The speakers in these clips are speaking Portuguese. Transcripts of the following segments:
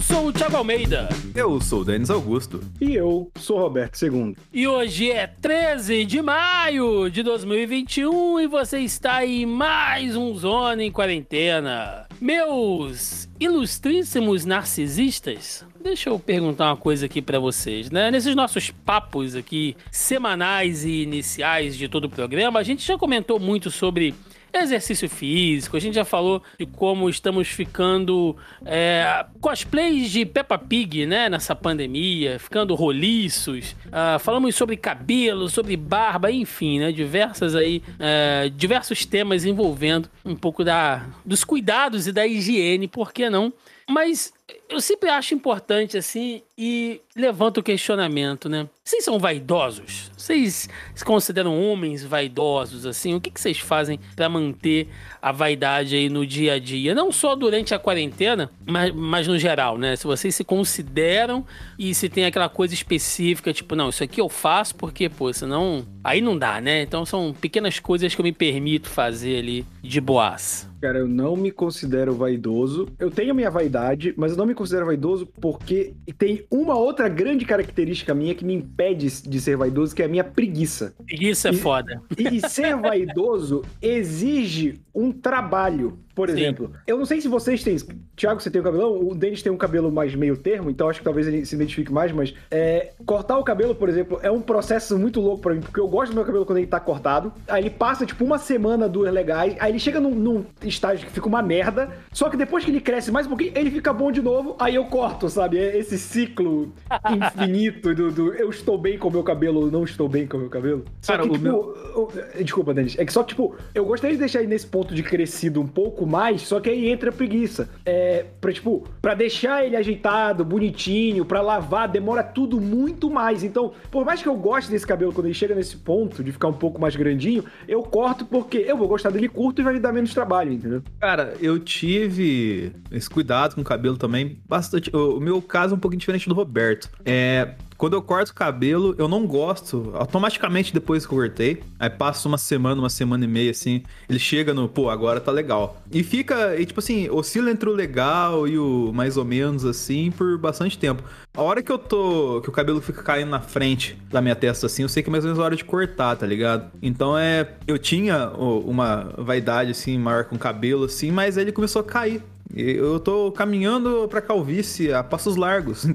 Eu sou o Thiago Almeida. Eu sou o Denis Augusto. E eu sou o Roberto II. E hoje é 13 de maio de 2021 e você está em mais um Zona em Quarentena. Meus ilustríssimos narcisistas, deixa eu perguntar uma coisa aqui para vocês, né? Nesses nossos papos aqui semanais e iniciais de todo o programa, a gente já comentou muito sobre exercício físico, a gente já falou de como estamos ficando é, cosplays de Peppa Pig, né, nessa pandemia, ficando roliços, uh, falamos sobre cabelo, sobre barba, enfim, né, diversas aí, uh, diversos temas envolvendo um pouco da, dos cuidados e da higiene, por que não? Mas eu sempre acho importante, assim, e levanto o questionamento, né? Vocês são vaidosos? Vocês se consideram homens vaidosos, assim? O que, que vocês fazem para manter a vaidade aí no dia a dia? Não só durante a quarentena, mas, mas no geral, né? Se vocês se consideram e se tem aquela coisa específica, tipo, não, isso aqui eu faço porque, pô, senão. Aí não dá, né? Então são pequenas coisas que eu me permito fazer ali de boas. Cara, eu não me considero vaidoso. Eu tenho a minha vaidade, mas eu não me considero vaidoso porque tem uma outra grande característica minha que me impede de ser vaidoso, que é minha preguiça. Preguiça é foda. E, e ser vaidoso exige um trabalho. Por Sim. exemplo, eu não sei se vocês têm. Thiago, você tem o cabelão? O Denis tem um cabelo mais meio termo, então acho que talvez ele se identifique mais, mas é, cortar o cabelo, por exemplo, é um processo muito louco pra mim, porque eu gosto do meu cabelo quando ele tá cortado. Aí ele passa, tipo, uma semana, duas legais, aí ele chega num, num estágio que fica uma merda, só que depois que ele cresce mais um pouquinho, ele fica bom de novo, aí eu corto, sabe? É esse ciclo infinito do, do eu estou bem com o meu cabelo ou não estou bem com o meu cabelo. Só Cara, que, o tipo, meu- eu- Desculpa, Denis. É que só, tipo, eu gostaria de deixar ele nesse ponto de crescido um pouco mais, só que aí entra a preguiça. É, pra, tipo, pra deixar ele ajeitado, bonitinho, pra lavar, demora tudo muito mais. Então, por mais que eu goste desse cabelo quando ele chega nesse ponto de ficar um pouco mais grandinho, eu corto porque eu vou gostar dele curto e vai me dar menos trabalho, entendeu? Cara, eu tive esse cuidado com o cabelo também bastante. O o meu caso é um pouquinho diferente do Roberto. É. Quando eu corto o cabelo, eu não gosto. Automaticamente depois que eu cortei, aí passa uma semana, uma semana e meia, assim, ele chega no, pô, agora tá legal. E fica, e tipo assim, oscila entre o legal e o mais ou menos, assim, por bastante tempo. A hora que eu tô. que o cabelo fica caindo na frente da minha testa, assim, eu sei que é mais ou menos a hora de cortar, tá ligado? Então é. Eu tinha uma vaidade, assim, maior com o cabelo, assim, mas aí ele começou a cair. Eu tô caminhando pra calvície a passos largos.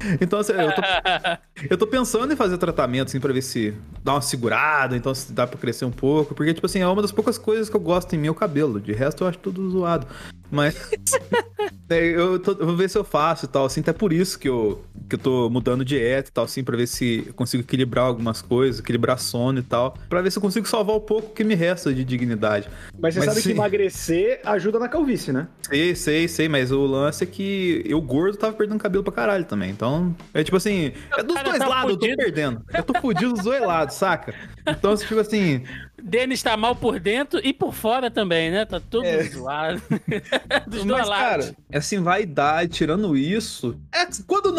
Então, então assim, eu, tô, eu tô pensando em fazer tratamento, assim, pra ver se dá uma segurada, então se dá pra crescer um pouco. Porque, tipo assim, é uma das poucas coisas que eu gosto em mim, é cabelo. De resto, eu acho tudo zoado. Mas é, eu, tô- eu vou ver se eu faço e tal, assim. Até por isso que eu, que eu tô mudando dieta e tal, assim, pra ver se eu consigo equilibrar algumas coisas, equilibrar sono e tal. Pra ver se eu consigo salvar o pouco que me resta de dignidade. Mas você Mas sabe sim. que emagrecer ajuda na calvície, né? Sei, sei, sei, mas o lance é que eu gordo tava perdendo cabelo pra caralho também. Então, é tipo assim, é dos dois tá lados eu tô fudido. perdendo. Eu tô fudido dos dois lados, saca? Então, tipo assim, Denis tá mal por dentro e por fora também, né? Tá tudo É. zoado. Dos dois mas lados. cara, assim, vaidade, tirando isso, é,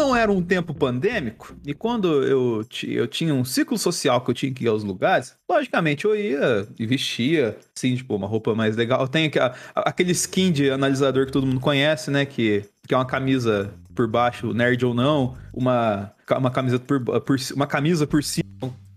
não era um tempo pandêmico e quando eu, eu tinha um ciclo social que eu tinha que ir aos lugares, logicamente eu ia e vestia, assim, tipo, uma roupa mais legal. Tem aquele skin de analisador que todo mundo conhece, né, que, que é uma camisa por baixo, nerd ou não, uma, uma camiseta por, por uma camisa por cima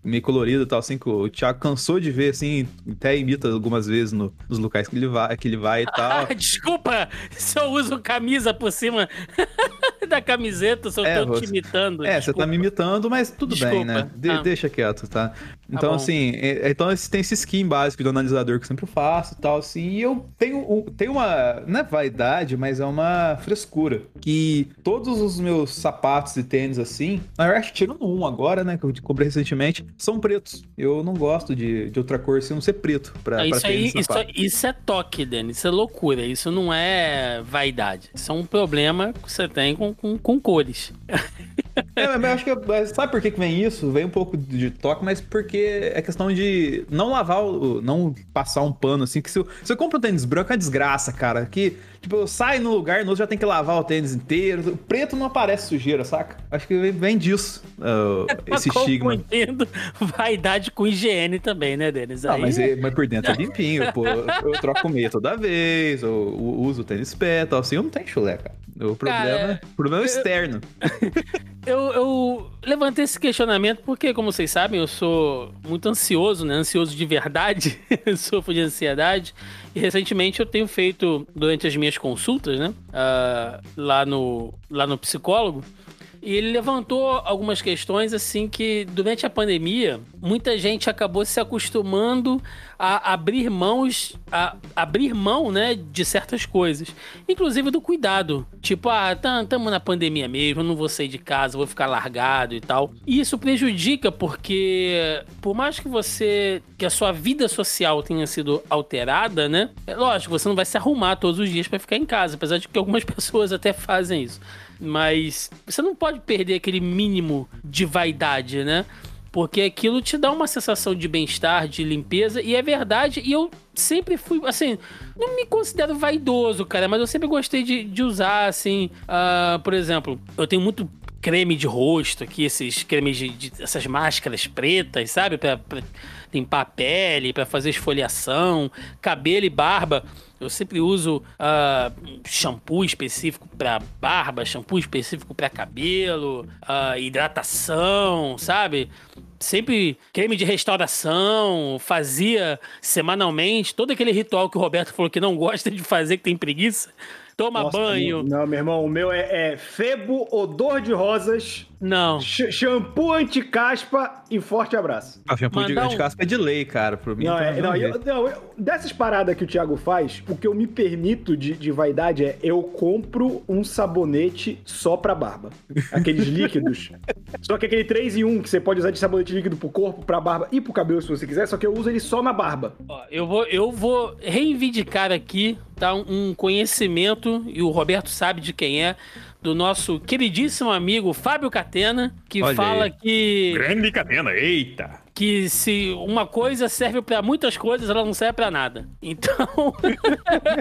meio colorida e tal, assim, que o Thiago cansou de ver, assim, até imita algumas vezes no- nos locais que ele vai, que ele vai e tal. Desculpa se eu uso camisa por cima da camiseta, se eu É, tô você- te imitando. É, você desculpa. tá me imitando, mas tudo bem, Desculpa. né? De- Ah. Deixa quieto, tá? Então, bom. assim, é- então esse- tem esse skin básico do analisador que eu sempre faço e tal, assim, e eu tenho, tenho uma, não é vaidade, mas é uma frescura, que todos os meus sapatos e tênis, assim, na verdade, tirando um agora, né, que eu comprei recentemente, são pretos. Eu não gosto de, de outra cor, se não ser preto pra, Ah, pra Isso, aí, isso, isso é toque, Denis. Isso é loucura. Isso não é vaidade. Isso é um problema que você tem com, com, com cores. É, mas eu acho que. Sabe por que, que vem isso? Vem um pouco de toque, mas porque é questão de não lavar, o, não passar um pano assim. Que se eu, se eu compro um tênis branco é uma desgraça, cara. Que, tipo, eu saio no lugar, no outro já tem que lavar o tênis inteiro. O preto não aparece sujeira, saca? Acho que vem, disso, uh, esse estigma. confundindo vaidade com higiene também, né, Denis? Ah, Aí- mas, é- mas por dentro é limpinho, pô. Eu troco meia toda vez, eu, u- uso tênis pé e tal, assim, eu não tenho chulé, cara. O problema, Cara, o problema é externo. Eu, eu levantei esse questionamento porque, como vocês sabem, eu sou muito ansioso, né? Ansioso de verdade. Sofro de ansiedade. E recentemente eu tenho feito, durante as minhas consultas, né? ah, lá, no, lá no psicólogo. E ele levantou algumas questões assim que durante a pandemia muita gente acabou se acostumando a abrir mãos, a abrir mão, né, de certas coisas, inclusive do cuidado. Tipo, ah, estamos na pandemia mesmo, não vou sair de casa, vou ficar largado e tal. E isso prejudica porque por mais que você que a sua vida social tenha sido alterada, né? É lógico, você não vai se arrumar todos os dias para ficar em casa, apesar de que algumas pessoas até fazem isso. Mas você não pode perder aquele mínimo de vaidade, né? Porque aquilo te dá uma sensação de bem-estar, de limpeza, e é verdade. E eu sempre fui, assim, não me considero vaidoso, cara, mas eu sempre gostei de, de usar, assim, ah, por exemplo, eu tenho muito creme de rosto aqui, esses cremes de, de- essas máscaras pretas, sabe? Pra, pra limpar a pele, pra fazer esfoliação, cabelo e barba. Eu sempre uso ah, shampoo específico pra barba, shampoo específico pra cabelo, ah, hidratação, sabe? Sempre creme de restauração, fazia semanalmente todo aquele ritual que o Roberto falou que não gosta de fazer, que tem preguiça. Toma Nossa, banho. Não, meu irmão, o meu é, é febo, odor de rosas, Não. sh- shampoo anti-caspa e forte abraço. A shampoo de, Mandar de um- caspa é de lei, cara. Pra mim, Não, é, não, vamos eu- não, eu- dessas paradas que o Thiago faz, o que eu me permito de, de vaidade é eu compro um sabonete só pra barba. Aqueles líquidos. Só que aquele 3 em 1 que você pode usar de sabonete líquido pro corpo, pra barba e pro cabelo se você quiser, só que eu uso ele só na barba. Ó, eu, vou, eu vou reivindicar aqui tá, um conhecimento, e o Roberto sabe de quem é, do nosso queridíssimo amigo Fábio Catena, que Olha fala aí. que, Grande catena, eita! que se uma coisa serve pra muitas coisas, ela não serve pra nada. Então.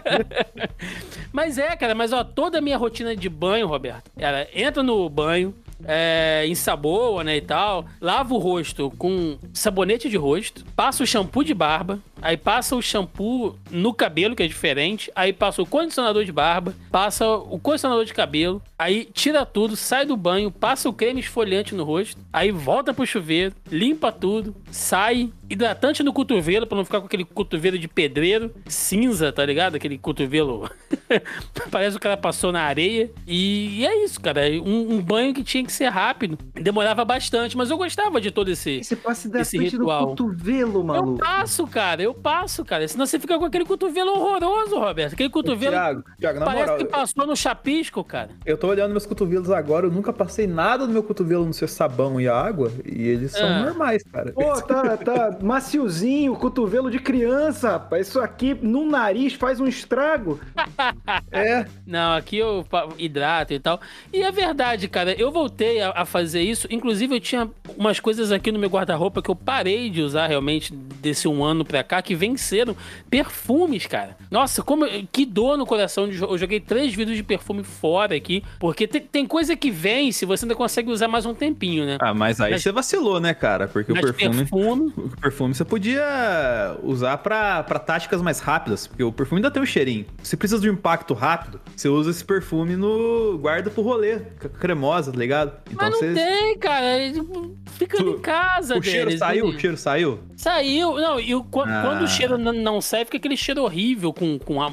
mas é, cara, mas ó, toda a minha rotina de banho, Roberto, ela entra no banho, é, ensaboa, né, e tal, lava o rosto com sabonete de rosto, passa o shampoo de barba, aí passa o shampoo no cabelo, que é diferente, aí passa o condicionador de barba, passa o condicionador de cabelo, aí tira tudo, sai do banho, passa o creme esfoliante no rosto, aí volta pro chuveiro, limpa tudo, sai, hidratante no cotovelo, pra não ficar com aquele cotovelo de pedreiro, cinza, tá ligado? Aquele cotovelo. Parece que o cara passou na areia. E, e é isso, cara. Um, um banho que tinha que ser rápido. Demorava bastante, mas eu gostava de todo esse. Você passa Esse ritual. cotovelo, Eu passo, cara, eu passo, cara. Senão você fica com aquele cotovelo horroroso, Roberto. Aquele cotovelo Thiago, Thiago, na parece moral, que passou no chapisco, cara. eu tô olhando meus cotovelos agora, eu nunca passei nada no meu cotovelo no seu sabão e água, e eles são Ah. normais, cara. Pô, tá, tá maciozinho, cotovelo de criança, rapaz. Isso aqui no nariz faz um estrago. É, Não, aqui eu hidrato e tal. E é verdade, cara. Eu voltei a, a fazer isso. Inclusive, eu tinha umas coisas aqui no meu guarda-roupa que eu parei de usar realmente desse um ano pra cá, que venceram. Perfumes, cara. Nossa, como eu- que dor no coração. de Eu joguei três vidros de perfume fora aqui. Porque tem, tem coisa que vence, você ainda consegue usar mais um tempinho, né? Ah, mas aí Mas- você vacilou, né, cara? Porque o perfume, perfume. o perfume você podia usar pra, pra táticas mais rápidas, porque o perfume ainda tem um cheirinho. Se precisa de um impacto rápido, você usa esse perfume no guarda pro rolê, cremosa, tá ligado? Então Mas não você tem, cara. Ele Fica Tu- em casa o cheiro deles, saiu, né? o cheiro saiu. Saiu. Não, e o- Ah. quando o cheiro n- não sai, fica aquele cheiro horrível com, com a-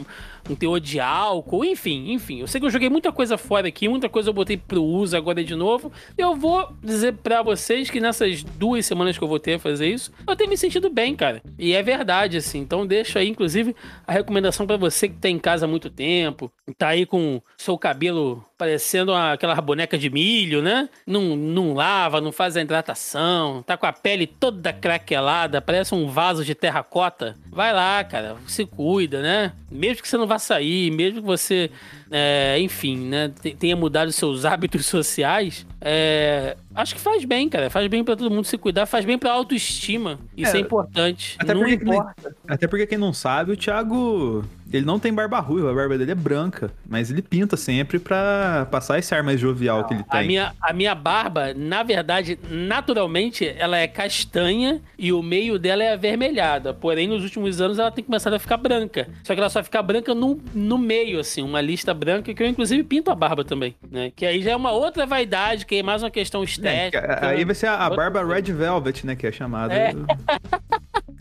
um teor de álcool, enfim, enfim. Eu sei que eu joguei muita coisa fora aqui, muita coisa eu botei pro uso agora de novo. Eu vou dizer pra vocês que nessas duas semanas que eu vou ter a fazer isso, eu tenho me sentido bem, cara. E é verdade, assim. Então deixo aí, inclusive, a recomendação pra você que tá em casa há muito tempo, tá aí com seu cabelo parecendo aquela boneca de milho, né? Não, não lava, não faz a hidratação, tá com a pele toda craquelada, parece um vaso de terracota. Vai lá, cara, se cuida, né? Mesmo que você não vá sair, mesmo que você, é, enfim, né, te- tenha mudado seus hábitos sociais, é, acho que faz bem, cara. Faz bem pra todo mundo se cuidar, faz bem pra autoestima. Isso é, É, importante. Até não porque, importa. até porque quem não sabe, o Thiago, ele não tem barba ruiva, a barba dele é branca, mas ele pinta sempre pra passar esse ar mais jovial que ele A tem. minha, a minha barba, na verdade, naturalmente, ela é castanha e o meio dela é avermelhada. Porém, nos últimos anos ela tem começado a ficar branca. Só que ela só fica branca no, no meio, assim, uma lista branca que eu inclusive pinto a barba também, né? Que aí já é uma outra vaidade, que é mais uma questão É, estética. aí vai ser a, a barba. Red Velvet, né? Que é chamada. É.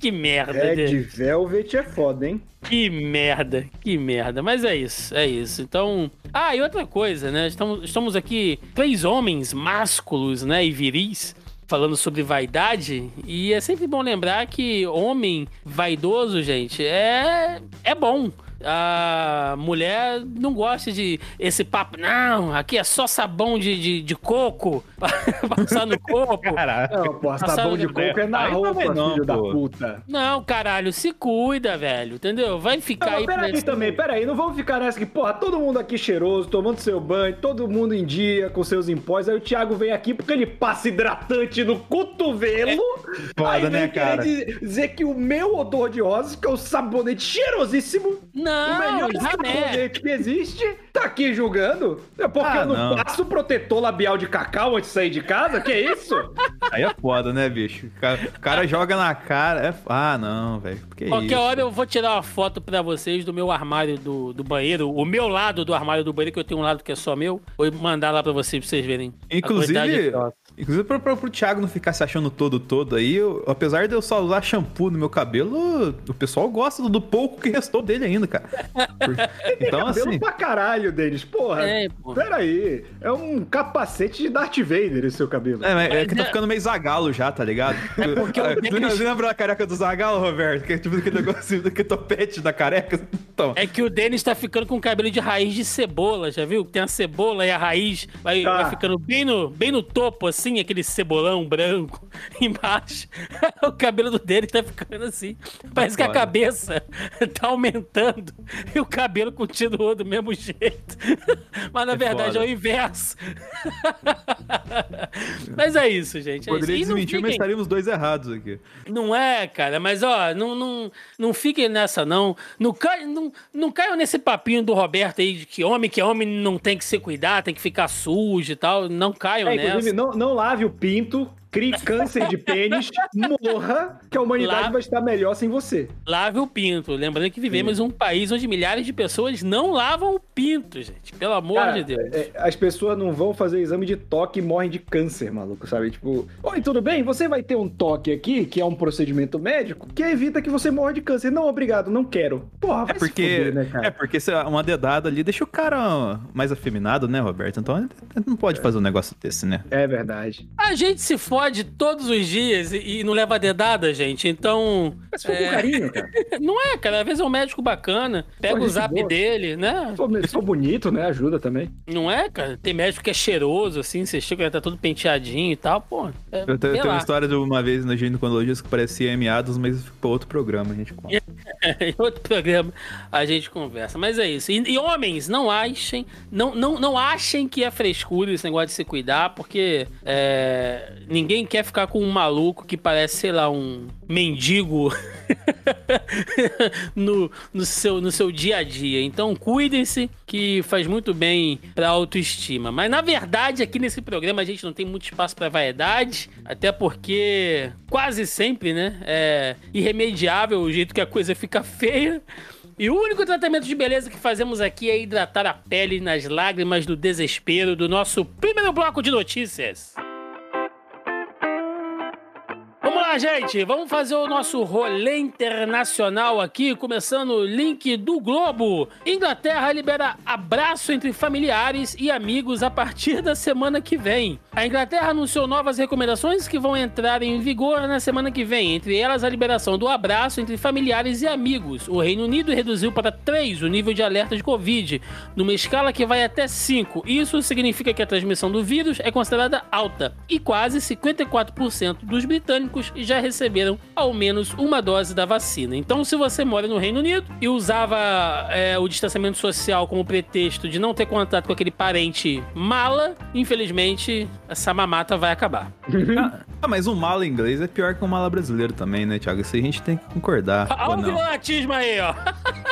Que merda, Red né? Velvet é foda, hein? Que merda, que merda. Mas é isso, é isso. Então. Ah, e outra coisa, né? Estamos, estamos aqui, três homens másculos, né? E viris. Falando sobre vaidade, e é sempre bom lembrar que homem vaidoso, gente, é, é bom. A mulher não gosta de esse papo, não, aqui é só sabão de, de, de coco pra passar no corpo. Caralho. Não, Passaram sabão de coco é na Aí roupa, também não, filho da pô. puta. Não, caralho, se cuida, velho, entendeu? Vai ficar Não, aí mas peraí também, peraí, não vamos ficar nessa que, porra, todo mundo aqui cheiroso, tomando seu banho, todo mundo em dia com seus impós, aí o Thiago vem aqui porque ele passa hidratante no cotovelo, foda, aí vem né, querer cara? dizer- dizer que o meu odor de rosas, que é o sabonete cheirosíssimo, o Não, melhor jamais. sabonete que existe, tá aqui julgando? É porque Ah, eu não, não. passo protetor labial de cacau antes de sair de casa? Que isso? Aí é foda, né, bicho? O cara, o cara joga na cara. É... Ah, não, velho. Que Qualquer isso? hora eu vou tirar uma foto pra vocês do meu armário do, do banheiro, o meu lado do armário do banheiro, que eu tenho um lado que é só meu. Vou mandar lá pra vocês, pra vocês verem. Inclusive. Inclusive pro, pro, pro Thiago não ficar se achando todo todo aí, eu- apesar de eu só usar shampoo no meu cabelo, o pessoal gosta do pouco que restou dele ainda, cara. Por- Então, Cabelo assim, pra caralho deles, porra. É, pô. Peraí, é um capacete de Darth Vader esse seu cabelo. é, mas é que tá é- ficando meio zagalo já, tá ligado? porque eu- Lembra- Lembra a careca do zagalo, Roberto? Que é tipo aquele negócio daquele topete da careca? Então, É que o Denis tá ficando com cabelo de raiz de cebola, já viu? Tem a cebola e a raiz vai, Tá. vai ficando bem no, bem no topo, assim, aquele cebolão branco embaixo. o cabelo do Denis tá ficando assim. Parece que a cabeça tá aumentando e o cabelo continua do mesmo jeito. Mas na É verdade foda. é o inverso. Mas é isso, gente. É isso. poderia não desmentir, mas fiquem- estaríamos dois errados aqui. não é, cara, mas ó, não, não, não fiquem nessa, não. Não, cai, não. não caiam nesse papinho do Roberto aí de que homem que é homem não tem que se cuidar, tem que ficar sujo e tal. Não caiam É, nessa. não, não lave o pinto, crie câncer de pênis, morra, que a humanidade Lá- vai estar melhor sem você. Lave o pinto. Lembrando que vivemos em um país onde milhares de pessoas não lavam o pinto, gente. Pelo amor Cara, de Deus. é, as pessoas não vão fazer exame de toque e morrem de câncer, maluco, sabe? Tipo, oi, tudo bem? Você vai ter um toque aqui, que é um procedimento médico, que evita que você morra de câncer. Não, obrigado, não quero. Porra, vai É porque, fuder, né, cara? é porque se uma dedada ali deixa o cara mais afeminado, né, Roberto? Então não pode fazer um negócio desse, né? É verdade. A gente se fode todos os dias e, e não leva dedada, gente. Então. Mas foi com carinho, cara. Não é, cara. Às vezes é um médico bacana. Pega Pô, o zap boa. dele, né? Sou, sou bonito, né? Ajuda também. Não é, cara? Tem médico que é cheiroso, assim, você chega e tá todo penteadinho e tal, pô. É, Eu, tenho uma história de uma vez na ginecologista que parecia meados, mas ficou outro programa, a gente conta. em outro programa a gente conversa. Mas é isso. E, e homens, não achem, não, não, não achem que é frescura esse negócio de se cuidar, porque é, ninguém quer ficar com um maluco que parece, sei lá, um mendigo no, no, seu, no seu dia a dia. Então cuidem-se, que faz muito bem pra autoestima. Mas na verdade, aqui nesse programa a gente não tem muito espaço pra vaidade, até porque quase sempre, né, é irremediável o jeito que a coisa fica feia. E o único tratamento de beleza que fazemos aqui é hidratar a pele nas lágrimas do desespero do nosso primeiro bloco de notícias. Lá, gente. Vamos fazer o nosso rolê internacional aqui, começando o link do Globo. Inglaterra libera abraço entre familiares e amigos a partir da semana que vem. A Inglaterra anunciou novas recomendações que vão entrar em vigor na semana que vem, entre elas a liberação do abraço entre familiares e amigos. O Reino Unido reduziu para 3 o nível de alerta de Covid, numa escala que vai até 5. Isso significa que a transmissão do vírus é considerada alta e quase 54% dos britânicos já receberam ao menos uma dose da vacina. Então, se você mora no Reino Unido e usava é, o distanciamento social como pretexto de não ter contato com aquele parente mala, infelizmente essa mamata vai acabar. Ah, mas um mala inglês é pior que um mala brasileiro também, né, Thiago? Isso a gente tem que concordar. Olha o vilatismo aí, ó.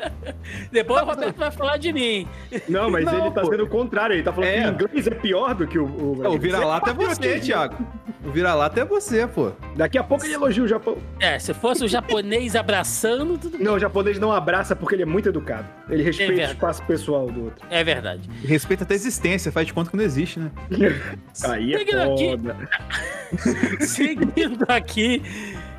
Depois o Roberto vai falar de mim. Não, mas Não, ele tá pô. sendo o contrário. Ele tá falando É. que o inglês é pior do que o. O, É, o vira-lata é você. Thiago. O vira-lata é você, pô. Daqui a pouco ele elogia o Japão. É, se fosse o japonês abraçando, tudo bem. Não, o japonês não abraça porque ele é muito educado. Ele respeita o verdade. espaço pessoal do outro. É verdade. Respeita até a existência, faz de conta que não existe, né? Aí é Seguindo aqui. foda. Seguindo aqui.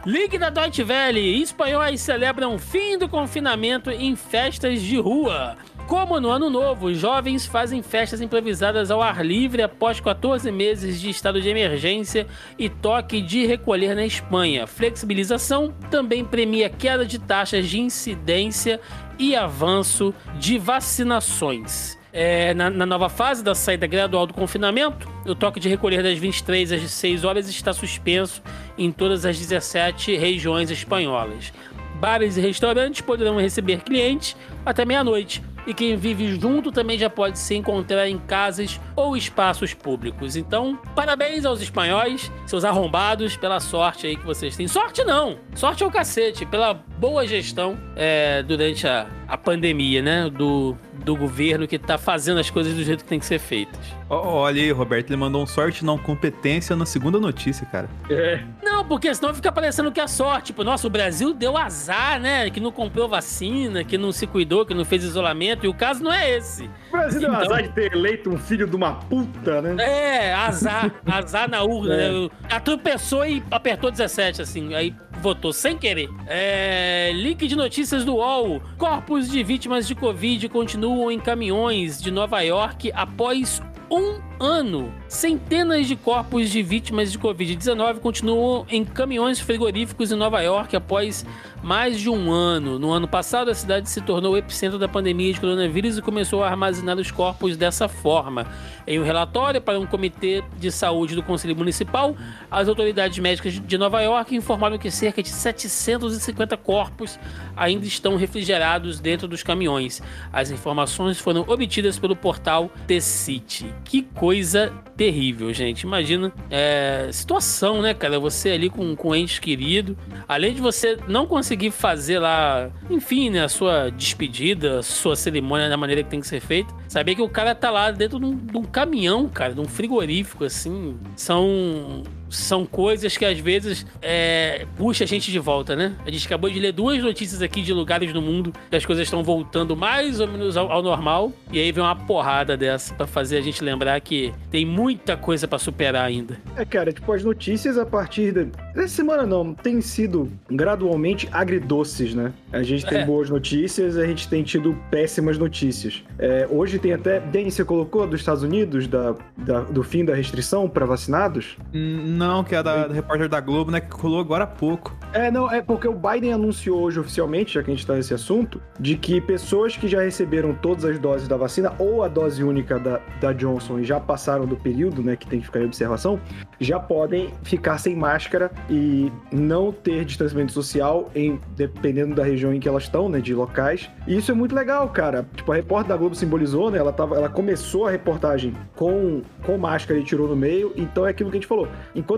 Ligue da Deutsche Welle. Espanhóis celebram fim do confinamento em festas de rua. Como no ano novo, jovens fazem festas improvisadas ao ar livre após 14 meses de estado de emergência e toque de recolher na Espanha. Flexibilização também premia queda de taxas de incidência e avanço de vacinações. É, na, na nova fase da saída gradual do confinamento, o toque de recolher das 23 às 6 horas está suspenso em todas as 17 regiões espanholas. Bares e restaurantes poderão receber clientes até meia-noite. E quem vive junto também já pode se encontrar em casas ou espaços públicos. Então, parabéns aos espanhóis, seus arrombados, pela sorte aí que vocês têm. Sorte não! Sorte é o cacete, pela boa gestão é, durante a, a pandemia, né? Do, do governo que tá fazendo as coisas do jeito que tem que ser feitas. Olha aí, Roberto, ele mandou um sorte não competência na segunda notícia, cara. É. Não, porque senão fica parecendo que é sorte. Tipo, nossa, o Brasil deu azar, né? Que não comprou vacina, que não se cuidou, que não fez isolamento. E o caso não é esse. O Brasil deu Então- azar de ter eleito um filho de uma puta, né? É, azar. Azar na urna. É. né? Atropessou e apertou 17, assim. Aí votou sem querer. É, link de notícias do UOL. Corpos de vítimas de Covid continuam em caminhões de Nova York após um ano. Centenas de corpos de vítimas de Covid-19 continuam em caminhões frigoríficos em Nova York após mais de um ano. No ano passado, a cidade se tornou o epicentro da pandemia de coronavírus e começou a armazenar os corpos dessa forma. Em um relatório para um comitê de saúde do Conselho Municipal, as autoridades médicas de Nova York informaram que cerca de 750 corpos ainda estão refrigerados dentro dos caminhões. As informações foram obtidas pelo portal The City. Que coisa terrível, gente. Imagina é, situação, né, cara? Você ali com, com ente querido, além de você não conseguir fazer lá, enfim, né, a sua despedida, a sua cerimônia da maneira que tem que ser feita, saber que o cara tá lá dentro de um, de um caminhão, cara, de um frigorífico, assim, são são coisas que às vezes é, puxa a gente de volta, né? A gente acabou de ler duas notícias aqui de lugares no mundo que as coisas estão voltando mais ou menos ao, ao normal. E aí vem uma porrada dessa pra fazer a gente lembrar que tem muita coisa pra superar ainda. É, cara, tipo, as notícias a partir da. Dessa semana não, tem sido gradualmente agridoces, né? A gente tem É. boas notícias, a gente tem tido péssimas notícias. É, hoje tem até. Denis, você colocou dos Estados Unidos, da, da- do fim da restrição para vacinados? Hum, Não, que é da, da repórter da Globo, né? Que rolou agora há pouco. É, não, é porque o Biden anunciou hoje oficialmente, já que a gente tá nesse assunto, de que pessoas que já receberam todas as doses da vacina ou a dose única da, da Johnson e já passaram do período, né, que tem que ficar em observação, já podem ficar sem máscara e não ter distanciamento social, em, dependendo da região em que elas estão, né, de locais. E isso é muito legal, cara. Tipo, a repórter da Globo simbolizou, né, ela, tava, ela começou a reportagem com, com máscara e tirou no meio, então é aquilo que a gente falou.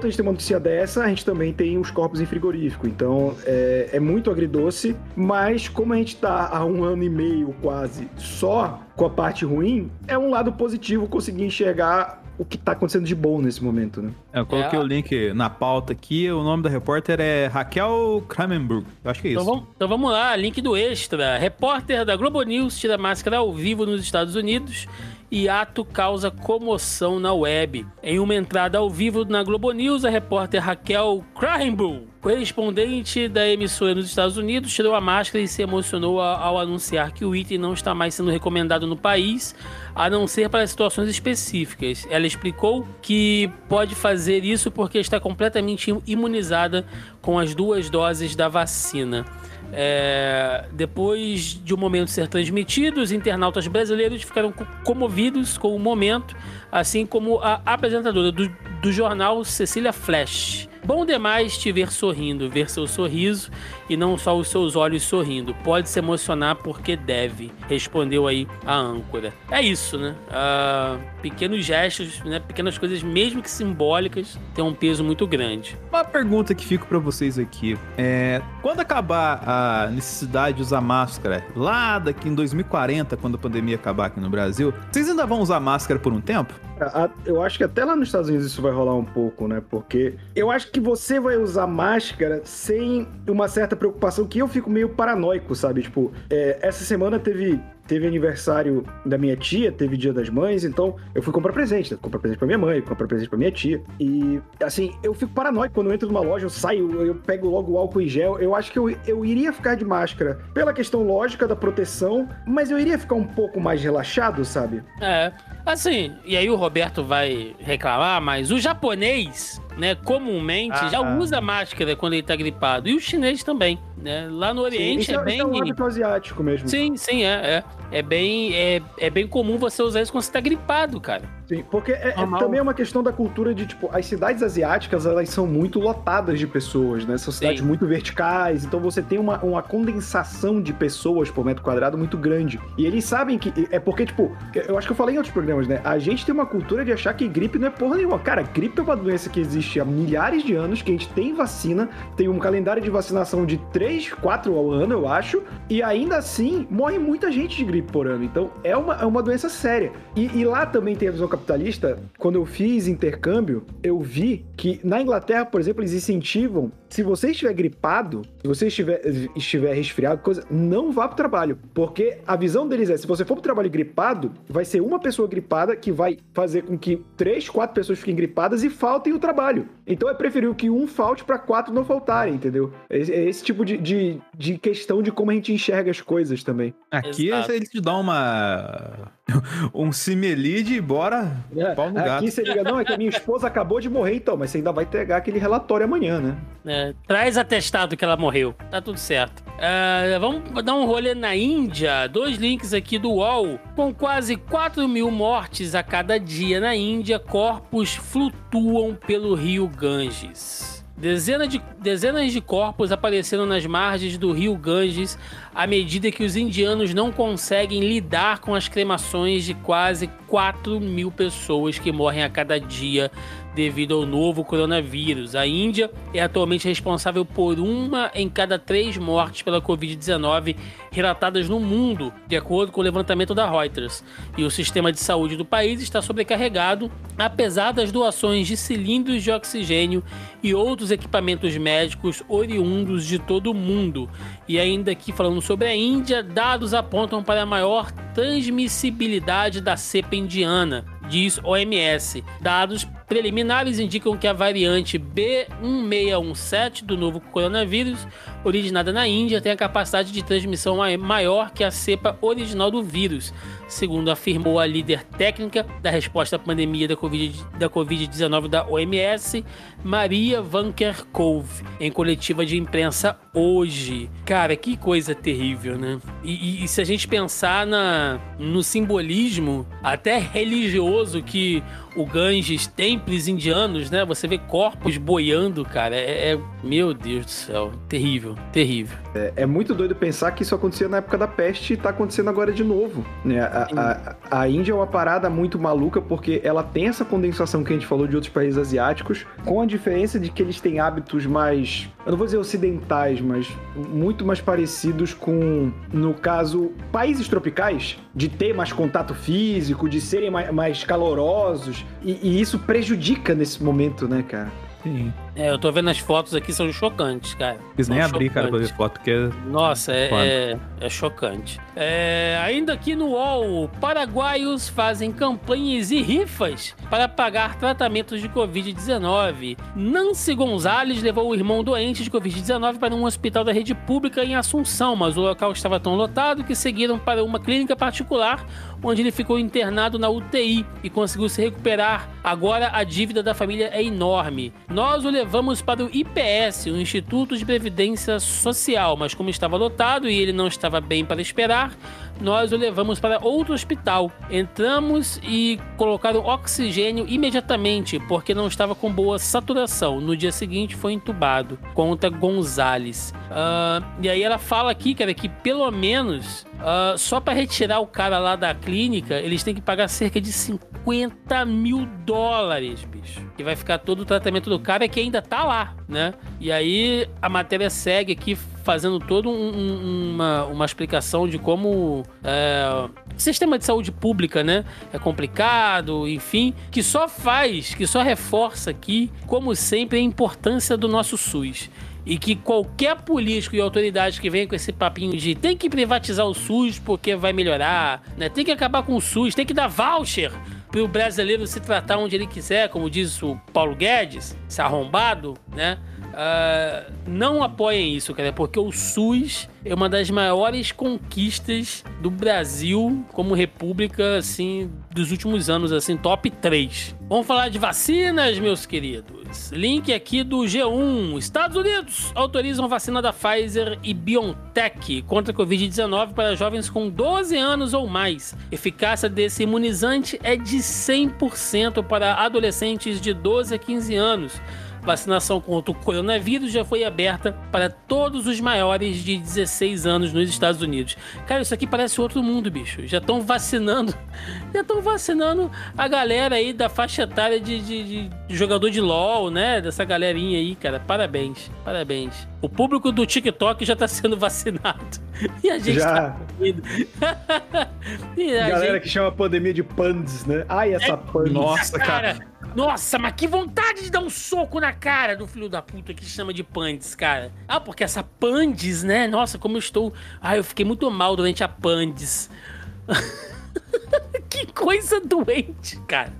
A gente tem uma notícia dessa, a gente também tem os corpos em frigorífico. Então é, é muito agridoce, mas como a gente tá há um ano e meio quase só com a parte ruim, é um lado positivo conseguir enxergar o que tá acontecendo de bom nesse momento, né? Eu coloquei É. o link na pauta aqui. O nome da repórter é Raquel Kramenburg. Eu acho que é isso. Então vamos, então vamos lá, link do extra. Repórter da Globo News tira máscara ao vivo nos Estados Unidos e ato causa comoção na web. Em uma entrada ao vivo na Globo News, a repórter Raquel Krahenbull, correspondente da emissora nos Estados Unidos, tirou a máscara e se emocionou ao anunciar que o item não está mais sendo recomendado no país, a não ser para situações específicas. Ela explicou que pode fazer isso porque está completamente imunizada com as duas doses da vacina. É, depois de o momento ser transmitido, os internautas brasileiros ficaram co- comovidos com o momento, assim como a apresentadora do, do jornal, Cecília Flash. Bom demais te ver sorrindo, ver seu sorriso e não só os seus olhos sorrindo. Pode se emocionar porque deve, respondeu aí a âncora. É isso, né? Uh, pequenos gestos, né? pequenas coisas, mesmo que simbólicas, têm um peso muito grande. Uma pergunta que fico para vocês aqui é: quando acabar a necessidade de usar máscara, lá daqui em 2040, quando a pandemia acabar aqui no Brasil, vocês ainda vão usar máscara por um tempo? Eu acho que até lá nos Estados Unidos isso vai rolar um pouco, né? Porque eu acho que você vai usar máscara sem uma certa preocupação que eu fico meio paranoico, sabe? Tipo, é, essa semana teve teve aniversário da minha tia, teve Dia das Mães, então eu fui comprar presente, né? comprar presente pra minha mãe, comprar presente pra minha tia. E, assim, eu fico paranoico quando eu entro numa loja, eu saio, eu pego logo o álcool em gel. Eu acho que eu, eu iria ficar de máscara pela questão lógica da proteção, mas eu iria ficar um pouco mais relaxado, sabe? É. Assim, e aí o Roberto vai reclamar, mas o japonês, né, comumente ah, já ah. usa máscara quando ele tá gripado. E o chinês também, né? Lá no Oriente sim, é, é bem. É um hábito asiático mesmo. Sim, sim, é. é é bem, é, é bem comum você usar isso quando você tá gripado, cara. Sim, porque é, é, também é uma questão da cultura de, tipo, as cidades asiáticas, elas são muito lotadas de pessoas, né? São cidades Sim. muito verticais, então você tem uma, uma condensação de pessoas por metro quadrado muito grande. E eles sabem que. É porque, tipo, eu acho que eu falei em outros programas, né? A gente tem uma cultura de achar que gripe não é porra nenhuma. Cara, gripe é uma doença que existe há milhares de anos, que a gente tem vacina, tem um calendário de vacinação de 3, 4 ao ano, eu acho, e ainda assim morre muita gente de gripe por ano. Então é uma, é uma doença séria. E, e lá também tem a visão capitalista. Quando eu fiz intercâmbio, eu vi que na Inglaterra, por exemplo, eles incentivam, se você estiver gripado, se você estiver, estiver resfriado, coisa, não vá pro trabalho. Porque a visão deles é, se você for pro trabalho gripado, vai ser uma pessoa gripada que vai fazer com que três, quatro pessoas fiquem gripadas e faltem o trabalho. Então é preferível que um falte para quatro não faltarem, entendeu? É, é esse tipo de, de, de, questão de como a gente enxerga as coisas também. Aqui eles te dão uma um simelide e bora é, pau no gato. Aqui você liga, não, é que a minha esposa acabou de morrer então, mas você ainda vai pegar aquele relatório amanhã, né? É, traz atestado que ela morreu, tá tudo certo. Uh, vamos dar um rolê na Índia, dois links aqui do UOL. Com quase 4 mil mortes a cada dia na Índia, corpos flutuam pelo rio Ganges. Dezenas de, dezenas de corpos apareceram nas margens do rio Ganges à medida que os indianos não conseguem lidar com as cremações de quase 4 mil pessoas que morrem a cada dia devido ao novo coronavírus. A Índia é atualmente responsável por uma em cada três mortes pela Covid-19 relatadas no mundo, de acordo com o levantamento da Reuters. E o sistema de saúde do país está sobrecarregado, apesar das doações de cilindros de oxigênio e outros equipamentos médicos oriundos de todo o mundo. E ainda aqui falando sobre a Índia, dados apontam para a maior transmissibilidade da cepa indiana, diz OMS. Dados preliminares indicam que a variante B1617 do novo coronavírus, originada na Índia, tem a capacidade de transmissão maior que a cepa original do vírus, segundo afirmou a líder técnica da resposta à pandemia da Covid-19 da, OMS, Maria Van Kerkhove, em coletiva de imprensa hoje. Cara, que coisa terrível, né? E, e, e se a gente pensar na, no simbolismo, até religioso, que o Ganges, templos indianos, né? Você vê corpos boiando, cara. É, é meu Deus do céu, terrível, terrível. É, é, muito doido pensar que isso acontecia na época da peste e tá acontecendo agora de novo. Né? A, a, a, Índia é uma parada muito maluca porque ela tem essa condensação que a gente falou de outros países asiáticos, com a diferença de que eles têm hábitos mais, eu não vou dizer ocidentais, mas muito mais parecidos com, no caso, países tropicais, de ter mais contato físico, de serem mais, mais calorosos, e, e isso prejudica nesse momento, né, cara? Sim. É, eu tô vendo as fotos aqui, são chocantes, cara. Quis nem abrir, cara, pra ver foto, porque é. Nossa, é, é, é, chocante. É, ainda aqui no UOL, paraguaios fazem campanhas e rifas para pagar tratamentos de Covid-19. Nancy Gonzalez levou o irmão doente de Covid-19 para um hospital da rede pública em Assunção, mas o local estava tão lotado que seguiram para uma clínica particular, onde ele ficou internado na UTI e conseguiu se recuperar. Agora a dívida da família é enorme. Nós o levamos para o IPS, o Instituto de Previdência Social, mas como estava lotado e ele não estava bem para esperar, nós o levamos para outro hospital. Entramos e colocaram oxigênio imediatamente, porque não estava com boa saturação. No dia seguinte foi entubado. Conta Gonzales. Uh, e aí ela fala aqui, cara, que pelo menos uh, só para retirar o cara lá da clínica, eles têm que pagar cerca de 50 mil dólares, bicho. Que vai ficar todo o tratamento do cara que ainda tá lá, né? E aí a matéria segue aqui fazendo toda um, um, uma, uma explicação de como é, o sistema de saúde pública, né, é complicado, enfim, que só faz, que só reforça aqui, como sempre, a importância do nosso SUS e que qualquer político e autoridade que venha com esse papinho de tem que privatizar o SUS porque vai melhorar, né? Tem que acabar com o SUS, tem que dar voucher para o brasileiro se tratar onde ele quiser, como diz o Paulo Guedes, se arrombado, né? Uh, não apoiem isso, cara, porque o SUS é uma das maiores conquistas do Brasil como república, assim, dos últimos anos, assim, top 3. Vamos falar de vacinas, meus queridos. Link aqui do G1. Estados Unidos autorizam vacina da Pfizer e BioNTech contra a Covid-19 para jovens com 12 anos ou mais. Eficácia desse imunizante é de 100% para adolescentes de 12 a 15 anos vacinação contra o coronavírus já foi aberta para todos os maiores de 16 anos nos Estados Unidos. Cara, isso aqui parece outro mundo, bicho. Já estão vacinando, já estão vacinando a galera aí da faixa etária de, de, de, jogador de LOL, né? Dessa galerinha aí, cara. Parabéns, parabéns. O público do TikTok já está sendo vacinado. E a gente já. tá e a Galera gente... que chama a pandemia de pandes, né? Ai, essa é, pandes. Nossa, cara. cara. Nossa, mas que vontade de dar um soco na cara do filho da puta que chama de Pandes, cara. Ah, porque essa Pandes, né? Nossa, como eu estou. Ah, eu fiquei muito mal durante a Pandes. que coisa doente, cara.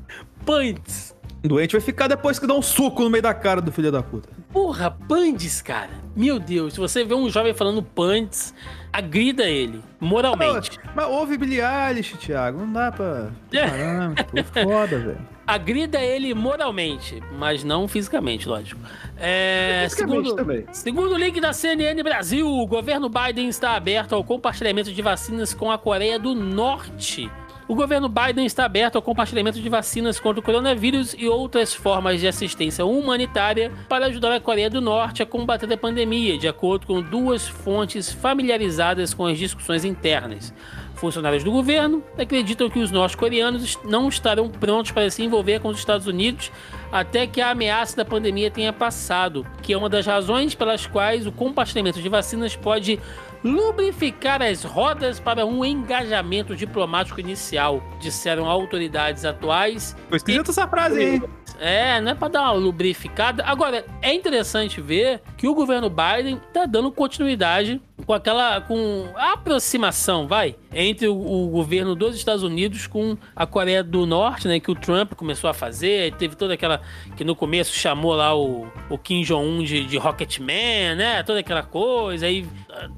Pandes. Doente vai ficar depois que dá um soco no meio da cara do filho da puta. Porra, Pandes, cara. Meu Deus, se você vê um jovem falando Pandes, agrida ele, moralmente. Mas, mas houve Billie Eilish, Thiago. Não dá pra. É. Caramba, foda, velho agrida ele moralmente, mas não fisicamente, lógico. É, segundo, também. segundo o link da CNN Brasil, o governo Biden está aberto ao compartilhamento de vacinas com a Coreia do Norte. O governo Biden está aberto ao compartilhamento de vacinas contra o coronavírus e outras formas de assistência humanitária para ajudar a Coreia do Norte a combater a pandemia, de acordo com duas fontes familiarizadas com as discussões internas. Funcionários do governo acreditam que os norte-coreanos não estarão prontos para se envolver com os Estados Unidos até que a ameaça da pandemia tenha passado, que é uma das razões pelas quais o compartilhamento de vacinas pode lubrificar as rodas para um engajamento diplomático inicial, disseram autoridades atuais. Foi escrita essa frase, hein? É, não é para dar uma lubrificada. Agora, é interessante ver que o governo Biden tá dando continuidade com aquela com a aproximação, vai, entre o, o, governo dos Estados Unidos com a Coreia do Norte, né, que o Trump começou a fazer, teve toda aquela que no começo chamou lá o, o Kim Jong-un de, de Rocketman, né, toda aquela coisa, aí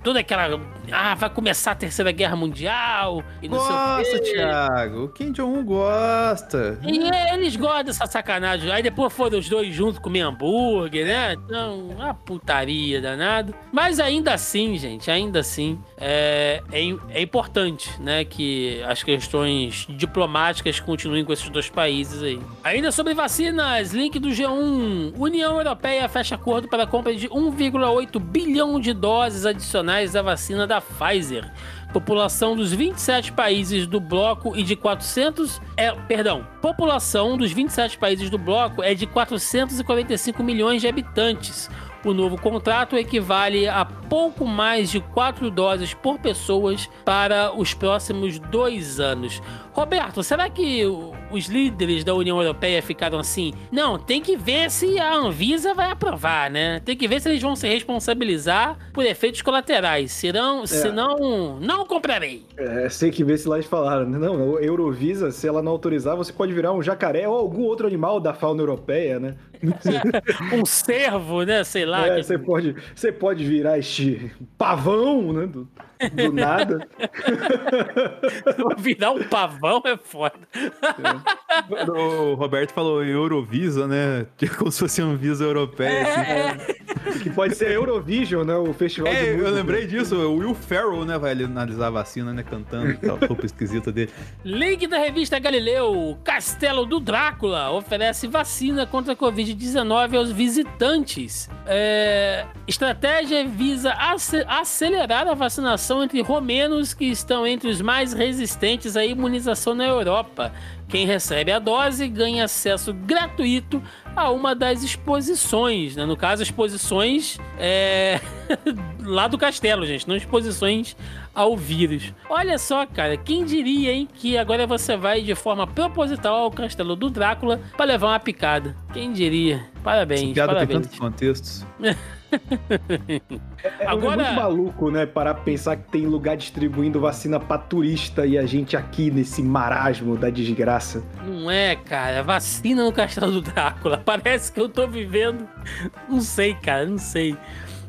toda aquela ah, vai começar a Terceira Guerra Mundial e não gosta, sei o quê. Thiago, o Kim Jong-un gosta. E eles gostam dessa sacanagem. Aí depois foram os dois juntos comer hambúrguer, né? Então, uma putaria danada. Mas ainda assim, gente, gente, ainda assim, é, é, é, importante, né, que as questões diplomáticas continuem com esses dois países aí. Ainda sobre vacinas, link do G1. União Europeia fecha acordo para a compra de 1,8 bilhão de doses adicionais da vacina da Pfizer. População dos 27 países do bloco e de 400 é, perdão, população dos 27 países do bloco é de 445 milhões de habitantes. O novo contrato equivale a pouco mais de quatro doses por pessoas para os próximos dois anos. Roberto, será que os líderes da União Europeia ficaram assim? Não, tem que ver se a Anvisa vai aprovar, né? Tem que ver se eles vão se responsabilizar por efeitos colaterais. Serão, é. senão, não comprarei. É, tem que ver se lá eles falaram, né? Não, a Eurovisa, se ela não autorizar, você pode virar um jacaré ou algum outro animal da fauna europeia, né? um cervo, né? Sei lá. É, que... você, pode, você pode virar este pavão, né? Do, nada. virar um pavão é foda. É. O Roberto falou Eurovisa, né? Que é como se fosse uma Visa europeia. É. Assim. que pode ser Eurovision, né? O festival É, eu lembrei disso. O Will Ferrell, né, vai ali analisar a vacina, né, cantando aquela roupa esquisita dele. Link da revista Galileu: Castelo do Drácula oferece vacina contra a Covid-19 aos visitantes. É, estratégia visa ace- acelerar a vacinação entre romenos que estão entre os mais resistentes à imunização na Europa. Quem recebe a dose ganha acesso gratuito a uma das exposições, né? No caso, exposições é, lá do castelo, gente, não exposições ao vírus. Olha só, cara, quem diria, hein, que agora você vai de forma proposital ao castelo do Drácula para levar uma picada. Quem diria? Parabéns, Essa piada tem tantos contextos. É Agora- muito maluco, né? Parar pra pensar que tem lugar distribuindo vacina pra turista e a gente aqui nesse marasmo da desgraça. Não é, cara, vacina no castelo do Drácula. Parece que eu tô vivendo. Não sei, cara, não sei.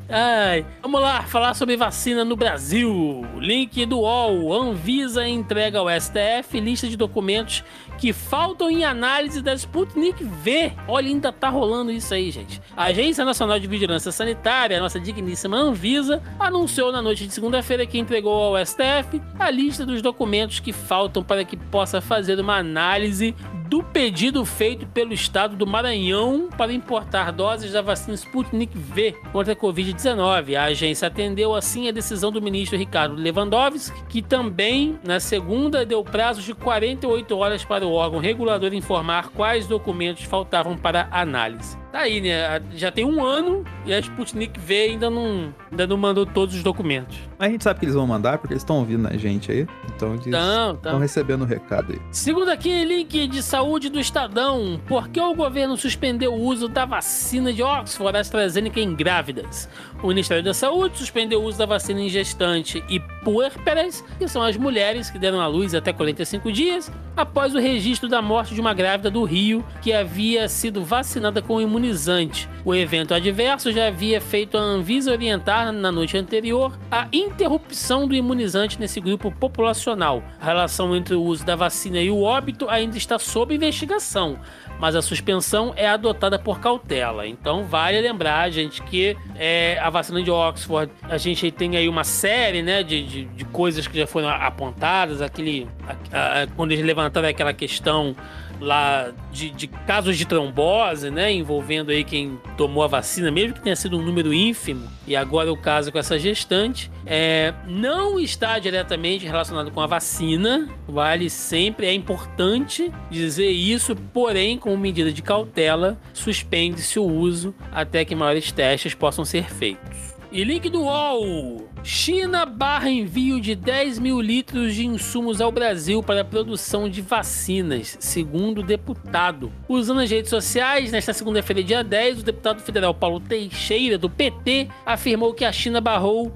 Ai, vamos lá, falar sobre vacina no Brasil. Link do UOL. Anvisa entrega ao STF lista de documentos que faltam em análise da Sputnik V. Olha, ainda tá rolando isso aí, gente. A Agência Nacional de Vigilância Sanitária, a nossa digníssima Anvisa, anunciou na noite de segunda-feira que entregou ao STF a lista dos documentos que faltam para que possa fazer uma análise do pedido feito pelo estado do Maranhão para importar doses da vacina Sputnik V contra a Covid-19. A agência atendeu assim a decisão do ministro Ricardo Lewandowski, que também, na segunda, deu prazo de 48 horas para o órgão regulador informar quais documentos faltavam para análise. Tá aí, né? Já tem um ano e a Sputnik V ainda não, ainda não mandou todos os documentos. Mas a gente sabe que eles vão mandar, porque eles estão ouvindo a gente aí. Então eles estão recebendo o recado aí. Segundo aqui, link de saúde do Estadão. Por que o governo suspendeu o uso da vacina de Oxford AstraZeneca em grávidas? O Ministério da Saúde suspendeu o uso da vacina em gestante e puérperas, que são as mulheres que deram à luz até 45 dias, após o registro da morte de uma grávida do Rio que havia sido vacinada com imunizante. O evento adverso já havia feito a Anvisa orientar na noite anterior a interrupção do imunizante nesse grupo populacional. A relação entre o uso da vacina e o óbito ainda está sob investigação, mas a suspensão é adotada por cautela. Então vale lembrar, gente, que é, a vacina de Oxford, a gente tem aí uma série né, de, de, de coisas que já foram apontadas, aquele, a- a- quando eles levantaram aquela questão lá de, de casos de trombose, né, envolvendo aí quem tomou a vacina, mesmo que tenha sido um número ínfimo, e agora o caso com essa gestante, é, não está diretamente relacionado com a vacina, vale sempre, é importante dizer isso, porém, como medida de cautela, suspende-se o uso até que maiores testes possam ser feitos. E link do UOL. China barra envio de 10 mil litros de insumos ao Brasil para a produção de vacinas, segundo o deputado. Usando as redes sociais, nesta segunda-feira, dia 10, o deputado federal Paulo Teixeira, do PT, afirmou que a China barrou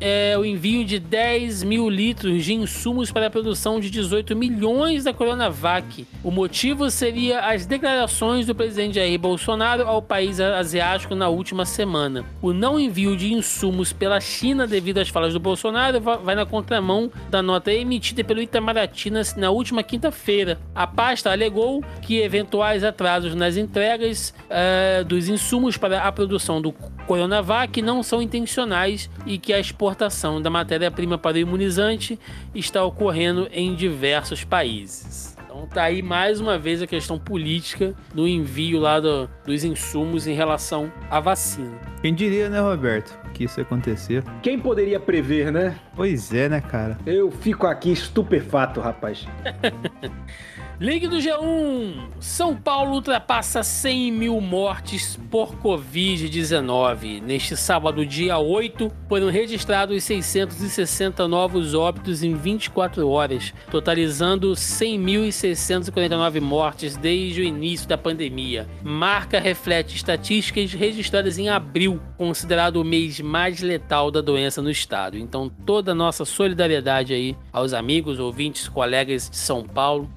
é, o envio de 10 mil litros de insumos para a produção de 18 milhões da Coronavac. O motivo seria as declarações do presidente Jair Bolsonaro ao país asiático na última semana. O não envio de insumos pela China devido às falas do Bolsonaro va- vai na contramão da nota emitida pelo Itamaraty na, última quinta-feira. A pasta alegou que eventuais atrasos nas entregas eh, dos insumos para a produção do Coronavac não são intencionais e que a exportação da matéria-prima para o imunizante está ocorrendo em diversos países. Então tá aí mais uma vez a questão política do envio lá do- dos insumos em relação à vacina. Quem diria, né, Roberto, que isso ia acontecer? Quem poderia prever, né? Pois é, né, cara? Eu fico aqui estupefato, rapaz. Link do G1: São Paulo ultrapassa 100 mil mortes por Covid-19. Neste sábado, dia 8, foram registrados 660 novos óbitos em 24 horas, totalizando 100.649 mortes desde o início da pandemia. Marca reflete estatísticas registradas em abril, considerado o mês mais letal da doença no estado. Então, toda a nossa solidariedade aí aos amigos, ouvintes, colegas de São Paulo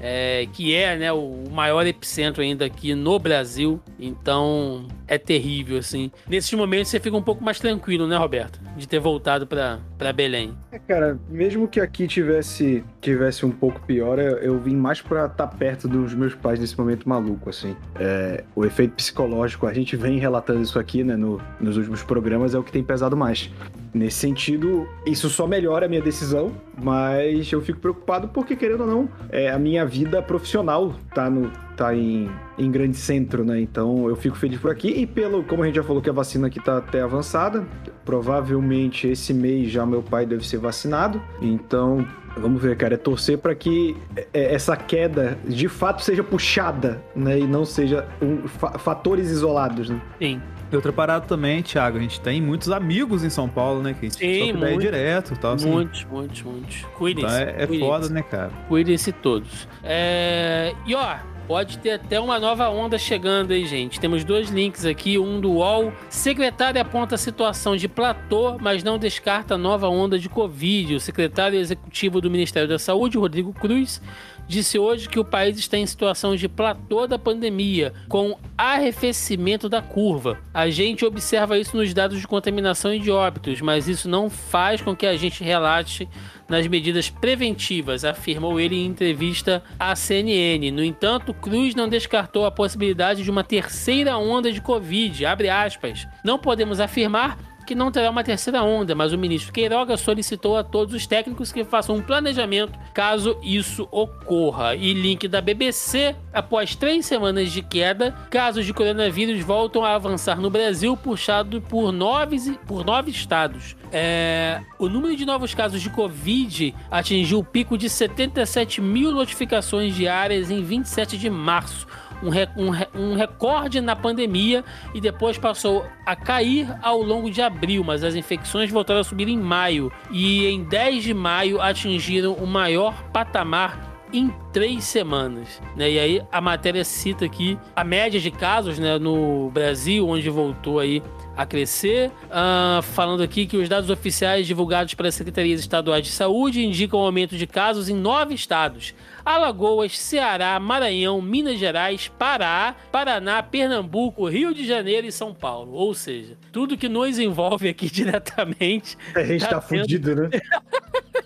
é, que é né, o maior epicentro ainda aqui no Brasil. Então é terrível, assim. Nesses momentos você fica um pouco mais tranquilo, né, Roberto? De ter voltado pra Belém. É, cara, mesmo que aqui tivesse tivesse um pouco pior, eu, eu vim mais pra estar tá perto dos meus pais nesse momento maluco, assim. É, o efeito psicológico, a gente vem relatando isso aqui, né, no, nos últimos programas, é o que tem pesado mais. Nesse sentido, isso só melhora a minha decisão, mas eu fico preocupado porque, querendo ou não, é, a minha vida profissional tá, no, tá em, em grande centro, né? Então eu fico feliz por aqui. E pelo, como a gente já falou que a vacina aqui tá até avançada, provavelmente esse mês já meu pai deve ser vacinado. Então Vamos ver, cara, é torcer para que é, essa queda de fato seja puxada, né? E não seja um, fatores isolados, né? Sim. E outra parada também, Thiago, a gente tem muitos amigos em São Paulo, né? Que a gente Sim, muito, direto e tal. Assim. Muitos, muitos, muitos. Cuidem-se. Então é, é foda, né, cara? Cuidem-se todos. É... E ó, Pode ter até uma nova onda chegando aí, gente. Temos dois links aqui, um do UOL. Secretário aponta a situação de platô, mas não descarta nova onda de Covid. O secretário executivo do Ministério da Saúde, Rodrigo Cruz, disse hoje que o país está em situação de platô da pandemia, com arrefecimento da curva. A gente observa isso nos dados de contaminação e de óbitos, mas isso não faz com que a gente relaxe nas medidas preventivas, afirmou ele em entrevista à CNN. No entanto, Cruz não descartou a possibilidade de uma terceira onda de Covid. Abre aspas. Não podemos afirmar que não terá uma terceira onda, mas o ministro Queiroga solicitou a todos os técnicos que façam um planejamento caso isso ocorra. E link da BBC: após três semanas de queda, casos de coronavírus voltam a avançar no Brasil, puxado por nove, por nove estados. É, o número de novos casos de Covid atingiu o pico de 77 mil notificações diárias em 27 de março um, um, um recorde na pandemia e depois passou a cair ao longo de abril, mas as infecções voltaram a subir em maio e em 10 de maio atingiram o maior patamar em três semanas. Né? E aí a matéria cita aqui a média de casos né, no Brasil, onde voltou aí a crescer. Uh, falando aqui que os dados oficiais divulgados pelas secretarias estaduais de saúde indicam um aumento de casos em nove estados. Alagoas, Ceará, Maranhão, Minas Gerais, Pará, Paraná, Pernambuco, Rio de Janeiro e São Paulo. Ou seja, tudo que nos envolve aqui diretamente. A gente tá, tá fudido, né?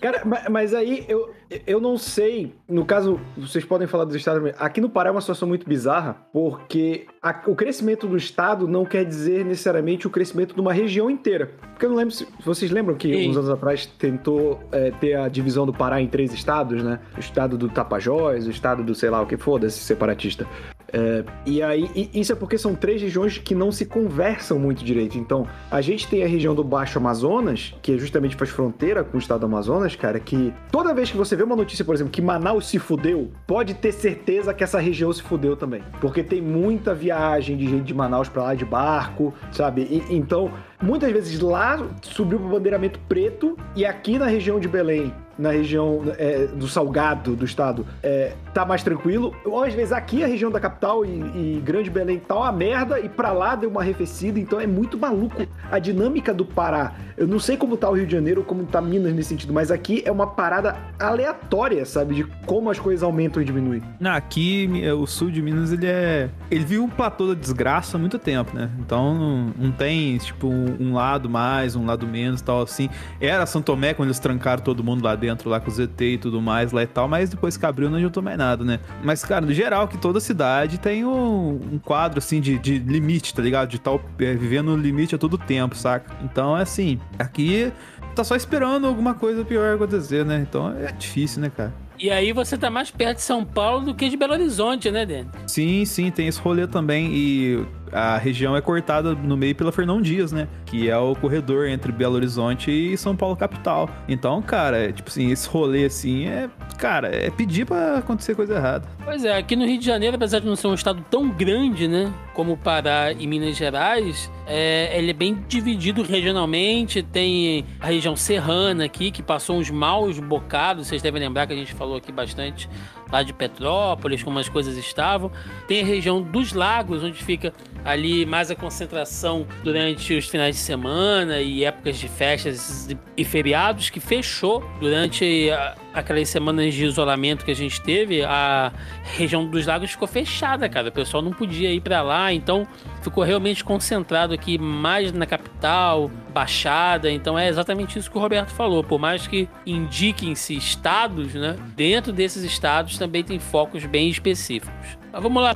Cara, mas aí eu, eu não sei. No caso, vocês podem falar dos estados. Aqui no Pará é uma situação muito bizarra, porque a, o crescimento do estado não quer dizer necessariamente o crescimento de uma região inteira. Porque eu não lembro se vocês lembram que Sim. uns anos atrás tentou é, ter a divisão do Pará em três estados, né? O estado do Tapajós, o estado do sei lá o que for, desse separatista. É, e aí, e isso é porque são três regiões que não se conversam muito direito. Então, a gente tem a região do Baixo Amazonas, que justamente faz fronteira com o estado do Amazonas, cara, que toda vez que você vê uma notícia, por exemplo, que Manaus se fudeu, pode ter certeza que essa região se fudeu também. Porque tem muita viagem de gente de Manaus para lá de barco, sabe? E, então, muitas vezes lá subiu o bandeiramento preto e aqui na região de Belém na região é, do Salgado do estado é, tá mais tranquilo. Ou às vezes aqui a região da capital e, e, Grande Belém tá uma merda e pra lá deu uma arrefecida, então é muito maluco a dinâmica do Pará. Eu não sei como tá o Rio de Janeiro, como tá Minas nesse sentido, mas aqui é uma parada aleatória, sabe, de como as coisas aumentam e diminuem. Não, aqui o sul de Minas ele é, ele viu um platô da desgraça há muito tempo, né? Então não, não tem tipo um lado mais, um lado menos, tal assim. Era São Tomé quando eles trancaram todo mundo lá dentro, lá com o ZT e tudo mais lá e tal, mas depois que abriu não adiantou mais nada, né? Mas, cara, no geral, que toda cidade tem um, um quadro, assim, de, de limite, tá ligado? De tal, é, vivendo no limite a todo tempo, saca? Então, é assim, aqui tá só esperando alguma coisa pior acontecer, né? Então é difícil, né, cara? E aí você tá mais perto de São Paulo do que de Belo Horizonte, né, Dani? Sim, sim, tem esse rolê também. E a região é cortada no meio pela Fernão Dias, né? Que é o corredor entre Belo Horizonte e São Paulo capital. Então, cara, é, tipo assim, esse rolê assim é, cara, é pedir para acontecer coisa errada. Pois é, aqui no Rio de Janeiro, apesar de não ser um estado tão grande, né, como Pará e Minas Gerais, é, ele é bem dividido regionalmente. Tem a região serrana aqui, que passou uns maus bocados. Vocês devem lembrar que a gente falou aqui bastante lá de Petrópolis, como as coisas estavam. Tem a região dos lagos, onde fica ali mais a concentração durante os finais de semana e épocas de festas e feriados, que fechou durante aquelas semanas de isolamento que a gente teve, a região dos lagos ficou fechada, cara. O pessoal não podia ir para lá, então ficou realmente concentrado aqui mais na capital, Baixada. Então é exatamente isso que o Roberto falou. Por mais que indiquem-se estados, né? Dentro desses estados também tem focos bem específicos. Mas vamos lá,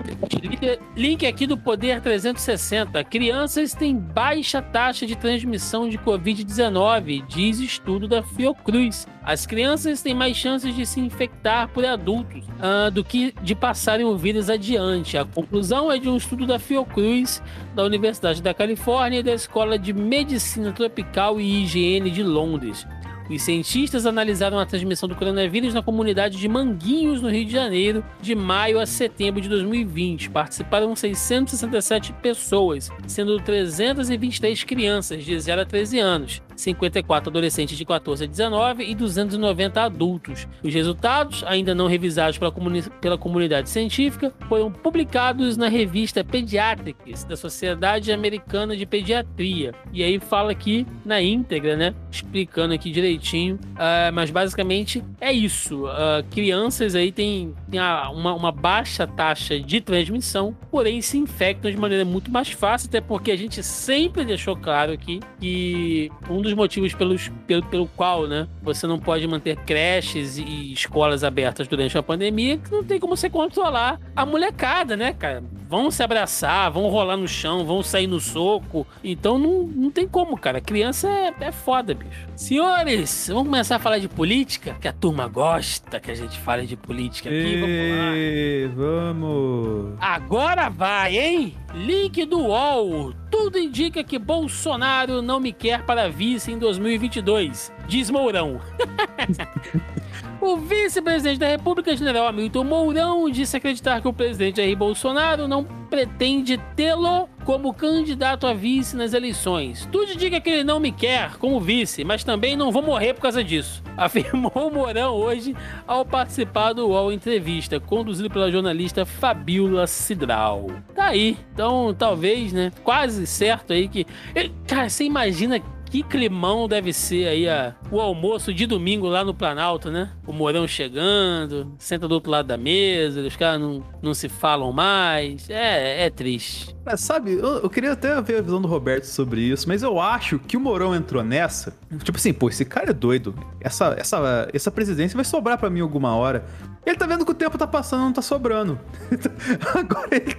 link aqui do Poder 360. Crianças têm baixa taxa de transmissão de Covid-19, diz estudo da Fiocruz. As crianças têm mais chances de se infectar por adultos uh, do que de passarem o vírus adiante. A conclusão é de um estudo da Fiocruz, da Universidade da Califórnia e da Escola de Medicina Tropical e Higiene de Londres. Os cientistas analisaram a transmissão do coronavírus na comunidade de Manguinhos, no Rio de Janeiro, de maio a setembro de 2020. Participaram 667 pessoas, sendo 323 crianças de 0 a 13 anos. 54 adolescentes de 14 a 19 e 290 adultos. Os resultados, ainda não revisados pela, comuni pela comunidade científica, foram publicados na revista Pediatrics da Sociedade Americana de Pediatria. E aí fala aqui na íntegra, né? Explicando aqui direitinho. Uh, mas basicamente é isso. Uh, crianças aí têm, têm uma, uma baixa taxa de transmissão, porém se infectam de maneira muito mais fácil, até porque a gente sempre deixou claro aqui que um dos motivos pelos, pelo, pelo qual, né, você não pode manter creches e escolas abertas durante a pandemia, que não tem como você controlar a molecada, né, cara? Vão se abraçar, vão rolar no chão, vão sair no soco. Então não, não tem como, cara. Criança é, é foda, bicho. Senhores, vamos começar a falar de política, que a turma gosta que a gente fale de política aqui. Ei, vamos lá. Vamos. Agora vai, hein? Link do UOL. Tudo indica que Bolsonaro não me quer para vice em 2022. Diz Mourão. O vice-presidente da República, general Hamilton Mourão, disse acreditar que o presidente Jair Bolsonaro não pretende tê-lo como candidato a vice nas eleições. Tudo diga que ele não me quer como vice, mas também não vou morrer por causa disso, afirmou Mourão hoje ao participar do UOL Entrevista, conduzido pela jornalista Fabiola Cidral. Tá aí, então talvez, né, quase certo aí que... Cara, você imagina que climão deve ser aí a, o almoço de domingo lá no Planalto, né? O Morão chegando, senta do outro lado da mesa, os caras não, não se falam mais. É, é triste. É, sabe, eu, eu, queria até ver a visão do Roberto sobre isso, mas eu acho que o Morão entrou nessa. Tipo assim, pô, esse cara é doido. Essa, essa, essa presidência vai sobrar para mim alguma hora. Ele tá vendo que o tempo tá passando, não tá sobrando. Agora ele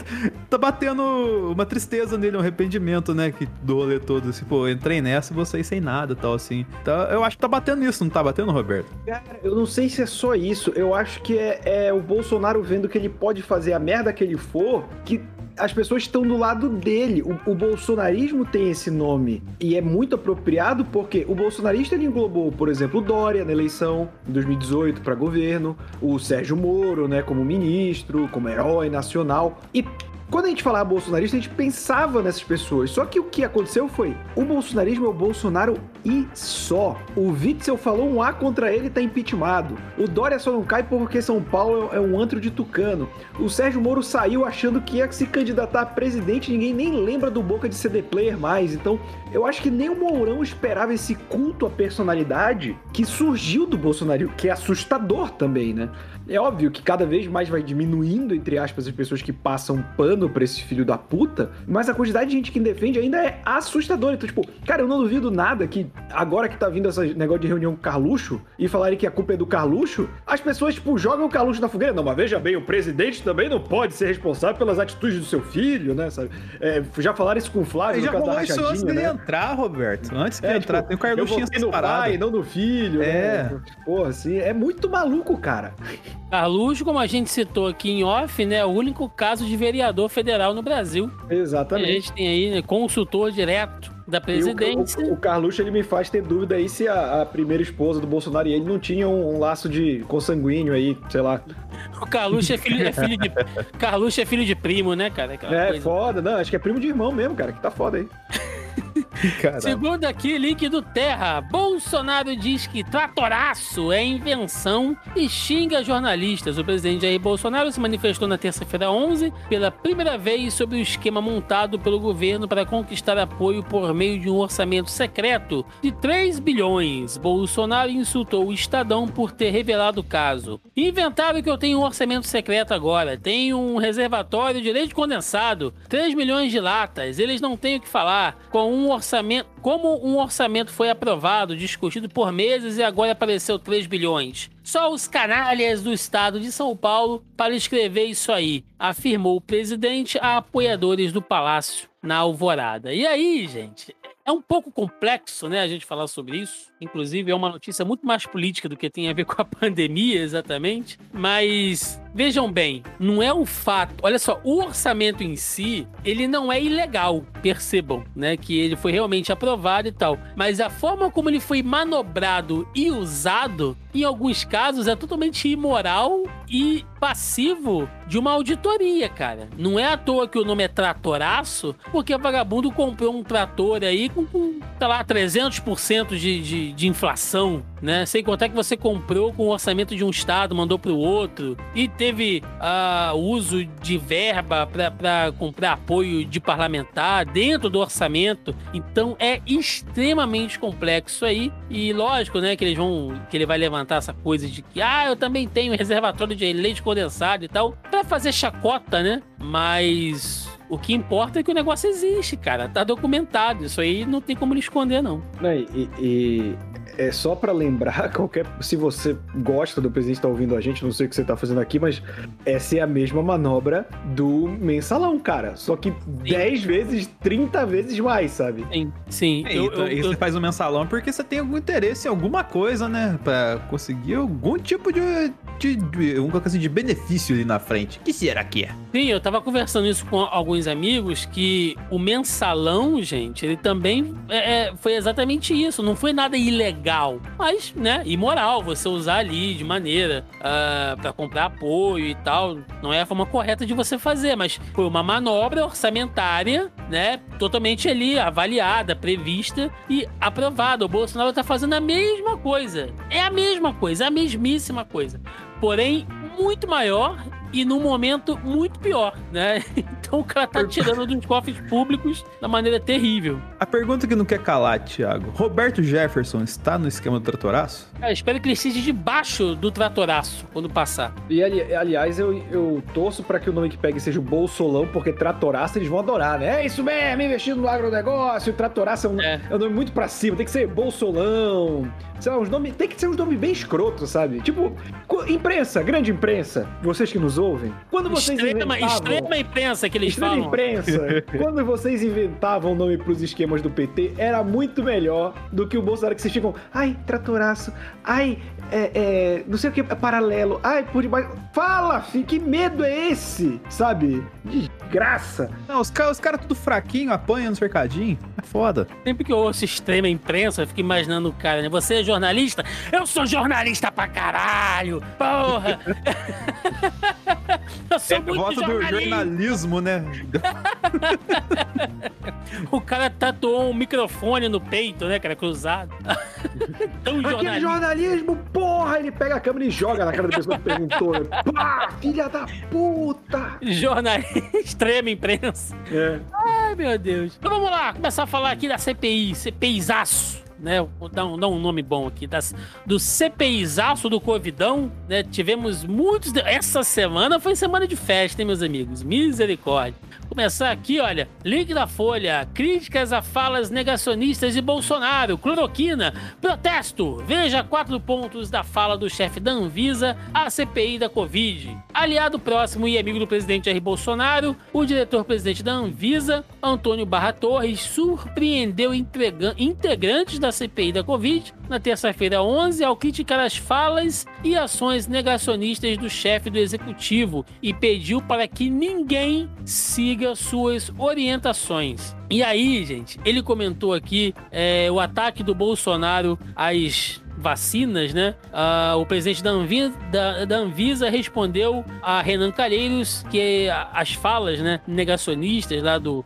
tá batendo uma tristeza nele, um arrependimento, né? Que, do rolê todo. Assim, pô, entrei nessa e sem nada tal, assim. Então, eu acho que tá batendo nisso, não tá batendo, Roberto? Cara, eu não sei se é só isso. Eu acho que é, é o Bolsonaro vendo que ele pode fazer a merda que ele for, que as pessoas estão do lado dele. O, o, bolsonarismo tem esse nome e é muito apropriado porque o bolsonarista ele englobou, por exemplo, o Dória na eleição em 2018 para governo, o Sérgio Moro, né, como ministro, como herói nacional e quando a gente falava bolsonarista, a gente pensava nessas pessoas. Só que o que aconteceu foi: o bolsonarismo é o Bolsonaro e só. O Witzel falou um A contra ele e tá impeachmentado. O Dória só não cai porque São Paulo é um antro de tucano. O Sérgio Moro saiu achando que ia se candidatar a presidente, ninguém nem lembra do Boca de CD Player mais. Então, eu acho que nem o Mourão esperava esse culto à personalidade que surgiu do Bolsonaro, que é assustador também, né? É óbvio que cada vez mais vai diminuindo, entre aspas, as pessoas que passam pano pra esse filho da puta, mas a quantidade de gente que defende ainda é assustadora. Então, tipo, cara, eu não duvido nada que agora que tá vindo esse negócio de reunião com o Carluxo e falarem que a culpa é do Carluxo, as pessoas, tipo, jogam o Carluxo na fogueira. Não, mas veja bem, o presidente também não pode ser responsável pelas atitudes do seu filho, né? Sabe? É, já falaram isso com o Flávio, já rolou isso antes dele né? entrar, Roberto. Antes de é, entrar, tipo, tem o Carluxo no pai, não no filho. É. Né? Porra, assim, é muito maluco, cara. Carluxo, como a gente citou aqui em off, né, é o único caso de vereador federal no Brasil. Exatamente. A gente tem aí né, consultor direto da presidência. O, o, o Carluxo ele me faz ter dúvida aí se a, a, primeira esposa do Bolsonaro e ele não tinham um, um, laço de consanguíneo aí, sei lá. O Carluxo é filho, é filho de Carluxo é filho de primo, né, cara? Aquela é coisa. foda, não, acho que é primo de irmão mesmo, cara, que tá foda aí. Caralho. Segundo aqui, link do Terra. Bolsonaro diz que tratoraço é invenção e xinga jornalistas. O presidente Jair Bolsonaro se manifestou na terça-feira 11 pela primeira vez sobre o esquema montado pelo governo para conquistar apoio por meio de um orçamento secreto de 3 bilhões. Bolsonaro insultou o Estadão por ter revelado o caso. Inventaram que eu tenho um orçamento secreto agora. Tenho um reservatório de leite condensado, 3 milhões de latas. Eles não têm o que falar. Com um orçamento, como um orçamento foi aprovado, discutido por meses e agora apareceu 3 bilhões. Só os canalhas do estado de São Paulo para escrever isso aí, afirmou o presidente a apoiadores do Palácio na Alvorada. E aí, gente, é um pouco complexo, né, a gente falar sobre isso. Inclusive, é uma notícia muito mais política do que tem a ver com a pandemia, exatamente. Mas vejam bem, não é o fato. Olha só, o orçamento em si, ele não é ilegal, percebam, né? Que ele foi realmente aprovado e tal. Mas a forma como ele foi manobrado e usado, em alguns casos, é totalmente imoral e passivo de uma auditoria, cara. Não é à toa que o nome é Tratoraço, porque o vagabundo comprou um trator aí com, com sei lá, 300% de, de, de inflação, né? Sem contar que você comprou com o orçamento de um estado, mandou para o outro, e teve uh, uso de verba para comprar apoio de parlamentar dentro do orçamento. Então é extremamente complexo aí. E lógico, né, que eles vão. que ele vai levantar essa coisa de que, ah, eu também tenho reservatório de leite condensado e tal, para fazer chacota, né? Mas o que importa é que o negócio existe, cara. Tá documentado. Isso aí não tem como ele esconder, não. não e, e é só para lembrar, qualquer. Se você gosta do presidente tá ouvindo a gente, não sei o que você tá fazendo aqui, mas essa é a mesma manobra do mensalão, cara. Só que sim. 10 vezes, 30 vezes mais, sabe? Sim, sim. É, eu, eu, e você eu... faz o um mensalão porque você tem algum interesse em alguma coisa, né? Pra conseguir algum tipo de. de, de alguma coisa de benefício ali na frente. O que será que é? Sim, eu tava conversando isso com alguns amigos que o mensalão, gente, ele também é, é foi exatamente isso. Não foi nada ilegal legal, mas, né, imoral você usar ali de maneira uh, ah, para comprar apoio e tal. Não é a forma correta de você fazer, mas foi uma manobra orçamentária, né, totalmente ali avaliada, prevista e aprovada. O Bolsonaro tá fazendo a mesma coisa. É a mesma coisa, a mesmíssima coisa. Porém, muito maior e num momento muito pior, né? Então o cara tá tirando dos cofres públicos da maneira terrível. A pergunta que não quer calar, Thiago. Roberto Jefferson está no esquema do tratoraço? É, espero que ele esteja debaixo do tratoraço quando passar. E ali, aliás, eu, eu torço para que o nome que pegue seja o Bolsolão, porque tratoraço eles vão adorar, né? É isso mesmo, investindo no agronegócio, tratoraço é um, é. é um nome muito pra cima, tem que ser Bolsolão. Sei lá, uns nomes. Tem que ser uns nomes bem escrotos, sabe? Tipo, imprensa, grande imprensa, vocês que nos ouvem. Quando vocês extrema, inventavam... extrema imprensa que eles extrema falam. imprensa. quando vocês inventavam o nome pros esquemas do PT, era muito melhor do que o Bolsonaro que vocês ficam. Ai, tratoraço. Ai, é, é, não sei o que, é paralelo. Ai, por debaixo. Fala, filho, que medo é esse? Sabe? Desgraça. Não, os caras cara tudo fraquinho, apanham no cercadinho. É foda. Sempre que eu ouço extrema imprensa, eu fico imaginando o cara, né? Você é jornalista? Eu sou jornalista pra caralho! Porra! eu sou é muito voto do jornalismo, né? o cara tatuou um microfone no peito, né, cara? Cruzado. Tão Aquele jornalismo, porra! Ele pega a câmera e joga na cara da pessoa que perguntou. Pá, filha da puta! Jornalista, extrema imprensa. É. Ai, meu Deus. Então vamos lá, começar a falar aqui da CPI, CPIzaço né? Vou dar um, dar um nome bom aqui, das, do CPIzaço do Covidão, né? Tivemos muitos. Essa semana foi semana de festa, hein, meus amigos? Misericórdia. Começar aqui, olha, link da Folha, críticas a falas negacionistas de Bolsonaro, cloroquina, protesto. Veja quatro pontos da fala do chefe da Anvisa à CPI da Covid. Aliado próximo e amigo do presidente Jair Bolsonaro, o diretor-presidente da Anvisa, Antônio Barra Torres, surpreendeu integrantes da CPI da Covid na terça-feira 11 ao criticar as falas e ações negacionistas do chefe do executivo e pediu para que ninguém siga suas orientações. E aí, gente, ele comentou aqui é, o ataque do Bolsonaro às vacinas, né? Uh, o presidente da Anvisa, da, da Anvisa, respondeu a Renan Calheiros que as falas, né, negacionistas lá do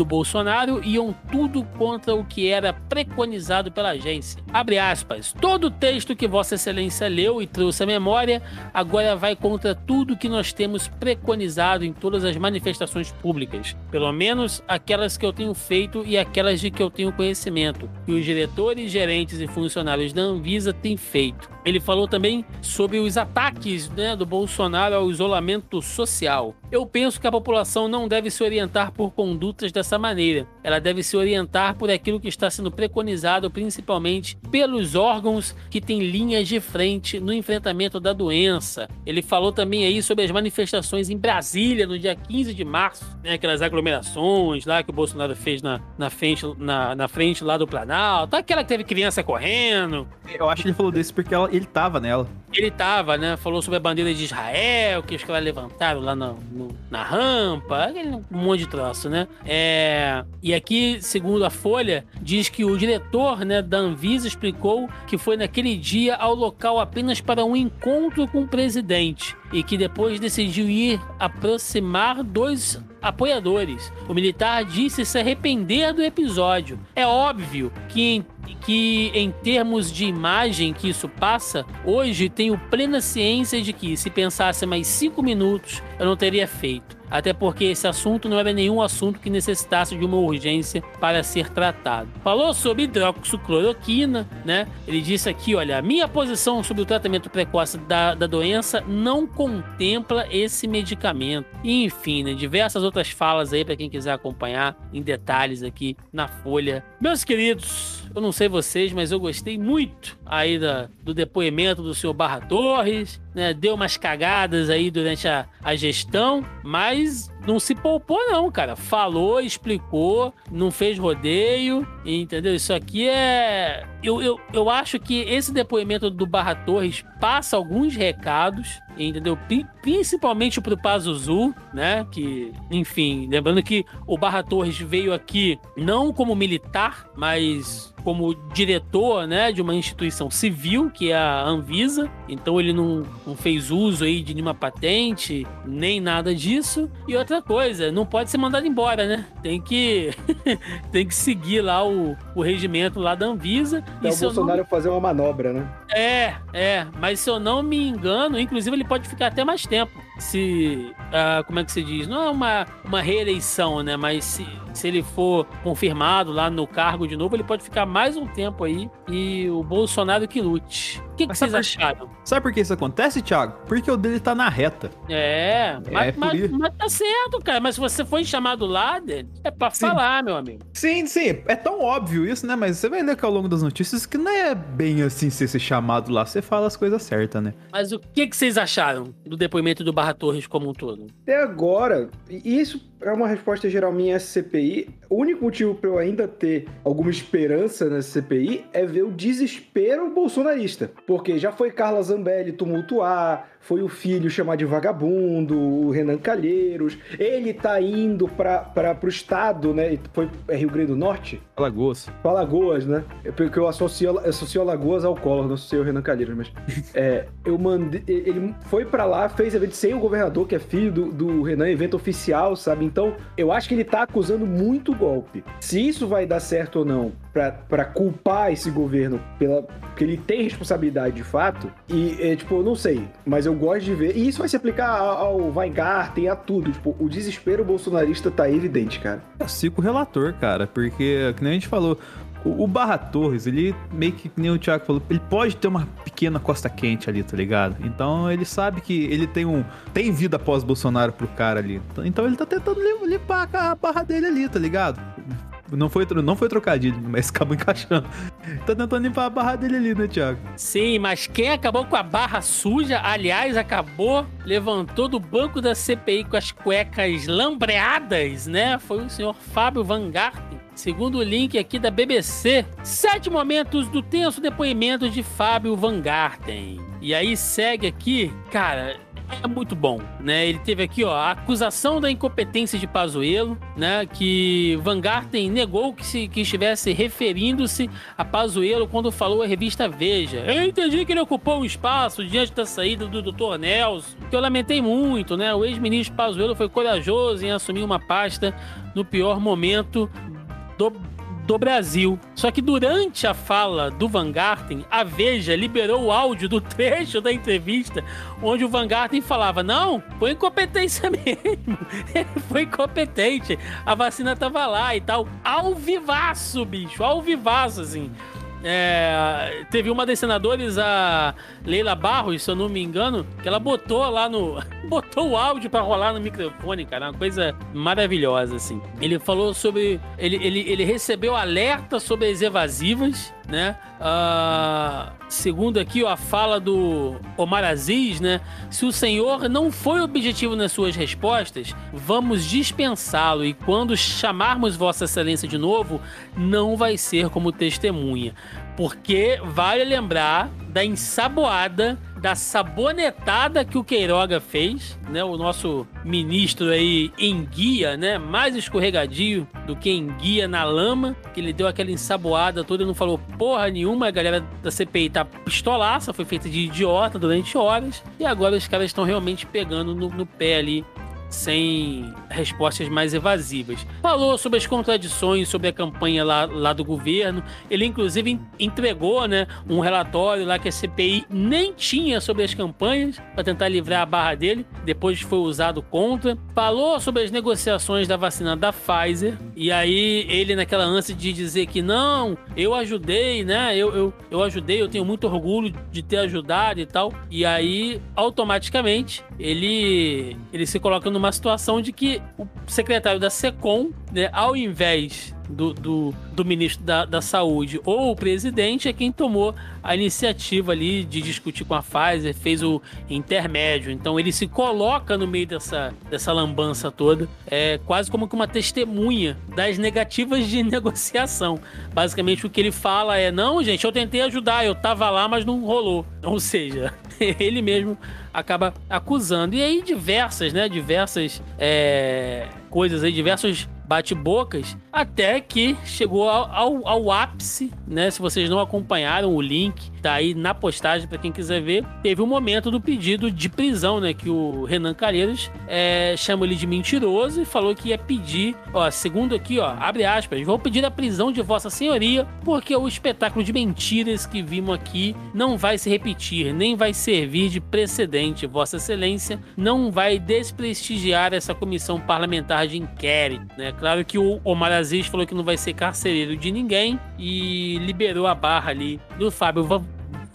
do Bolsonaro iam tudo contra o que era preconizado pela agência. Abre aspas. Todo o texto que Vossa Excelência leu e trouxe à memória agora vai contra tudo que nós temos preconizado em todas as manifestações públicas, pelo menos aquelas que eu tenho feito e aquelas de que eu tenho conhecimento, que os diretores, gerentes e funcionários da Anvisa têm feito. Ele falou também sobre os ataques né, do Bolsonaro ao isolamento social. Eu penso que a população não deve se orientar por condutas dessa maneira. Ela deve se orientar por aquilo que está sendo preconizado, principalmente pelos órgãos que têm linhas de frente no enfrentamento da doença. Ele falou também aí sobre as manifestações em Brasília no dia 15 de março, né, aquelas aglomerações lá que o Bolsonaro fez na, na, frente, na, na frente lá do Planalto, aquela que teve criança correndo. Eu acho que ele falou desse porque ela, ele tava nela. Ele tava, né? Falou sobre a bandeira de Israel, que os caras levantaram lá no, no, na rampa, aquele um monte de troço, né? É... E aqui, segundo a Folha, diz que o diretor né, da Anvisa explicou que foi naquele dia ao local apenas para um encontro com o presidente e que depois decidiu ir aproximar dois apoiadores. O militar disse se arrepender do episódio. É óbvio que em que em termos de imagem que isso passa, hoje tenho plena ciência de que se pensasse mais cinco minutos eu não teria feito até porque esse assunto não era nenhum assunto que necessitasse de uma urgência para ser tratado. Falou sobre hidroxicloroquina, né? Ele disse aqui, olha, a minha posição sobre o tratamento precoce da, da doença não contempla esse medicamento. E, enfim, né, diversas outras falas aí para quem quiser acompanhar em detalhes aqui na Folha. Meus queridos, eu não sei vocês, mas eu gostei muito aí da, do depoimento do senhor Barra Torres, né? Deu umas cagadas aí durante a, a gestão, mas não se poupou, não, cara. Falou, explicou, não fez rodeio, entendeu? Isso aqui é. Eu, eu, eu acho que esse depoimento do Barra Torres passa alguns recados, entendeu? Principalmente pro Pazuzu, né? Que, enfim, lembrando que o Barra Torres veio aqui não como militar, mas como diretor, né, de uma instituição civil, que é a Anvisa. Então ele não, não fez uso aí de nenhuma patente, nem nada disso. E outra outra coisa, não pode ser mandado embora, né? Tem que tem que seguir lá o, o regimento lá da Anvisa. É o Bolsonaro não... fazer uma manobra, né? É, é. Mas se eu não me engano, inclusive ele pode ficar até mais tempo. Se. Uh, como é que se diz? Não é uma, uma reeleição, né? Mas se, se ele for confirmado lá no cargo de novo, ele pode ficar mais um tempo aí. E o Bolsonaro que lute. O que, que vocês acharam? Sabe por que isso acontece, Thiago? Porque o dele tá na reta. É, é mas, mas, mas, tá certo, cara. Mas se você foi chamado lá, é pra sim. falar, meu amigo. Sim, sim. É tão óbvio isso, né? Mas você vai ler que ao longo das notícias que não é bem assim ser chamado lá. Você fala as coisas certas, né? Mas o que, que vocês acharam do depoimento do Barra Torres como um todo? Até agora, e isso é uma resposta geral minha essa CPI. O único motivo para eu ainda ter alguma esperança nessa CPI é ver o desespero bolsonarista. Porque já foi Carla Zambelli tumultuar, foi o filho chamar de vagabundo, o Renan Calheiros. Ele tá indo para o estado, né? Foi é Rio Grande do Norte? Alagoas. Alagoas, né? É porque eu associo, associo Alagoas ao Collor, não associei o Renan Calheiros, mas. é, eu mandei. Ele foi para lá, fez evento sem o governador, que é filho do, do Renan, evento oficial, sabe? Então, eu acho que ele tá acusando muito golpe. Se isso vai dar certo ou não, para culpar esse governo pela. porque ele tem responsabilidade de fato, e, é, tipo, eu não sei, mas eu gosto de ver. E isso vai se aplicar ao, Weingarten, a tudo. Tipo, o desespero bolsonarista tá evidente, cara. Eu sigo relator, cara, porque, que nem a gente falou, o, Barra Torres, ele meio que, nem o Thiago falou, ele pode ter uma pequena costa quente ali, tá ligado? Então ele sabe que ele tem um. tem vida após Bolsonaro pro cara ali. Então ele tá tentando limpar a barra dele ali, tá ligado? Não foi, não foi trocadilho, mas acabou encaixando. Tá tentando limpar a barra dele ali, né, Thiago? Sim, mas quem acabou com a barra suja, aliás, acabou, levantou do banco da CPI com as cuecas lambreadas, né? Foi o senhor Fábio Van Garten. Segundo o link aqui da BBC, sete momentos do tenso depoimento de Fábio Van Garten. E aí segue aqui, cara, é muito bom, né? Ele teve aqui, ó, a acusação da incompetência de Pazuello, né? Que Van Garten negou que, se, que estivesse referindo-se a Pazuello quando falou à revista Veja. Eu entendi que ele ocupou um espaço diante da saída do Dr. Nelson, que eu lamentei muito, né? O ex-ministro Pazuello foi corajoso em assumir uma pasta no pior momento do do Brasil. Só que durante a fala do Van Garten, a Veja liberou o áudio do trecho da entrevista onde o Van Garten falava: Não, foi incompetência mesmo. Foi incompetente. A vacina tava lá e tal. Ao vivaço, bicho. Ao vivaço, assim. É, teve uma das senadoras, a Leila Barros, se eu não me engano, que ela botou lá no. botou o áudio para rolar no microfone, cara. Uma coisa maravilhosa, assim. Ele falou sobre. Ele, ele, ele recebeu alerta sobre as evasivas, né? Uh, segundo aqui ó, a fala do Omar Aziz, né? Se o senhor não foi objetivo nas suas respostas, vamos dispensá-lo e quando chamarmos Vossa Excelência de novo, não vai ser como testemunha. Porque vale lembrar da ensaboada da sabonetada que o Queiroga fez, né? O nosso ministro aí em guia, né? Mais escorregadio do que em guia na lama, que ele deu aquela ensaboada toda e não falou porra nenhuma. A galera da CPI tá pistolaça, foi feita de idiota durante horas. E agora os caras estão realmente pegando no, no pé ali sem respostas mais evasivas. Falou sobre as contradições, sobre a campanha lá, lá do governo. Ele, inclusive, entregou né, um relatório lá que a CPI nem tinha sobre as campanhas para tentar livrar a barra dele. Depois foi usado contra. Falou sobre as negociações da vacina da Pfizer. E aí, ele, naquela ânsia de dizer que não, eu ajudei, né? Eu, eu, eu ajudei, eu tenho muito orgulho de ter ajudado e tal. E aí, automaticamente, ele, ele se coloca numa situação de que o secretário da SECOM, né, ao invés do, do, do ministro da, da, Saúde ou o presidente é quem tomou a iniciativa ali de discutir com a Pfizer, fez o intermédio. Então ele se coloca no meio dessa, dessa lambança toda, é quase como que uma testemunha das negativas de negociação. Basicamente o que ele fala é: não, gente, eu tentei ajudar, eu tava lá, mas não rolou. Ou seja, ele mesmo acaba acusando. E aí diversas, né? Diversas é, coisas aí, diversos bate-bocas, até que chegou ao, ao, ao, ápice, né? Se vocês não acompanharam o link, tá aí na postagem para quem quiser ver. Teve um momento do pedido de prisão, né? Que o Renan Calheiros é, chamou ele de mentiroso e falou que ia pedir, ó, segundo aqui, ó, abre aspas, vou pedir a prisão de Vossa Senhoria, porque o espetáculo de mentiras que vimos aqui não vai se repetir, nem vai servir de precedente. Vossa Excelência não vai desprestigiar essa comissão parlamentar de inquérito, né? Claro que o Omar Aziz falou que não vai ser carcereiro de ninguém e liberou a barra ali do Fábio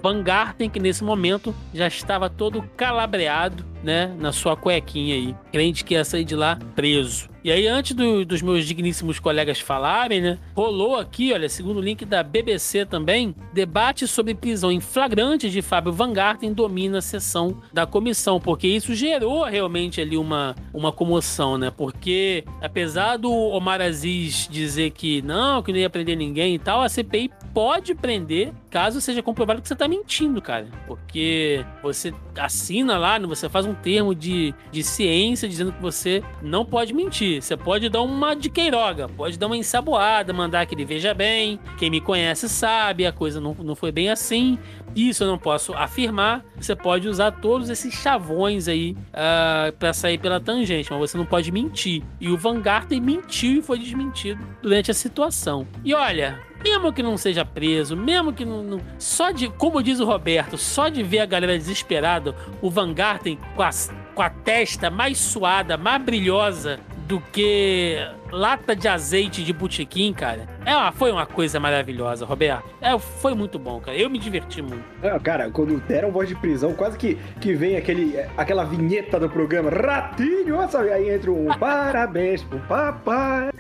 Van Garten, que nesse momento já estava todo calabreado, né, na sua cuequinha aí, crente que ia sair de lá preso. E aí, antes do, dos meus digníssimos colegas falarem, né? Rolou aqui, olha, segundo o link da BBC também, debate sobre prisão em flagrante de Fábio Van Garten domina a sessão da comissão, porque isso gerou realmente ali uma, uma comoção, né? Porque, apesar do Omar Aziz dizer que não, que não ia prender ninguém e tal, a CPI pode prender caso seja comprovado que você tá mentindo, cara. Porque você assina lá, você faz um termo de, de ciência dizendo que você não pode mentir. Você pode dar uma de queiroga, pode dar uma ensaboada, mandar aquele veja bem. Quem me conhece sabe, a coisa não, não foi bem assim. Isso eu não posso afirmar. Você pode usar todos esses chavões aí uh, ah, para sair pela tangente, mas você não pode mentir. E o Van Garten mentiu e foi desmentido durante a situação. E olha, mesmo que não seja preso, mesmo que não, não, Só de. Como diz o Roberto, só de ver a galera desesperada, o Van Garten com a, com a testa mais suada, mais brilhosa do que lata de azeite de botequim, cara. É uma, foi uma coisa maravilhosa, Roberto. É, foi muito bom, cara. Eu me diverti muito. É, cara, quando deram voz de prisão, quase que, que vem aquele, aquela vinheta do programa, Ratinho, sabe? Aí entra um parabéns pro papai.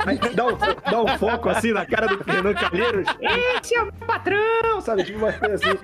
Aí dá um, dá um foco assim na cara do Renan Calheiros. Esse é o patrão, sabe? Tipo uma coisa assim.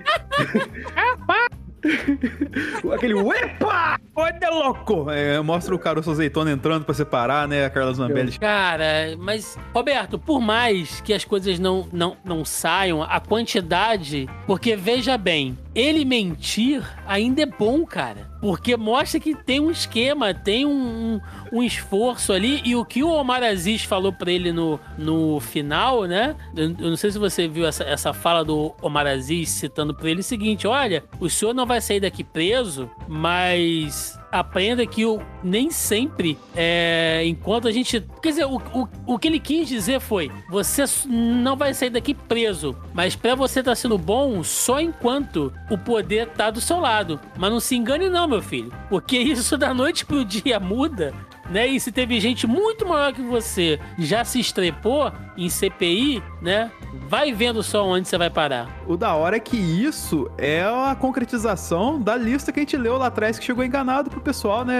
Aquele uepa! Olha, louco! É, mostra o caroço azeitona entrando pra separar, né? A Carla Zambelli. Cara, mas, Roberto, por mais que as coisas não, não, não saiam, a quantidade. Porque veja bem, ele mentir ainda é bom, cara. Porque mostra que tem um esquema, tem um, um, um esforço ali. E o que o Omar Aziz falou pra ele no, no final, né? Eu, eu não sei se você viu essa, essa fala do Omar Aziz citando pra ele o seguinte: olha, o senhor não vai sair daqui preso, mas aprenda que o, nem sempre, é, enquanto a gente. Quer dizer, o, o, o que ele quis dizer foi: você não vai sair daqui preso, mas para você tá sendo bom só enquanto o poder tá do seu lado. Mas não se engane, não, meu filho, porque isso da noite pro dia muda né? E se teve gente muito maior que você já se estrepou em CPI, né? Vai vendo só onde você vai parar. O da hora é que isso é a concretização da lista que a gente leu lá atrás que chegou enganado pro pessoal, né,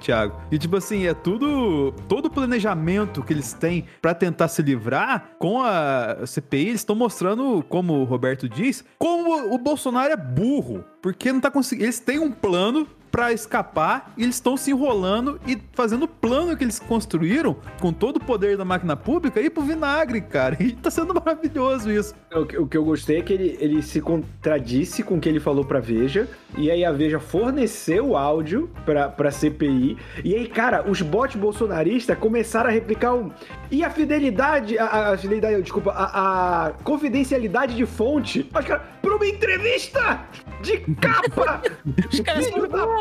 Thiago? E tipo assim, é tudo todo o planejamento que eles têm para tentar se livrar com a CPI, eles estão mostrando, como o Roberto diz, como o Bolsonaro é burro, porque não tá conseguindo, eles têm um plano para escapar e eles estão se enrolando e fazendo o plano que eles construíram com todo o poder da máquina pública ir pro vinagre, cara. E tá sendo maravilhoso isso. O que, o que eu gostei é que ele, ele se contradisse com o que ele falou pra Veja, e aí a Veja forneceu o áudio pra, pra CPI, e aí, cara, os bots bolsonaristas começaram a replicar um... E a fidelidade, a, a fidelidade, desculpa, a, a confidencialidade de fonte, os caras, pra uma entrevista de capa! os caras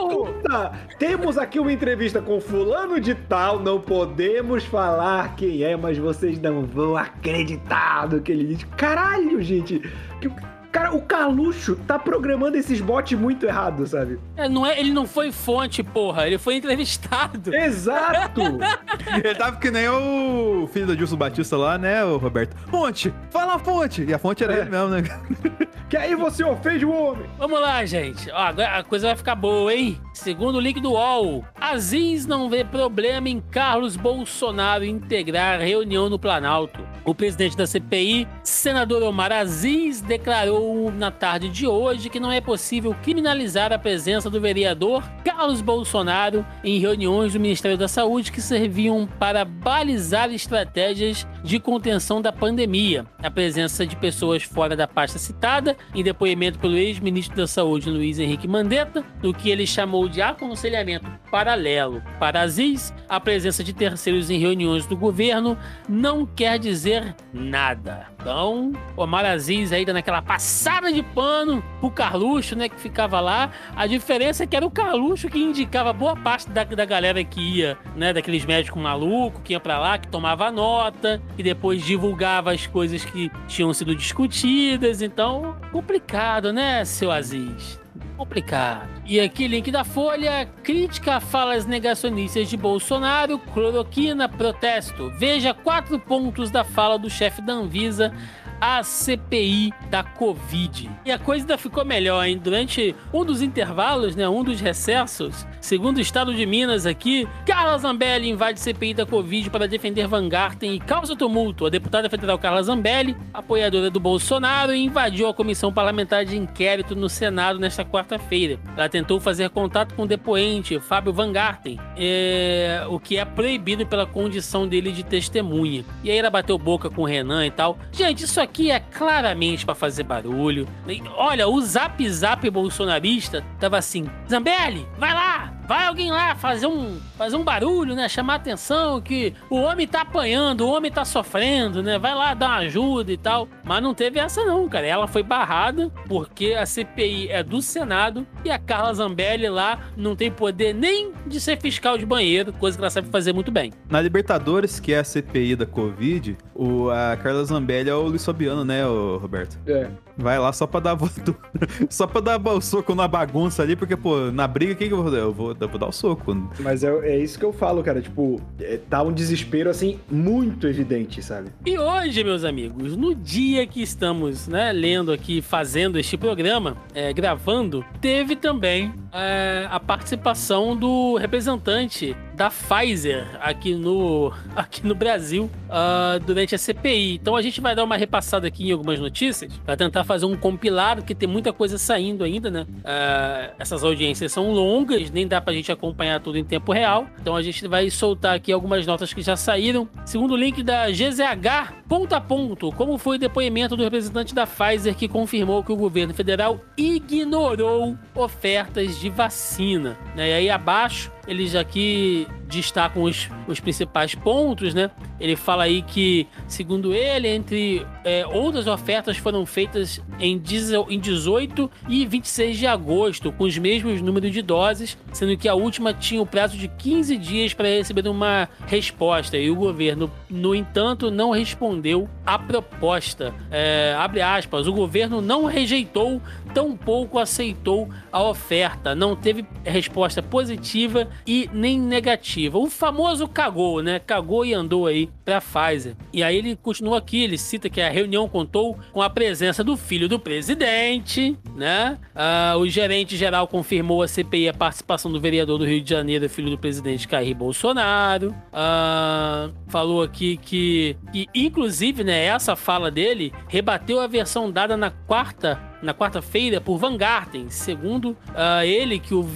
puta! Temos aqui uma entrevista com fulano de tal, não podemos falar quem é, mas vocês não vão acreditar no que ele diz. Caralho, gente! Que, Cara, o Carluxo tá programando esses bots muito errado, sabe? É, não é, ele não foi fonte, porra. Ele foi entrevistado. Exato! ele tava que nem o filho do Gilson Batista lá, né, o Roberto? Fonte! Fala a fonte! E a fonte era é. ele mesmo, né? que aí você ofende o homem. Vamos lá, gente. Ó, agora a coisa vai ficar boa, hein? Segundo o link do UOL, Aziz não vê problema em Carlos Bolsonaro integrar reunião no Planalto. O presidente da CPI, senador Omar Aziz, declarou na tarde de hoje que não é possível criminalizar a presença do vereador Carlos Bolsonaro em reuniões do Ministério da Saúde que serviam para balizar estratégias de contenção da pandemia. A presença de pessoas fora da pasta citada em depoimento pelo ex-ministro da Saúde Luiz Henrique Mandetta, do que ele chamou de aconselhamento paralelo. Para Aziz, a presença de terceiros em reuniões do governo não quer dizer nada. Então, Omar Aziz ainda naquela passada de pano pro Carluxo, né, que ficava lá. A diferença é que era o Carluxo que indicava boa parte da, da galera que ia, né, daqueles médicos malucos que ia para lá, que tomava nota, e depois divulgava as coisas que tinham sido discutidas. Então, complicado, né, seu Aziz? Complicado. E aqui, link da Folha: crítica a falas negacionistas de Bolsonaro, cloroquina, protesto. Veja quatro pontos da fala do chefe da Anvisa a CPI da Covid. E a coisa ainda ficou melhor, hein? Durante um dos intervalos, né, um dos recessos, segundo o estado de Minas aqui, Carla Zambelli invade CPI da Covid para defender Van Garten e causa tumulto. A deputada federal Carla Zambelli, apoiadora do Bolsonaro, invadiu a comissão parlamentar de inquérito no Senado nesta quarta-feira. Ela tentou fazer contato com o depoente, Fábio Van Garten, é... o que é proibido pela condição dele de testemunha. E aí ela bateu boca com o Renan e tal. Gente, isso aqui aqui é claramente para fazer barulho. Olha, o zap zap bolsonarista tava assim: Zambelli, vai lá, vai alguém lá fazer um, fazer um barulho, né? Chamar atenção que o homem tá apanhando, o homem tá sofrendo, né? Vai lá dar uma ajuda e tal. Mas não teve essa não, cara. Ela foi barrada porque a CPI é do Senado e a Carla Zambelli lá não tem poder nem de ser fiscal de banheiro, coisa que ela sabe fazer muito bem. Na Libertadores, que é a CPI da Covid, o, a Carla Zambelli é o Luiz Fabiano, né, Roberto? É. Vai lá só pra dar só pra dar o soco na bagunça ali, porque, pô, na briga, quem que eu vou fazer? Eu vou, eu vou dar o soco. Mas é, é isso que eu falo, cara. Tipo, é, tá um desespero, assim, muito evidente, sabe? E hoje, meus amigos, no dia que estamos, né, lendo aqui, fazendo este programa, é, gravando, teve também é, a participação do representante da Pfizer aqui no, aqui no Brasil. uh, durante a CPI. Então a gente vai dar uma repassada aqui em algumas notícias para tentar fazer um compilado, que tem muita coisa saindo ainda, né? Uh, essas audiências são longas, nem dá pra gente acompanhar tudo em tempo real. Então a gente vai soltar aqui algumas notas que já saíram. Segundo o link da GZH, ponto a ponto, como foi o depoimento do representante da Pfizer que confirmou que o governo federal ignorou ofertas de vacina. Né? E aí abaixo eles aqui destacam os, os principais pontos, né? Ele fala aí que, segundo ele, entre é, outras ofertas foram feitas em 18 e 26 de agosto, com os mesmos números de doses, sendo que a última tinha o prazo de 15 dias para receber uma resposta. E o governo, no entanto, não respondeu à proposta. É, abre aspas, o governo não rejeitou, tampouco aceitou a oferta, não teve resposta positiva e nem negativa. O famoso cagou, né? Cagou e andou aí para Pfizer. E aí ele continua aqui, ele cita que a reunião contou com a presença do filho do presidente, né? Ah, o gerente geral confirmou a CPI a participação do vereador do Rio de Janeiro, filho do presidente Jair Bolsonaro. Ah, falou aqui que, que, inclusive, né, essa fala dele rebateu a versão dada na quarta na quarta-feira por Van Garten, segundo uh, ele que o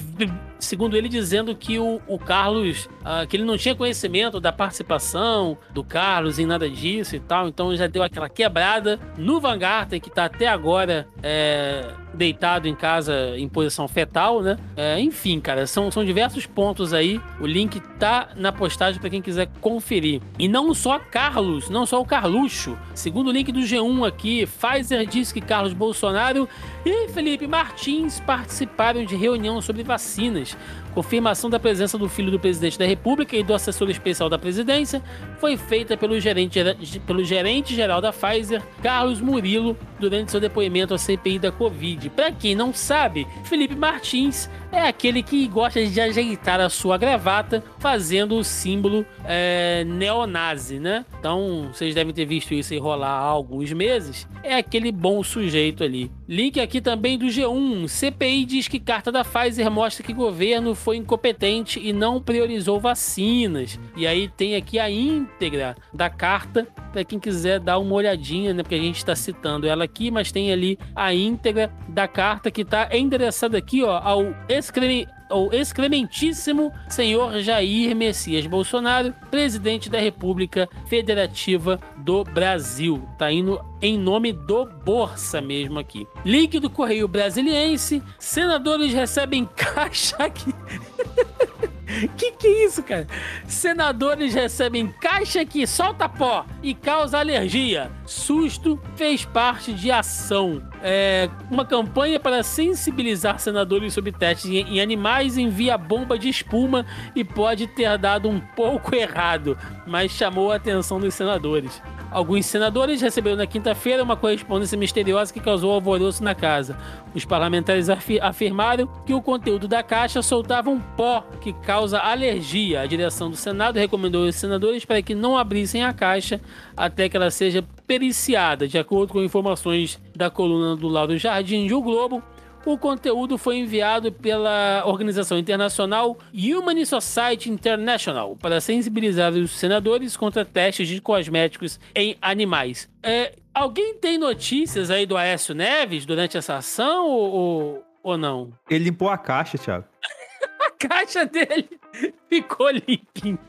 segundo ele dizendo que o, o Carlos uh, que ele não tinha conhecimento da participação do Carlos em nada disso e tal, então já deu aquela quebrada no Van Garten que tá até agora é, deitado em casa em posição fetal, né? É, enfim, cara, são, são diversos pontos aí. O link tá na postagem para quem quiser conferir. E não só Carlos, não só o Carluxo. Segundo o link do G1 aqui, Pfizer diz que Carlos Bolsonaro e Felipe Martins participaram de reunião sobre vacinas. Confirmação da presença do filho do presidente da República e do assessor especial da presidência foi feita pelo gerente, pelo gerente geral da Pfizer, Carlos Murilo, durante seu depoimento à CPI da Covid. Para quem não sabe, Felipe Martins é aquele que gosta de ajeitar a sua gravata fazendo o símbolo é, neonazi, né? Então, vocês devem ter visto isso rolar há alguns meses. É aquele bom sujeito ali. Link aqui também do G1. CPI diz que carta da Pfizer mostra que governo foi incompetente e não priorizou vacinas. E aí tem aqui a íntegra da carta para quem quiser dar uma olhadinha, né? Porque a gente está citando ela aqui, mas tem ali a íntegra da carta que está endereçada aqui, ó, ao excreme, o excrementíssimo senhor Jair Messias Bolsonaro, presidente da República Federativa do Brasil. Tá indo em nome do Bolsa mesmo aqui. Link do Correio Brasiliense: senadores recebem caixa aqui. Que que é isso, cara? Senadores recebem caixa que solta pó e causa alergia. Susto fez parte de ação. É, uma campanha para sensibilizar senadores sobre testes em animais envia bomba de espuma e pode ter dado um pouco errado, mas chamou a atenção dos senadores. Alguns senadores receberam na quinta-feira uma correspondência misteriosa que causou alvoroço na casa. Os parlamentares afirmaram que o conteúdo da caixa soltava um pó que causa alergia. A direção do Senado recomendou aos senadores para que não abrissem a caixa até que ela seja periciada. De acordo com informações da coluna do Lauro Jardim de O Globo, o conteúdo foi enviado pela organização internacional Human Society International para sensibilizar os senadores contra testes de cosméticos em animais. É, alguém tem notícias aí do Aécio Neves durante essa ação ou, ou não? Ele limpou a caixa, Thiago. Caixa dele ficou limpinho.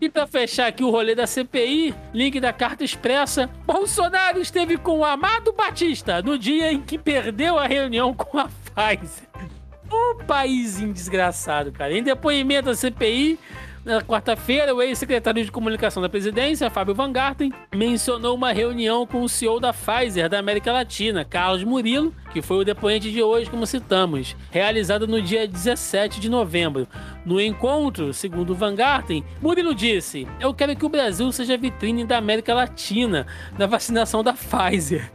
E para fechar aqui o rolê da CPI, link da carta expressa: Bolsonaro esteve com o Amado Batista no dia em que perdeu a reunião com a Pfizer. Um país desgraçado, cara. Em depoimento à CPI, na quarta-feira, o ex-secretário de comunicação da presidência, Fábio Van Garten, mencionou uma reunião com o CEO da Pfizer da América Latina, Carlos Murilo, que foi o depoente de hoje, como citamos, realizada no dia 17 de novembro. No encontro, segundo Van Garten, Murilo disse: Eu quero que o Brasil seja vitrine da América Latina na vacinação da Pfizer.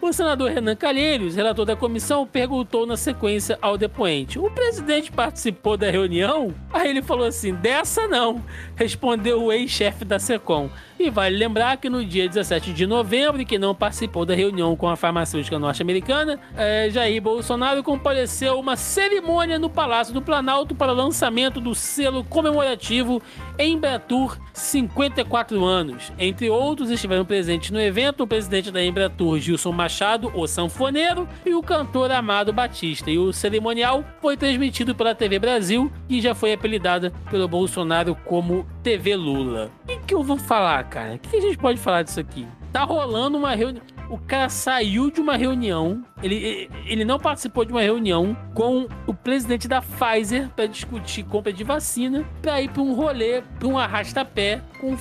O senador Renan Calheiros, relator da comissão, perguntou na sequência ao depoente: O presidente participou da reunião? Aí ele falou assim: Dessa não, respondeu o ex-chefe da SECOM. E vale lembrar que no dia 17 de novembro, que não participou da reunião com a farmacêutica norte-americana, é, Jair Bolsonaro compareceu uma cerimônia no Palácio do Planalto para o lançamento do selo comemorativo Embratur 54 anos. Entre outros, estiveram presentes no evento o presidente da Embratur, Gilson Machado, o sanfoneiro, e o cantor Amado Batista. E o cerimonial foi transmitido pela TV Brasil e já foi apelidada pelo Bolsonaro como TV Lula. O que, eu vou falar, cara? O que a gente pode falar disso aqui? Tá rolando uma reunião. O cara saiu de uma reunião, ele, ele não participou de uma reunião com o presidente da Pfizer para discutir compra de vacina, para ir para um rolê, para um arrasta-pé, com,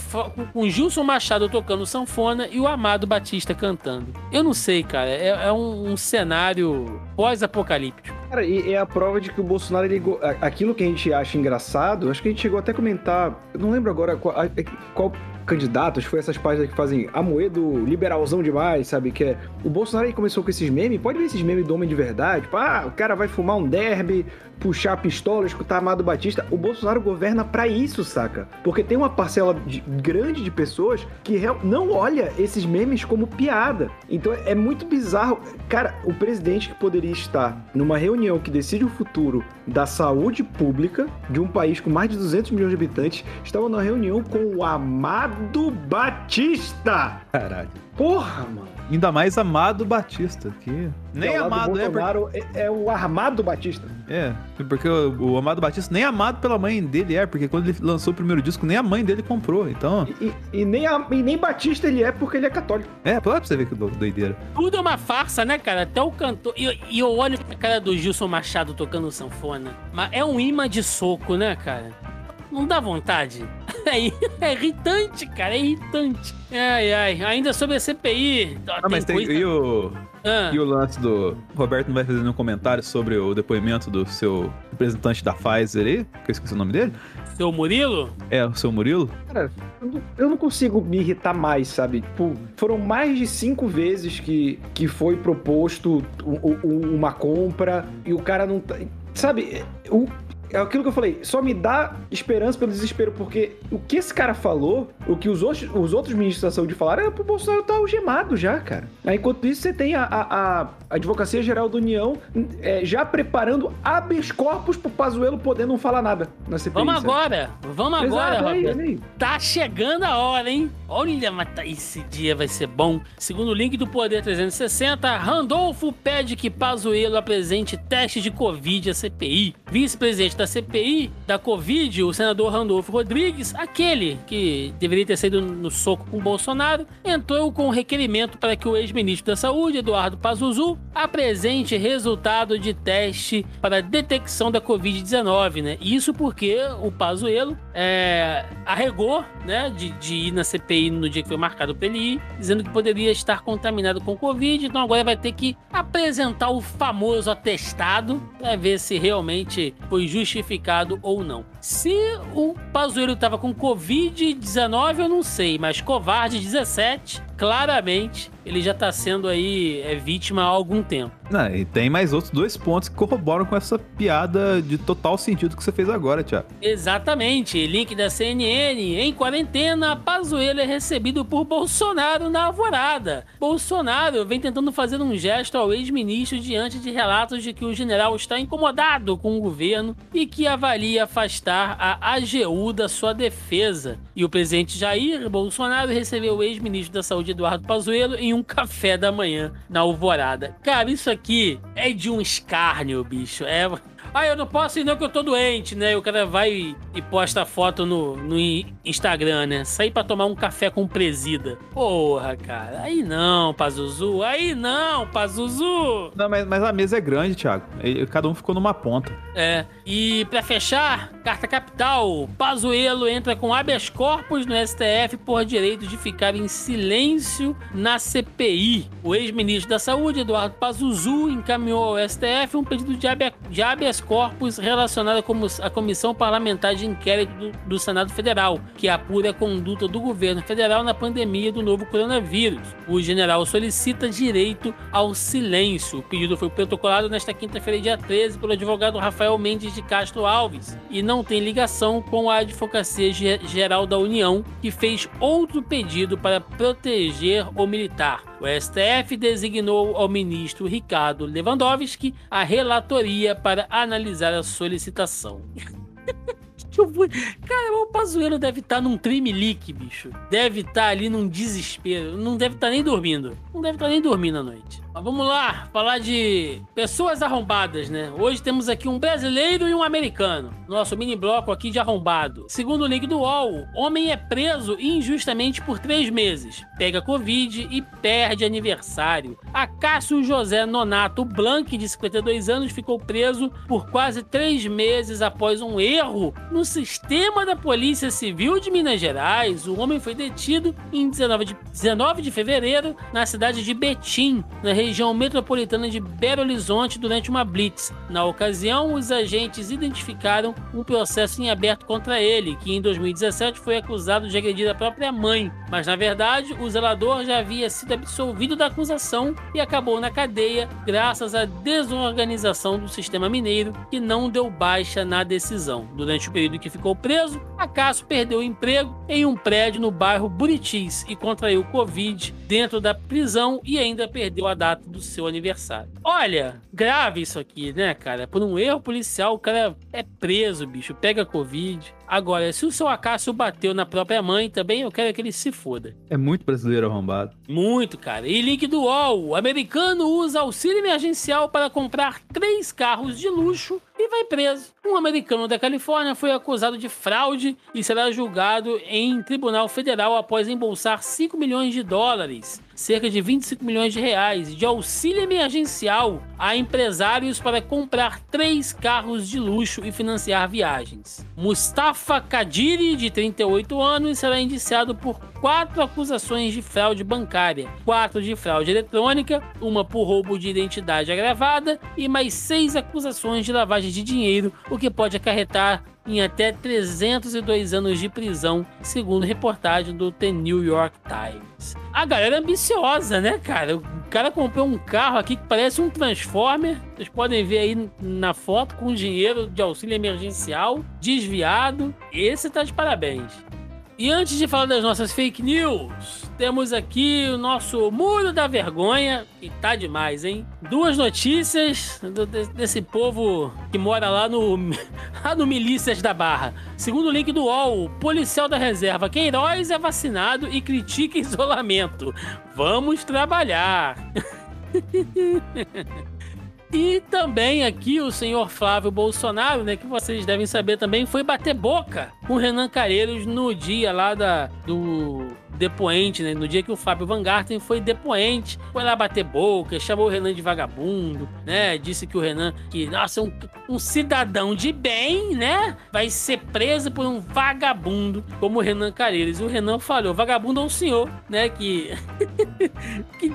com Gilson Machado tocando sanfona e o Amado Batista cantando. Eu não sei, cara, é, é um, um cenário pós-apocalíptico. Cara, e é a prova de que o Bolsonaro, ele, aquilo que a gente acha engraçado, acho que a gente chegou até a comentar, não lembro agora qual, qual candidatos, foi essas páginas que fazem Amoedo liberalzão demais, sabe? Que é. O Bolsonaro aí começou com esses memes, pode ver esses memes do homem de verdade, tipo, ah, o cara vai fumar um derby, puxar a pistola, escutar Amado Batista. O Bolsonaro governa para isso, saca? Porque tem uma parcela de, grande de pessoas que não olha esses memes como piada. Então é muito bizarro. Cara, o presidente que poderia estar numa reunião que decide o futuro da saúde pública de um país com mais de 200 milhões de habitantes estava numa reunião com o Amado Batista. Caralho. Porra, mano. Ainda mais Amado Batista, que nem amado é. Porque... É, é o Armado Batista. É, porque o, o, Amado Batista nem amado pela mãe dele é, porque quando ele lançou o primeiro disco, nem a mãe dele comprou, então. E, e, nem, a, e nem Batista ele é porque ele é católico. É, pra você ver que doideira. Tudo é uma farsa, né, cara? Até o cantor. E, e eu olho a cara do Gilson Machado tocando sanfona. Mas é um imã de soco, né, cara? Não dá vontade. É, é irritante, cara, é irritante. Ai, ai. Ainda sobre a CPI. Ah, mas tem, coisa... e, o, ah. e o lance do. O Roberto não vai fazer nenhum comentário sobre o depoimento do seu representante da Pfizer aí? Que eu esqueci o nome dele. Seu Murilo? É, o seu Murilo? Cara, eu não consigo me irritar mais, sabe? Tipo, foram mais de cinco vezes que, que foi proposto uma compra e o cara não tá. Sabe, o, é aquilo que eu falei, só me dá esperança pelo desespero, porque o que esse cara falou, o que os outros, os outros ministros da saúde falaram, era pro Bolsonaro estar tá algemado já, cara. Aí, enquanto isso, você tem a, a, a Advocacia Geral da União é, já preparando habeas corpus pro Pazuello poder não falar nada na CPI. Vamos sabe? agora, vamos Exato, agora, aí, aí. Tá chegando a hora, hein? Olha, mas tá, esse dia vai ser bom. Segundo o link do Poder 360, Randolfo pede que Pazuello apresente teste de Covid à CPI. Vice-presidente da CPI da Covid, o senador Randolfo Rodrigues, aquele que deveria ter saído no soco com o Bolsonaro, entrou com um requerimento para que o ex-ministro da Saúde, Eduardo Pazuzu, apresente resultado de teste para detecção da Covid-19, né? Isso porque o Pazuello é, arregou, né, de, de, ir na CPI no dia que foi marcado para ele ir, dizendo que poderia estar contaminado com Covid, então agora vai ter que apresentar o famoso atestado para ver se realmente foi justificado justificado ou não. Se o Pazuello estava com Covid-19, eu não sei, mas covarde 17 claramente ele já tá sendo aí é, vítima há algum tempo. Não, e tem mais outros dois pontos que corroboram com essa piada de total sentido que você fez agora, Tiago. Exatamente. Link da CNN. Em quarentena, Pazuello é recebido por Bolsonaro na alvorada. Bolsonaro vem tentando fazer um gesto ao ex-ministro diante de relatos de que o general está incomodado com o governo e que avalia afastar a AGU da sua defesa. E o presidente Jair Bolsonaro recebeu o ex-ministro da Saúde Eduardo Pazuello em um café da manhã na Alvorada. Cara, isso aqui é de um escárnio, bicho. É ah, eu não posso ir não que eu tô doente, né? O cara vai e posta foto no, no Instagram, né? Sair pra tomar um café com presida. Porra, cara. Aí não, Pazuzu. Aí não, Pazuzu. Não, mas, mas a mesa é grande, Thiago. Cada um ficou numa ponta. É. E pra fechar, carta capital. Pazuello entra com habeas corpus no STF por direito de ficar em silêncio na CPI. O ex-ministro da Saúde, Eduardo Pazuzu, encaminhou ao STF um pedido de habeas corpus relacionada à Comissão Parlamentar de Inquérito do Senado Federal, que apura a conduta do governo federal na pandemia do novo coronavírus. O general solicita direito ao silêncio. O pedido foi protocolado nesta quinta-feira, dia 13, pelo advogado Rafael Mendes de Castro Alves e não tem ligação com a Advocacia Geral da União, que fez outro pedido para proteger o militar. O STF designou ao ministro Ricardo Lewandowski a relatoria para analisar a solicitação. Eu fui... Cara, o Pazuello deve estar tá num tremelique, bicho. Deve estar tá ali num desespero. Não deve estar tá nem dormindo. Não deve estar tá nem dormindo à noite. Mas vamos lá, falar de pessoas arrombadas, né? Hoje temos aqui um brasileiro e um americano. Nosso mini bloco aqui de arrombado. Segundo o link do UOL, homem é preso injustamente por três meses. Pega Covid e perde aniversário. Acácio José Nonato Blanc, de 52 anos, ficou preso por quase três meses após um erro no sistema da Polícia Civil de Minas Gerais. O homem foi detido em 19 de, 19 de fevereiro na cidade de Betim, na região metropolitana de Belo Horizonte durante uma blitz. Na ocasião, os agentes identificaram um processo em aberto contra ele, que em 2017 foi acusado de agredir a própria mãe. Mas na verdade, o zelador já havia sido absolvido da acusação e acabou na cadeia graças à desorganização do sistema mineiro, que não deu baixa na decisão. Durante o período que ficou preso, Acaso perdeu o emprego em um prédio no bairro Buritis e contraiu Covid dentro da prisão e ainda perdeu a data do seu aniversário. Olha, grave isso aqui, né, cara? Por um erro policial, o cara é preso, bicho, pega Covid. Agora, se o seu Acácio bateu na própria mãe também, eu quero que ele se foda. É muito brasileiro arrombado. Muito, cara. E link do UOL. O americano usa auxílio emergencial para comprar três carros de luxo e vai preso. Um americano da Califórnia foi acusado de fraude e será julgado em tribunal federal após embolsar 5 milhões de dólares cerca de 25 milhões de reais de auxílio emergencial a empresários para comprar três carros de luxo e financiar viagens. Mustafa Kadiri, de 38 anos, será indiciado por quatro acusações de fraude bancária, quatro de fraude eletrônica, uma por roubo de identidade agravada e mais seis acusações de lavagem de dinheiro, o que pode acarretar em até 302 anos de prisão, segundo reportagem do The New York Times. A galera é ambiciosa, né, cara? O cara comprou um carro aqui que parece um Transformer. Vocês podem ver aí na foto com dinheiro de auxílio emergencial desviado. Esse tá de parabéns. E antes de falar das nossas fake news, temos aqui o nosso Muro da Vergonha, e tá demais, hein? Duas notícias do, desse povo que mora lá no, lá no Milícias da Barra. Segundo o link do UOL, policial da reserva Queiroz é vacinado e critica isolamento. Vamos trabalhar. E também aqui o senhor Flávio Bolsonaro, né, que vocês devem saber também, foi bater boca com Renan Calheiros no dia lá da, do depoente, né? No dia que o Fábio Van Garten foi depoente, foi lá bater boca, chamou o Renan de vagabundo, né? Disse que o Renan, que, nossa, um, um cidadão de bem, né? Vai ser preso por um vagabundo como o Renan Calheiros. E o Renan falou: vagabundo é um senhor, né? Que, que,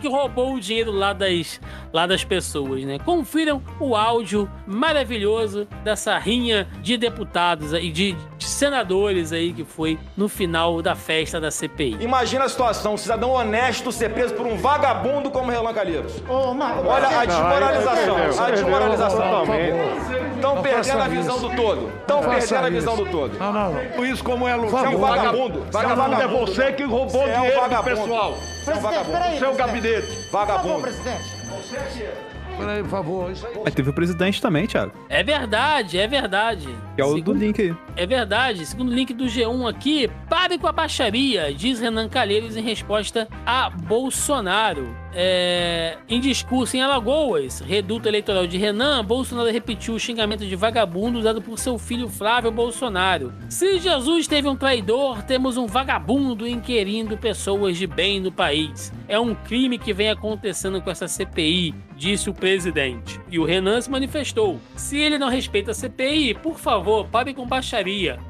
que roubou o dinheiro lá das, lá das pessoas, né? Confiram o áudio maravilhoso dessa rinha de deputados e de, de senadores aí que foi no final da festa da CPI. Imagina a situação, um cidadão honesto ser preso por um vagabundo como Relan Calheiros. Olha a desmoralização, a desmoralização. Estão perdendo a visão do todo. Estão perdendo a visão do todo. Não, não, não. Isso como é Você é um vagabundo. Vagabundo é você que roubou Você é um dinheiro do vagabundo. pessoal. Você é um vagabundo. Gabinete. Vagabundo. Peraí, por favor. Isso aí. Mas teve o presidente também, Thiago. É verdade, é verdade. Que é o do Segundo- link aí. É verdade. Segundo o link do G1 aqui, pare com a baixaria, diz Renan Calheiros em resposta a Bolsonaro. É, Em discurso em Alagoas, reduto eleitoral de Renan, Bolsonaro repetiu o xingamento de vagabundo dado por seu filho Flávio Bolsonaro. Se Jesus teve um traidor, temos um vagabundo inquirindo pessoas de bem no país. É um crime que vem acontecendo com essa CPI, disse o presidente. E o Renan se manifestou. Se ele não respeita a CPI, por favor, pare com baixaria.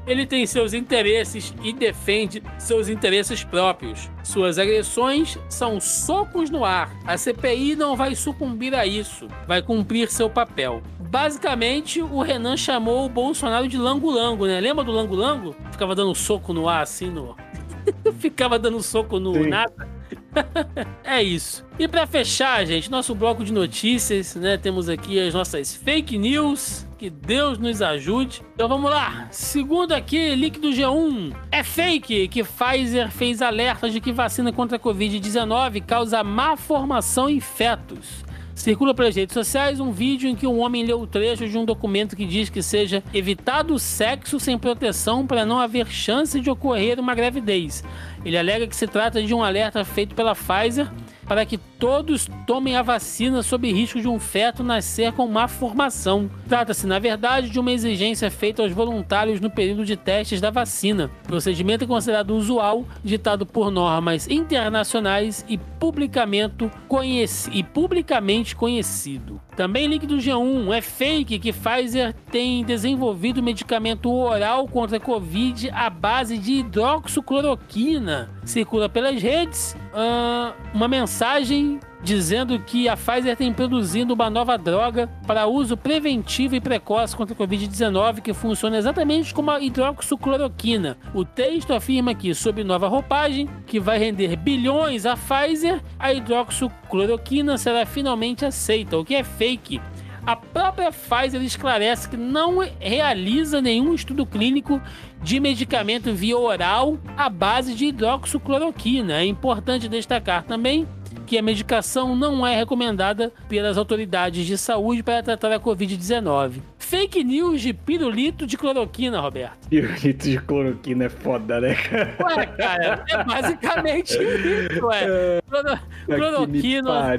Ele tem seus interesses e defende seus interesses próprios. Suas agressões são socos no ar. A CPI não vai sucumbir a isso. Vai cumprir seu papel. Basicamente, o Renan chamou o Bolsonaro de lango-lango, né? Lembra do lango-lango? Ficava dando soco no ar, assim, no... Ficava dando soco no Sim. nada. é isso. E pra fechar, gente, nosso bloco de notícias, né? Temos aqui as nossas fake news. Que Deus nos ajude. Então vamos lá. Segundo aqui, link do G1. É fake que Pfizer fez alertas de que vacina contra a Covid-19 causa má formação em fetos. Circula pelas redes sociais um vídeo em que um homem lê o trecho de um documento que diz que seja evitado o sexo sem proteção para não haver chance de ocorrer uma gravidez. Ele alega que se trata de um alerta feito pela Pfizer para que todos tomem a vacina sob risco de um feto nascer com má formação. Trata-se, na verdade, de uma exigência feita aos voluntários no período de testes da vacina. O procedimento é considerado usual, ditado por normas internacionais e publicamente, conheci e publicamente conhecido. Também link do G1, é fake que Pfizer tem desenvolvido medicamento oral contra a Covid à base de hidroxicloroquina. Circula pelas redes uh, uma mensagem dizendo que a Pfizer tem produzindo uma nova droga para uso preventivo e precoce contra a Covid-19 que funciona exatamente como a hidroxicloroquina. O texto afirma que, sob nova roupagem, que vai render bilhões à Pfizer, a hidroxicloroquina será finalmente aceita, o que é fake. A própria Pfizer esclarece que não realiza nenhum estudo clínico de medicamento via oral à base de hidroxicloroquina. É importante destacar também que a medicação não é recomendada pelas autoridades de saúde para tratar a Covid-19. Fake news de pirulito de cloroquina, Roberto. Pirulito de cloroquina é foda, né, cara? Ué, cara, é basicamente isso, ué. Cloro... Cloroquina.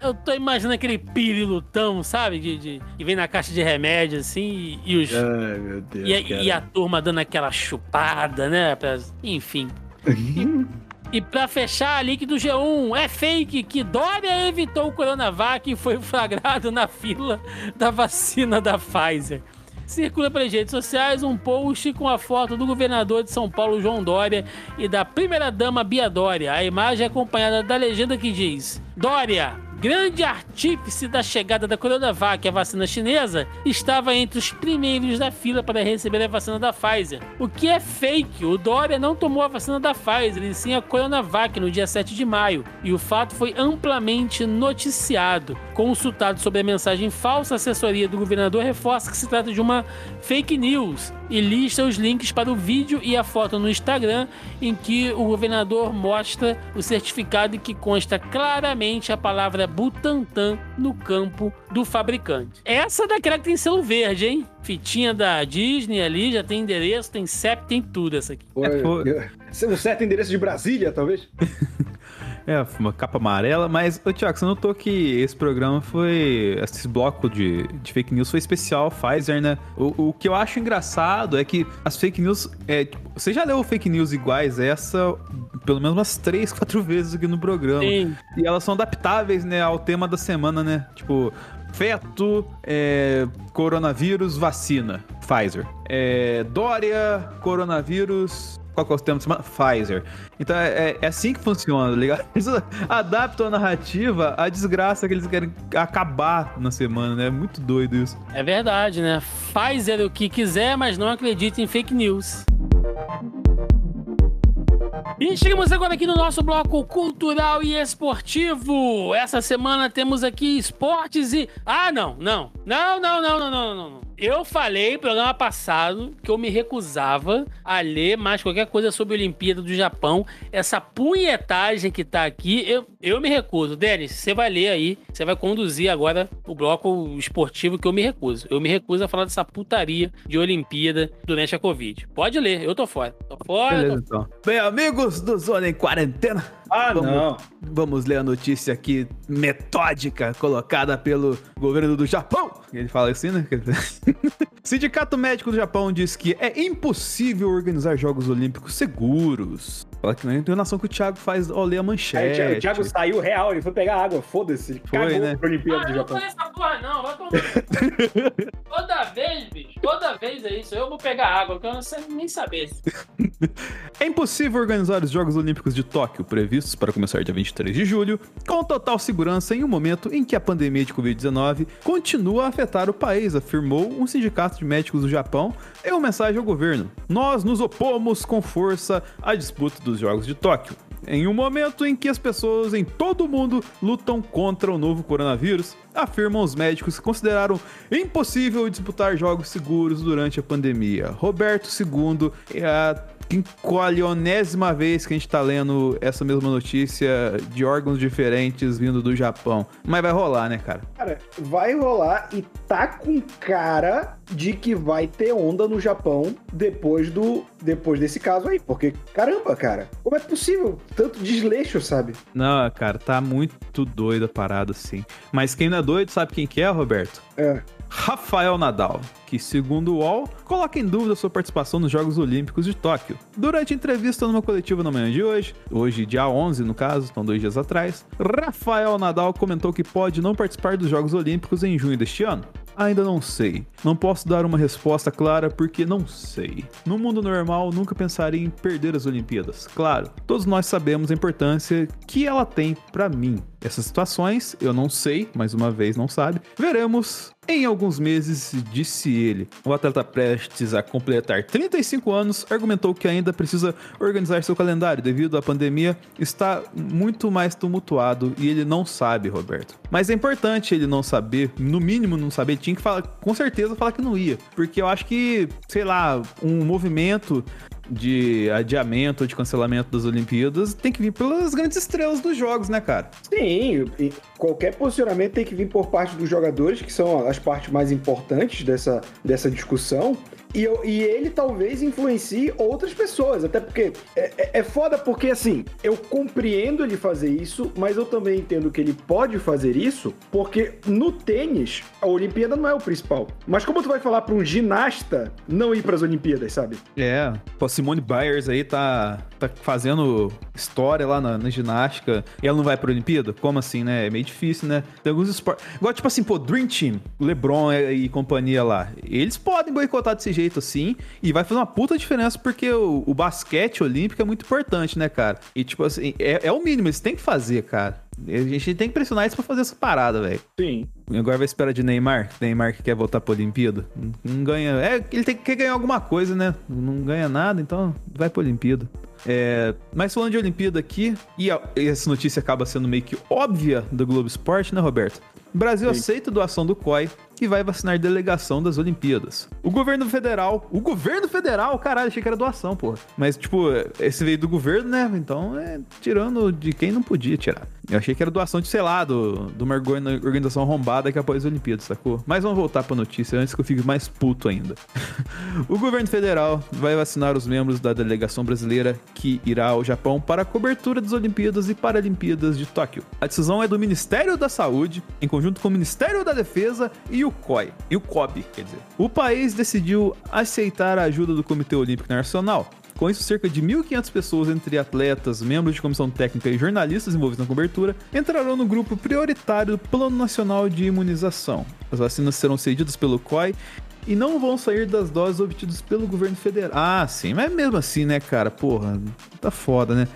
Eu tô imaginando aquele pirilutão, sabe? De, de, que vem na caixa de remédio, assim, e, e os. Ai, meu Deus. E, e, a turma dando aquela chupada, né? Pra... Enfim. E para fechar, link do G1, é fake que Dória evitou o Coronavac e foi flagrado na fila da vacina da Pfizer. Circula pelas redes sociais um post com a foto do governador de São Paulo, João Dória, e da primeira-dama Bia Dória. A imagem é acompanhada da legenda que diz: Dória, grande artífice da chegada da Coronavac, a vacina chinesa, estava entre os primeiros da fila para receber a vacina da Pfizer. O que é fake, o Dória não tomou a vacina da Pfizer, e sim a Coronavac no dia 7 de maio, e o fato foi amplamente noticiado. Consultado sobre a mensagem falsa, a assessoria do governador reforça que se trata de uma fake news e lista os links para o vídeo e a foto no Instagram em que o governador mostra o certificado que consta claramente a palavra Butantan no campo do fabricante. Essa daquela que tem selo verde, hein? Fitinha da Disney ali, já tem endereço, tem CEP, tem tudo essa aqui. É, foi... O certo endereço de Brasília, talvez? É, uma capa amarela, mas, ô Tiago, você notou que esse programa foi. Esse bloco de, de fake news foi especial, Pfizer, né? O, o que eu acho engraçado é que as fake news. É, tipo, você já leu fake news iguais essa pelo menos umas três, quatro vezes aqui no programa. Sim. E elas são adaptáveis, né, ao tema da semana, né? Tipo, feto, é, coronavírus, vacina, Pfizer. É, Dória, coronavírus, qual que é o tema de semana? Pfizer. Então é, é, é, assim que funciona, tá ligado? Eles adaptam a narrativa à desgraça que eles querem acabar na semana, né? É muito doido isso. É verdade, né? Pfizer o que quiser, mas não acredita em fake news. E chegamos agora aqui no nosso bloco cultural e esportivo. Essa semana temos aqui esportes e. Ah, não, não. Não, não, não, não, não, não. Eu falei no programa passado que eu me recusava a ler mais qualquer coisa sobre a Olimpíada do Japão. Essa punhetagem que tá aqui, eu, eu me recuso. Denis, você vai ler aí, você vai conduzir agora o bloco esportivo que eu me recuso. Eu me recuso a falar dessa putaria de Olimpíada durante a Covid. Pode ler, eu tô fora. Tô fora. Beleza, tô... então. Bem, amigos do Zona em Quarentena. Ah, vamos, não. Vamos ler a notícia aqui metódica colocada pelo governo do Japão. Ele fala assim, né? Sindicato Médico do Japão diz que é impossível organizar Jogos Olímpicos seguros. Fala que não a entonação que o Thiago faz ler a manchete. Aí, o Thiago saiu real, ele foi pegar água, foda-se. Foi, né? Pra Olimpíada ah, do Japão. Não essa porra, não, vai tomar. Toda vez, bicho, toda vez é isso. Eu vou pegar água, porque eu não sei nem saber. é impossível organizar os Jogos Olímpicos de Tóquio, previstos para começar dia 23 de julho, com total segurança em um momento em que a pandemia de Covid-19 continua a afetar o país, afirmou um sindicato de médicos do Japão em uma mensagem ao governo. Nós nos opomos com força à disputa dos dos Jogos de Tóquio. Em um momento em que as pessoas em todo o mundo lutam contra o novo coronavírus, afirmam os médicos que consideraram impossível disputar jogos seguros durante a pandemia. Roberto II, quinqualionésima vez que a gente tá lendo essa mesma notícia de órgãos diferentes vindo do Japão. Mas vai rolar, né, cara? Cara, vai rolar e tá com cara de que vai ter onda no Japão depois do depois desse caso aí, porque caramba, cara, como é possível tanto desleixo, sabe? Não, cara, tá muito doida a parada assim. Mas quem não é doido sabe quem que é, Roberto? É. Rafael Nadal, que, segundo o UOL, coloca em dúvida sua participação nos Jogos Olímpicos de Tóquio. Durante entrevista numa coletiva na manhã de hoje, hoje dia 11 no caso, estão dois dias atrás, Rafael Nadal comentou que pode não participar dos Jogos Olímpicos em junho deste ano. Ainda não sei. Não posso dar uma resposta clara porque não sei. No mundo normal, nunca pensaria em perder as Olimpíadas. Claro, todos nós sabemos a importância que ela tem para mim. Essas situações eu não sei, mais uma vez não sabe. Veremos em alguns meses, disse ele. O atleta prestes a completar 35 anos argumentou que ainda precisa organizar seu calendário devido à pandemia está muito mais tumultuado e ele não sabe, Roberto. Mas é importante ele não saber, no mínimo não saber, tinha que falar, com certeza falar que não ia, porque eu acho que, sei lá, um movimento de adiamento ou de cancelamento das Olimpíadas tem que vir pelas grandes estrelas dos jogos, né, cara? Sim, qualquer posicionamento tem que vir por parte dos jogadores, que são as partes mais importantes dessa, dessa discussão. E, eu, e ele talvez influencie outras pessoas, até porque é, é, é foda porque assim, eu compreendo ele fazer isso, mas eu também entendo que ele pode fazer isso, porque no tênis, a Olimpíada não é o principal. Mas como tu vai falar para um ginasta não ir para as Olimpíadas, sabe? É, pô, Simone Byers aí tá, tá fazendo história lá na, na ginástica e ela não vai pra Olimpíada? Como assim, né? É meio difícil, né? Tem alguns esportes. Igual, tipo assim, pô, Dream Team, LeBron e companhia lá. Eles podem boicotar desse jeito assim e vai fazer uma puta diferença porque o, o basquete olímpico é muito importante, né, cara? E, tipo assim, é, é o mínimo, eles têm que fazer, cara. A gente tem que pressionar isso pra fazer essa parada, velho. Sim. Agora vai esperar de Neymar, Neymar que quer voltar pra Olimpíada. Não, não ganha. É, ele tem, quer ganhar alguma coisa, né? Não ganha nada, então vai pra Olimpíada. É, mas falando de Olimpíada aqui, e a, essa notícia acaba sendo meio que óbvia do Globo Esporte, né, Roberto? Brasil Sim. aceita doação do COI que vai vacinar delegação das Olimpíadas. O governo federal, o governo federal, caralho, achei que era doação, porra. Mas, tipo, esse veio do governo, né? Então, é tirando de quem não podia tirar. Eu achei que era doação de, sei lá, do, de uma organização arrombada que apoia as Olimpíadas, sacou? Mas vamos voltar pra notícia antes que eu fique mais puto ainda. o governo federal vai vacinar os membros da delegação brasileira que irá ao Japão para a cobertura das Olimpíadas e Paralimpíadas de Tóquio. A decisão é do Ministério da Saúde, em conjunto com o Ministério da Defesa e o COI, e o COB, quer dizer. O país decidiu aceitar a ajuda do Comitê Olímpico Internacional. Com isso, cerca de 1.500 pessoas, entre atletas, membros de comissão técnica e jornalistas envolvidos na cobertura, entrarão no grupo prioritário do Plano Nacional de Imunização. As vacinas serão cedidas pelo COI e não vão sair das doses obtidas pelo governo federal. Ah, sim, mas mesmo assim, né, cara? Porra, tá foda, né?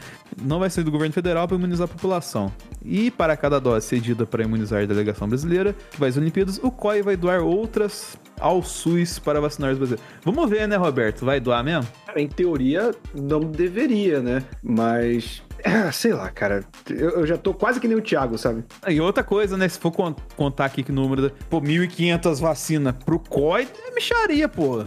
Não vai sair do governo federal para imunizar a população. E para cada dose cedida para imunizar a delegação brasileira, que vai às Olimpíadas, o COI vai doar outras ao SUS para vacinar os brasileiros. Vamos ver, né, Roberto? Vai doar mesmo? Em teoria, não deveria, né? Mas sei lá, cara. Eu, eu, já tô quase que nem o Thiago, sabe? E outra coisa, né? Se for contar aqui que número. Pô, 1.500 vacinas pro COI, é micharia, pô.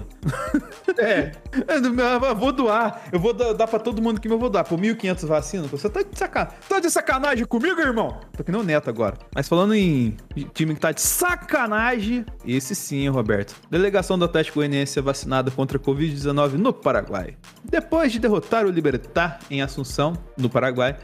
É. eu vou doar. Eu vou dar pra todo mundo que eu vou dar. Pô, 1.500 vacinas. Você tá de sacanagem. Tá de sacanagem comigo, irmão? Tô que nem o Neto agora. Mas falando em time que tá de sacanagem, esse sim, Roberto. Delegação do Atlético Goianiense é vacinada contra a Covid-19 no Paraguai. Depois de derrotar o Libertar em Assunção, no Paraguai,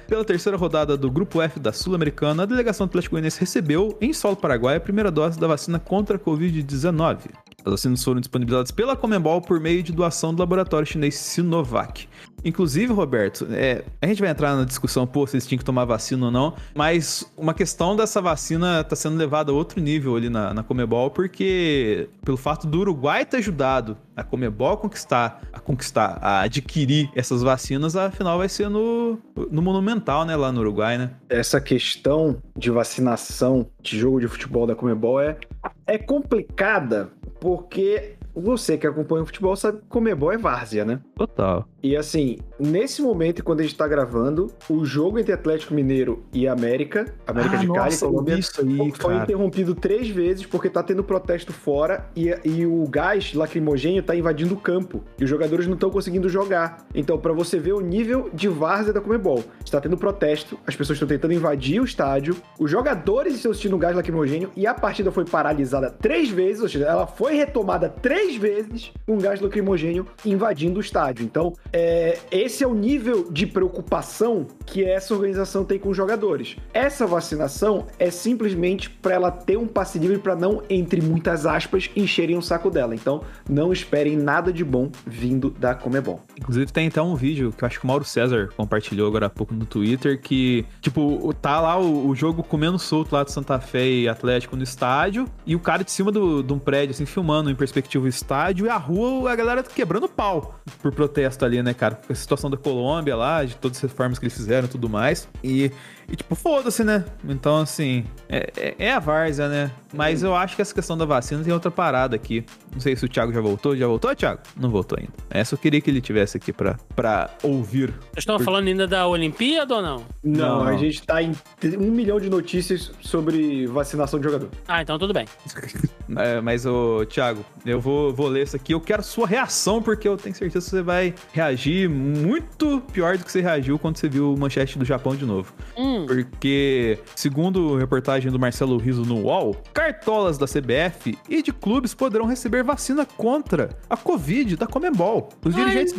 pela terceira rodada do Grupo F da Sul-Americana, a delegação do Atlético Goianiense recebeu, em solo paraguai, a primeira dose da vacina contra a Covid-19. As vacinas foram disponibilizadas pela Comembol por meio de doação do laboratório chinês Sinovac. Inclusive, Roberto, é, a gente vai entrar na discussão, pô, se eles tinham que tomar vacina ou não, mas uma questão dessa vacina tá sendo levada a outro nível ali na, na Comebol, porque pelo fato do Uruguai ter ajudado a Comebol a conquistar, a conquistar, a adquirir essas vacinas, afinal vai ser no, no Monumental, né, lá no Uruguai, né? Essa questão de vacinação de jogo de futebol da Comebol é, é complicada, porque você que acompanha o futebol sabe que Comebol é várzea, né? Total. E assim, nesse momento, quando a gente tá gravando, o jogo entre Atlético Mineiro e América, América Ah, de Cali, Colômbia, aí, foi cara. interrompido três vezes porque tá tendo protesto fora e, e o gás lacrimogêneo tá invadindo o campo. E os jogadores não estão conseguindo jogar. Então, pra você ver o nível de várzea da Comebol, está tendo protesto, as pessoas estão tentando invadir o estádio, os jogadores estão sentindo gás lacrimogêneo e a partida foi paralisada três vezes, ou seja, ela foi retomada três vezes com gás lacrimogênio invadindo o estádio. Então, é, esse é o nível de preocupação que essa organização tem com os jogadores. Essa vacinação é simplesmente para ela ter um passe livre para não, entre muitas aspas, encherem o saco dela. Então, não esperem nada de bom vindo da Comebol. Inclusive tem até um vídeo que eu acho que o Mauro César compartilhou agora há pouco no Twitter que, tipo, tá lá o, o jogo comendo solto lá de Santa Fé e Atlético no estádio e o cara de cima do- de um prédio, assim, filmando em perspectiva estádio e a rua, a galera quebrando pau por protesto ali, né, cara? A situação da Colômbia lá, de todas as reformas que eles fizeram e tudo mais. E, e tipo, foda-se, né? Então, assim, é, é- é a várzea, né? Mas eu acho que essa questão da vacina tem outra parada aqui. Não sei se o Thiago já voltou. Já voltou, Thiago? Não voltou ainda. Essa eu queria que ele tivesse aqui pra, pra ouvir. Vocês estão falando ainda da Olimpíada ou não? Não, Não. a gente tá em um milhão de notícias sobre vacinação de jogador. Ah, então tudo bem. É, mas, ô, Thiago, eu vou, vou ler isso aqui. Eu quero sua reação, porque eu tenho certeza que você vai reagir muito pior do que você reagiu quando você viu o manchete do Japão de novo. Hum, Porque, segundo reportagem do Marcelo Riso no UOL, cartolas da CBF e de clubes poderão receber vacina contra a Covid da Comembol. Os Ai. dirigentes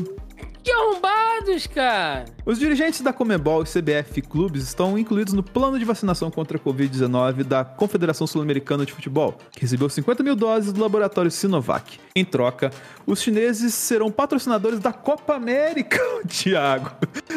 que arrombados, cara. Os dirigentes da Comebol e CBF Clubes estão incluídos no plano de vacinação contra a Covid-19 da Confederação Sul-Americana de Futebol, que recebeu 50 mil doses do laboratório Sinovac. Em troca, os chineses serão patrocinadores da Copa América, Thiago,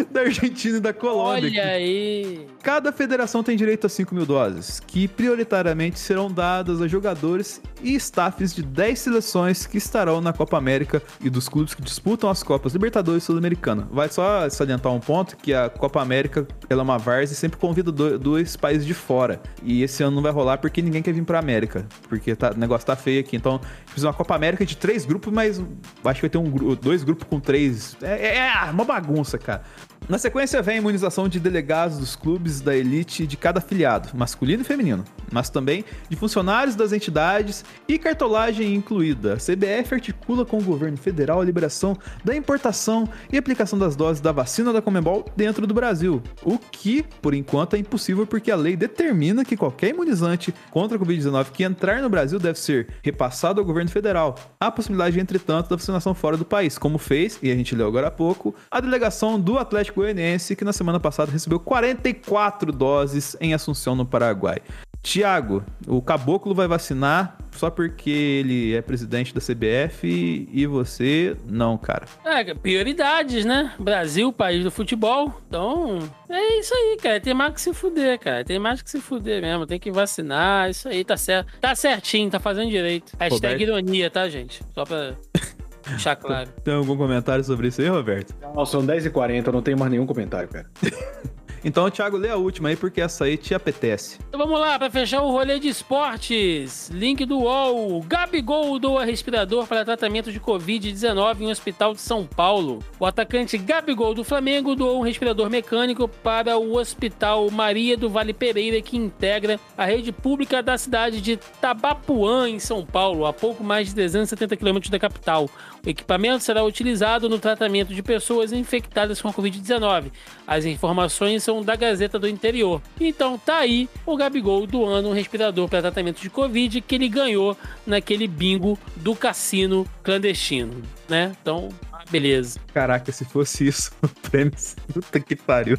da Argentina e da Colômbia. Olha aí. Cada federação tem direito a 5 mil doses, que prioritariamente serão dadas a jogadores e staffs de 10 seleções que estarão na Copa América e dos clubes que disputam as Copas Libertadores Sul-Americana. Vai só salientar um ponto que a Copa América ela é uma várzea e sempre convida do- dois países de fora. E esse ano não vai rolar porque ninguém quer vir pra América, porque tá- o negócio tá feio aqui. Então, fiz uma Copa América de três grupos, mas acho que vai ter um, dois grupos com três. É, é- é uma bagunça, cara. Na sequência vem a imunização de delegados dos clubes da elite de cada afiliado, masculino e feminino, mas também de funcionários das entidades e cartolagem incluída. A CBF articula com o governo federal a liberação da importação e aplicação das doses da vacina da Comembol dentro do Brasil, o que, por enquanto, é impossível porque a lei determina que qualquer imunizante contra a Covid-19 que entrar no Brasil deve ser repassado ao governo federal. Há possibilidade, entretanto, da vacinação fora do país, como fez, e a gente leu agora há pouco, a delegação do Atlético Goianiense, que na semana passada recebeu 44 doses em Assunção, no Paraguai. Tiago, o Caboclo vai vacinar só porque ele é presidente da CBF e, e você não, cara. É, prioridades, né? Brasil, país do futebol. Então, é isso aí, cara. Tem mais que se fuder, cara. Tem mais que se fuder mesmo. Tem que vacinar. Isso aí tá certo. Tá certinho, tá fazendo direito. Hashtag Roberto. ironia, tá, gente? Só pra deixar claro. Tem algum comentário sobre isso aí, Roberto? Não, são 10h40, eu não tenho mais nenhum comentário, cara. Então, Thiago, lê a última aí, porque essa aí te apetece. Então vamos lá, pra fechar o rolê de esportes. Link do UOL. Gabigol doa respirador para tratamento de Covid-19 em um hospital de São Paulo. O atacante Gabigol do Flamengo doou um respirador mecânico para o Hospital Maria do Vale Pereira, que integra a rede pública da cidade de Tabapuã, em São Paulo, a pouco mais de 370 quilômetros da capital. O equipamento será utilizado no tratamento de pessoas infectadas com a Covid-19. As informações são da Gazeta do Interior. Então tá aí o Gabigol doando um respirador para tratamento de Covid que ele ganhou naquele bingo do cassino clandestino, né? Então, ah, beleza. Caraca, se fosse isso, o prêmio. Puta que pariu.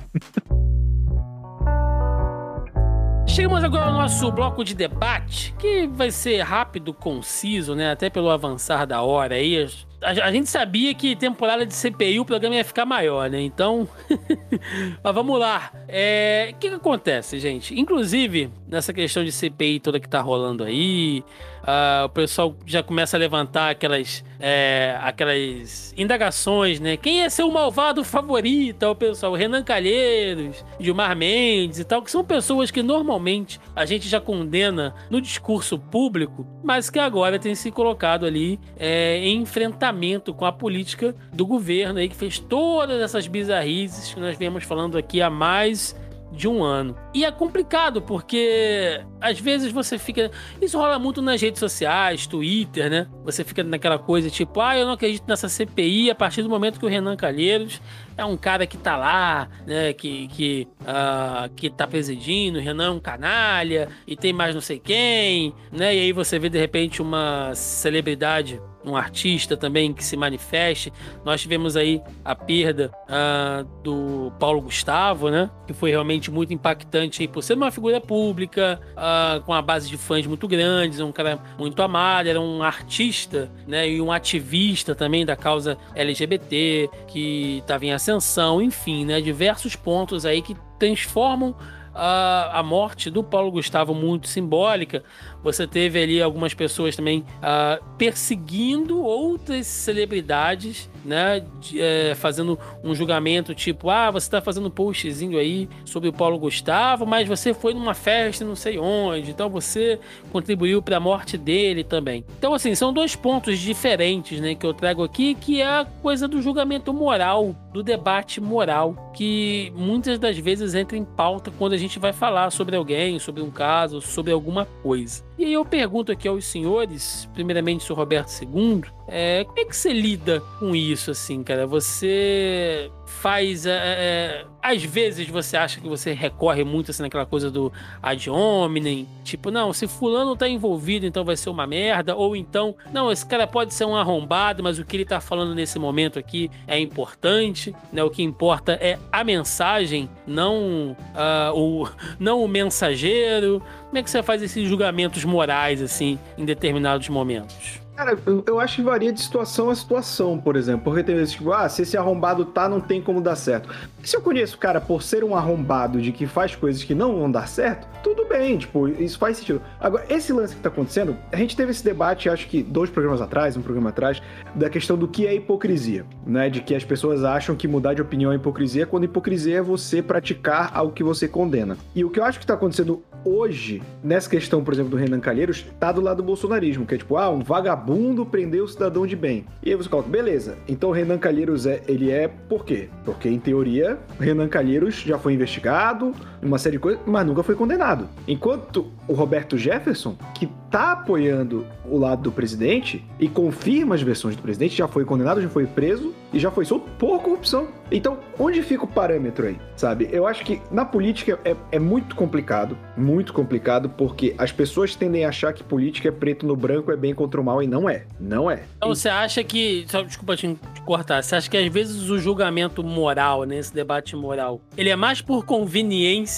Chegamos agora ao nosso bloco de debate, que vai ser rápido, conciso, né? Até pelo avançar da hora aí. A gente sabia que temporada de CPI o programa ia ficar maior, né? Então. Mas vamos lá. É, O que, que acontece, gente? Inclusive, nessa questão de CPI toda que tá rolando aí, ah, o pessoal já começa a levantar aquelas, é, aquelas indagações, né? Quem é seu malvado favorito? O pessoal, Renan Calheiros, Gilmar Mendes e tal, que são pessoas que normalmente a gente já condena no discurso público, mas que agora têm se colocado ali é, em enfrentamento com a política do governo aí, que fez todas essas bizarrices que nós viemos falando aqui há mais de um ano. E é complicado porque às vezes você fica. Isso rola muito nas redes sociais, Twitter, né? Você fica naquela coisa tipo, ah, eu não acredito nessa CPI a partir do momento que o Renan Calheiros é um cara que tá lá, né? Que, que, ah, que tá presidindo, Renan é um canalha e tem mais não sei quem, né? E aí você vê de repente uma celebridade um artista também que se manifeste. Nós tivemos aí a perda ah, do Paulo Gustavo, né? Que foi realmente muito impactante aí por ser uma figura pública, ah, com a base de fãs muito grandes, um cara muito amado, era um artista, né? E um ativista também da causa LGBT, que estava em ascensão, enfim, né? Diversos pontos aí que transformam a, a morte do Paulo Gustavo muito simbólica. Você teve ali algumas pessoas também ah, perseguindo outras celebridades, né? de- é, fazendo um julgamento tipo: ah, você tá fazendo um postzinho aí sobre o Paulo Gustavo, mas você foi numa festa não sei onde, então você contribuiu para a morte dele também. Então, assim, são dois pontos diferentes, né, que eu trago aqui, que é a coisa do julgamento moral, do debate moral, que muitas das vezes entra em pauta quando a gente vai falar sobre alguém, sobre um caso, sobre alguma coisa. E aí eu pergunto aqui aos senhores, primeiramente o Roberto II, é, como é que você lida com isso, assim, cara? Você faz. é, é, às vezes você acha que você recorre muito assim naquela coisa do ad hominem, tipo, não, se fulano tá envolvido, então vai ser uma merda, ou então, não, esse cara pode ser um arrombado, mas o que ele tá falando nesse momento aqui é importante, né? O que importa é a mensagem, não, ah, o, não o mensageiro. Como é que você faz esses julgamentos morais, assim, em determinados momentos? Cara, eu, eu acho que varia de situação a situação, por exemplo. Porque tem vezes, tipo, ah, se esse arrombado tá, não tem como dar certo. Se eu conheço o cara por ser um arrombado de que faz coisas que não vão dar certo, tudo bem, tipo, isso faz sentido. Agora, esse lance que tá acontecendo, a gente teve esse debate, acho que dois programas atrás, um programa atrás, da questão do que é hipocrisia, né? De que as pessoas acham que mudar de opinião é hipocrisia, quando hipocrisia é você praticar algo que você condena. E o que eu acho que tá acontecendo hoje, nessa questão, por exemplo, do Renan Calheiros, tá do lado do bolsonarismo, que é tipo, ah, um vagabundo prendeu o cidadão de bem. E aí você coloca, beleza, então o Renan Calheiros é, ele é por quê? Porque, em teoria, Renan Calheiros já foi investigado, uma série de coisas, mas nunca foi condenado. Enquanto o Roberto Jefferson, que tá apoiando o lado do presidente e confirma as versões do presidente, já foi condenado, já foi preso e já foi solto por corrupção. Então, onde fica o parâmetro aí, sabe? Eu acho que na política é, é muito complicado, muito complicado, porque as pessoas tendem a achar que política é preto no branco, é bem contra o mal, e não é. Não é. Então você acha que. Só, desculpa te cortar. Você acha que às vezes o julgamento moral, né? Esse debate moral, ele é mais por conveniência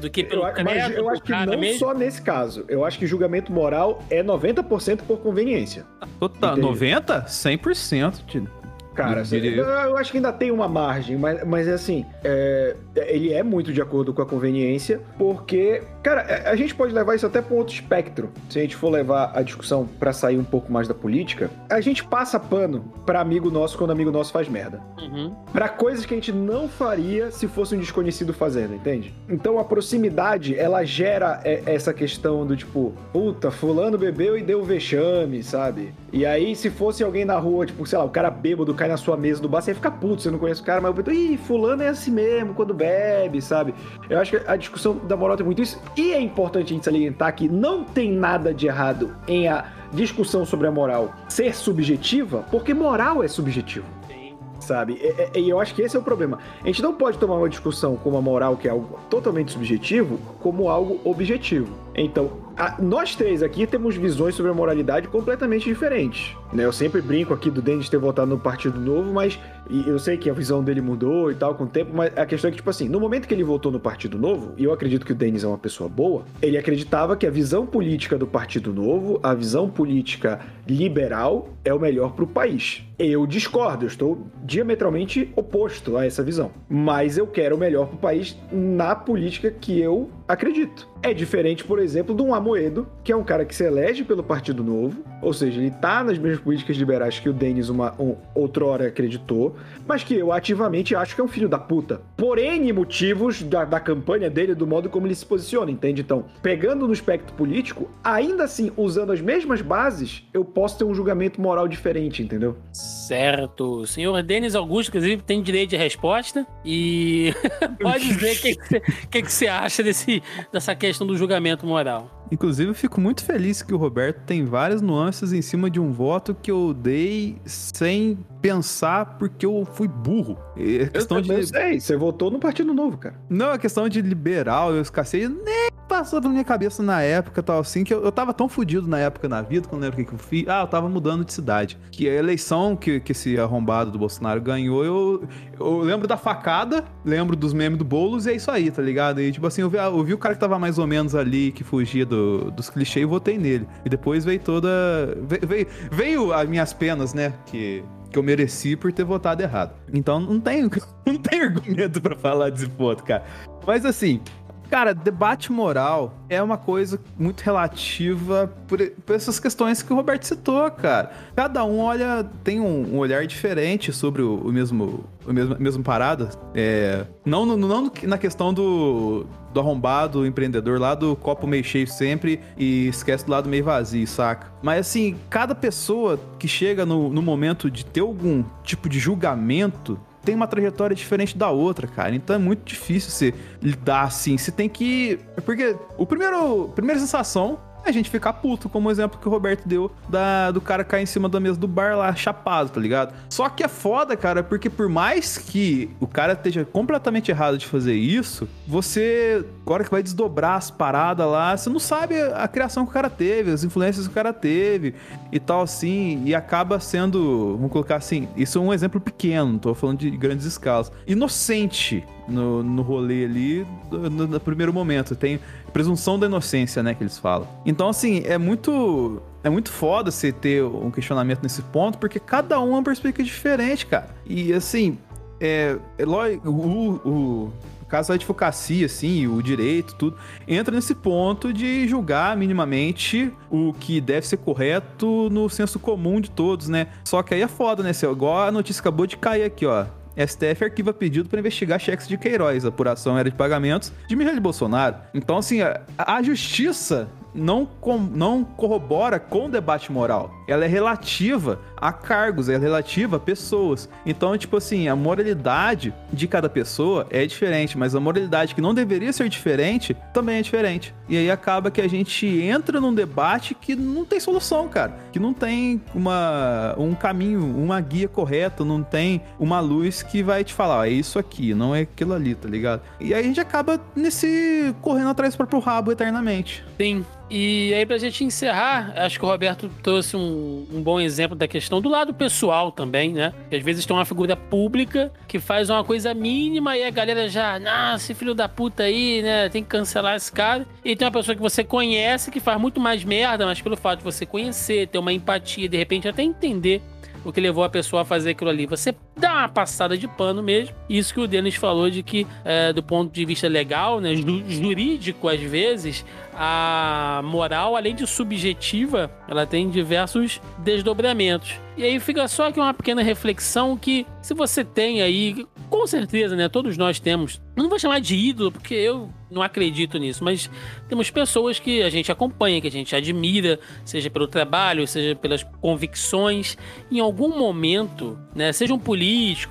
do que pelo Eu, mas credo eu acho que cara não mesmo? só nesse caso. Eu acho que julgamento moral é 90% por conveniência. Total, Entendi. 90? 100%, tio. Cara, Eu diria- eu, acho que ainda tem uma margem, mas, mas assim, é, ele é muito de acordo com a conveniência, porque, cara, a, a gente pode levar isso até para um outro espectro. Se a gente for levar a discussão para sair um pouco mais da política, a gente passa pano para amigo nosso quando amigo nosso faz merda. Uhum. Pra coisas que a gente não faria se fosse um desconhecido fazendo, entende? Então a proximidade, ela gera é, essa questão do tipo, puta, fulano bebeu e deu vexame, sabe? E aí, se fosse alguém na rua, tipo, sei lá, o cara bêbado cai na sua mesa do bar, você ia ficar puto, você não conhece o cara, mas eu ih, fulano é assim mesmo quando bebe, sabe? Eu acho que a discussão da moral tem muito isso. E é importante a gente salientar que não tem nada de errado em a discussão sobre a moral ser subjetiva, porque moral é subjetivo sabe? E- e eu acho que esse é o problema. A gente não pode tomar uma discussão como a moral, que é algo totalmente subjetivo, como algo objetivo. Então, a- nós três aqui temos visões sobre a moralidade completamente diferentes. Né? Eu sempre brinco aqui do Denis ter votado no Partido Novo, mas eu sei que a visão dele mudou e tal com o tempo, mas a questão é que, tipo assim, no momento que ele votou no Partido Novo, e eu acredito que o Denis é uma pessoa boa, ele acreditava que a visão política do Partido Novo, a visão política liberal, é o melhor pro país. Eu discordo, eu estou diametralmente oposto a essa visão. Mas eu quero o melhor pro país na política que eu acredito. É diferente, por exemplo, de um Amoedo, que é um cara que se elege pelo Partido Novo, ou seja, ele tá nas mesmas políticas liberais que o Denis uma, um, outrora acreditou, mas que eu ativamente acho que é um filho da puta. Por N motivos da, da campanha dele, do modo como ele se posiciona, entende? Então, pegando no espectro político, ainda assim, usando as mesmas bases, eu posso ter um julgamento moral diferente, entendeu? Certo. O senhor Denis Augusto, inclusive, tem direito de resposta. E pode dizer o que, você acha desse, dessa questão do julgamento moral. Inclusive, eu fico muito feliz que o Roberto tem várias nuances em cima de um voto que eu dei sem pensar porque eu fui burro. É Eu questão também de. sei, você votou no Partido Novo, cara. Não, a questão de liberal, eu escassei, nem passou pela minha cabeça na época tal assim, que eu, eu tava tão fudido na época na vida, quando eu lembro o que, que eu fiz. Ah, eu tava mudando de cidade. Que a eleição que, que esse arrombado do Bolsonaro ganhou, eu, eu lembro da facada, lembro dos memes do Boulos e é isso aí, tá ligado? E tipo assim, eu vi, eu vi o cara que tava mais ou menos ali, que fugia do- dos clichês e votei nele. E depois veio toda. Veio, veio, as minhas penas, né? Que que eu mereci por ter votado errado. Então não tem, não tem argumento pra falar desse ponto, cara. Mas assim, cara, debate moral é uma coisa muito relativa por, por essas questões que o Roberto citou, cara. Cada um olha, tem um, um olhar diferente sobre o, o mesmo, o mesmo, a mesma parada. É, não, não na questão do, do arrombado empreendedor lá do copo meio cheio sempre e esquece do lado meio vazio, saca? Mas assim, cada pessoa que chega no, no momento de ter algum tipo de julgamento tem uma trajetória diferente da outra, cara. Então é muito difícil você lidar assim. Você tem que. Porque o primeiro. Primeira sensação a gente ficar puto, como o exemplo que o Roberto deu da, do cara cair em cima da mesa do bar lá, chapado, tá ligado? Só que é foda, cara, porque por mais que o cara esteja completamente errado de fazer isso, você, agora que vai desdobrar as paradas lá, você não sabe a criação que o cara teve, as influências que o cara teve e tal, assim, e acaba sendo, vamos colocar assim, isso é um exemplo pequeno, não tô falando de grandes escalas, inocente no, no rolê ali, no, no- primeiro momento. Tem presunção da inocência, né, que eles falam. Então, assim, é muito. É muito foda você ter um questionamento nesse ponto, porque cada um é uma perspectiva diferente, cara. E assim, é, é lógico, o, o, caso da advocacia, assim, o direito, tudo, entra nesse ponto de julgar minimamente o que deve ser correto no senso comum de todos, né? Só que aí é foda, né? Igual a notícia acabou de cair aqui, ó. STF arquiva pedido para investigar cheques de Queiroz. Apuração era de pagamentos de Michele Bolsonaro. Então, assim, a, a justiça não, com- não corrobora com o debate moral. Ela é relativa a cargos, é relativa a pessoas. Então, tipo assim, a moralidade de cada pessoa é diferente, mas a moralidade que não deveria ser diferente também é diferente. E aí acaba que a gente entra num debate que não tem solução, cara. Que não tem uma, um caminho, uma guia correta, não tem uma luz que vai te falar, ó, é isso aqui, não é aquilo ali, tá ligado? E aí a gente acaba nesse correndo atrás do próprio rabo eternamente. Sim. E aí, pra gente encerrar, acho que o Roberto trouxe um, um bom exemplo da questão do lado pessoal também, né? Que às vezes tem uma figura pública que faz uma coisa mínima e a galera já, ah, esse filho da puta aí, né? Tem que cancelar esse cara. E tem uma pessoa que você conhece que faz muito mais merda, mas pelo fato de você conhecer, ter uma empatia, de repente até entender o que levou a pessoa a fazer aquilo ali. Você dá uma passada de pano mesmo. Isso que o Denis falou de que, é, do ponto de vista legal, né, ju- jurídico, às vezes, a moral, além de subjetiva, ela tem diversos desdobramentos. E aí fica só aqui uma pequena reflexão que, se você tem aí, com certeza, né, todos nós temos, não vou chamar de ídolo, porque eu não acredito nisso, mas temos pessoas que a gente acompanha, que a gente admira, seja pelo trabalho, seja pelas convicções. Em algum momento, né, seja um político,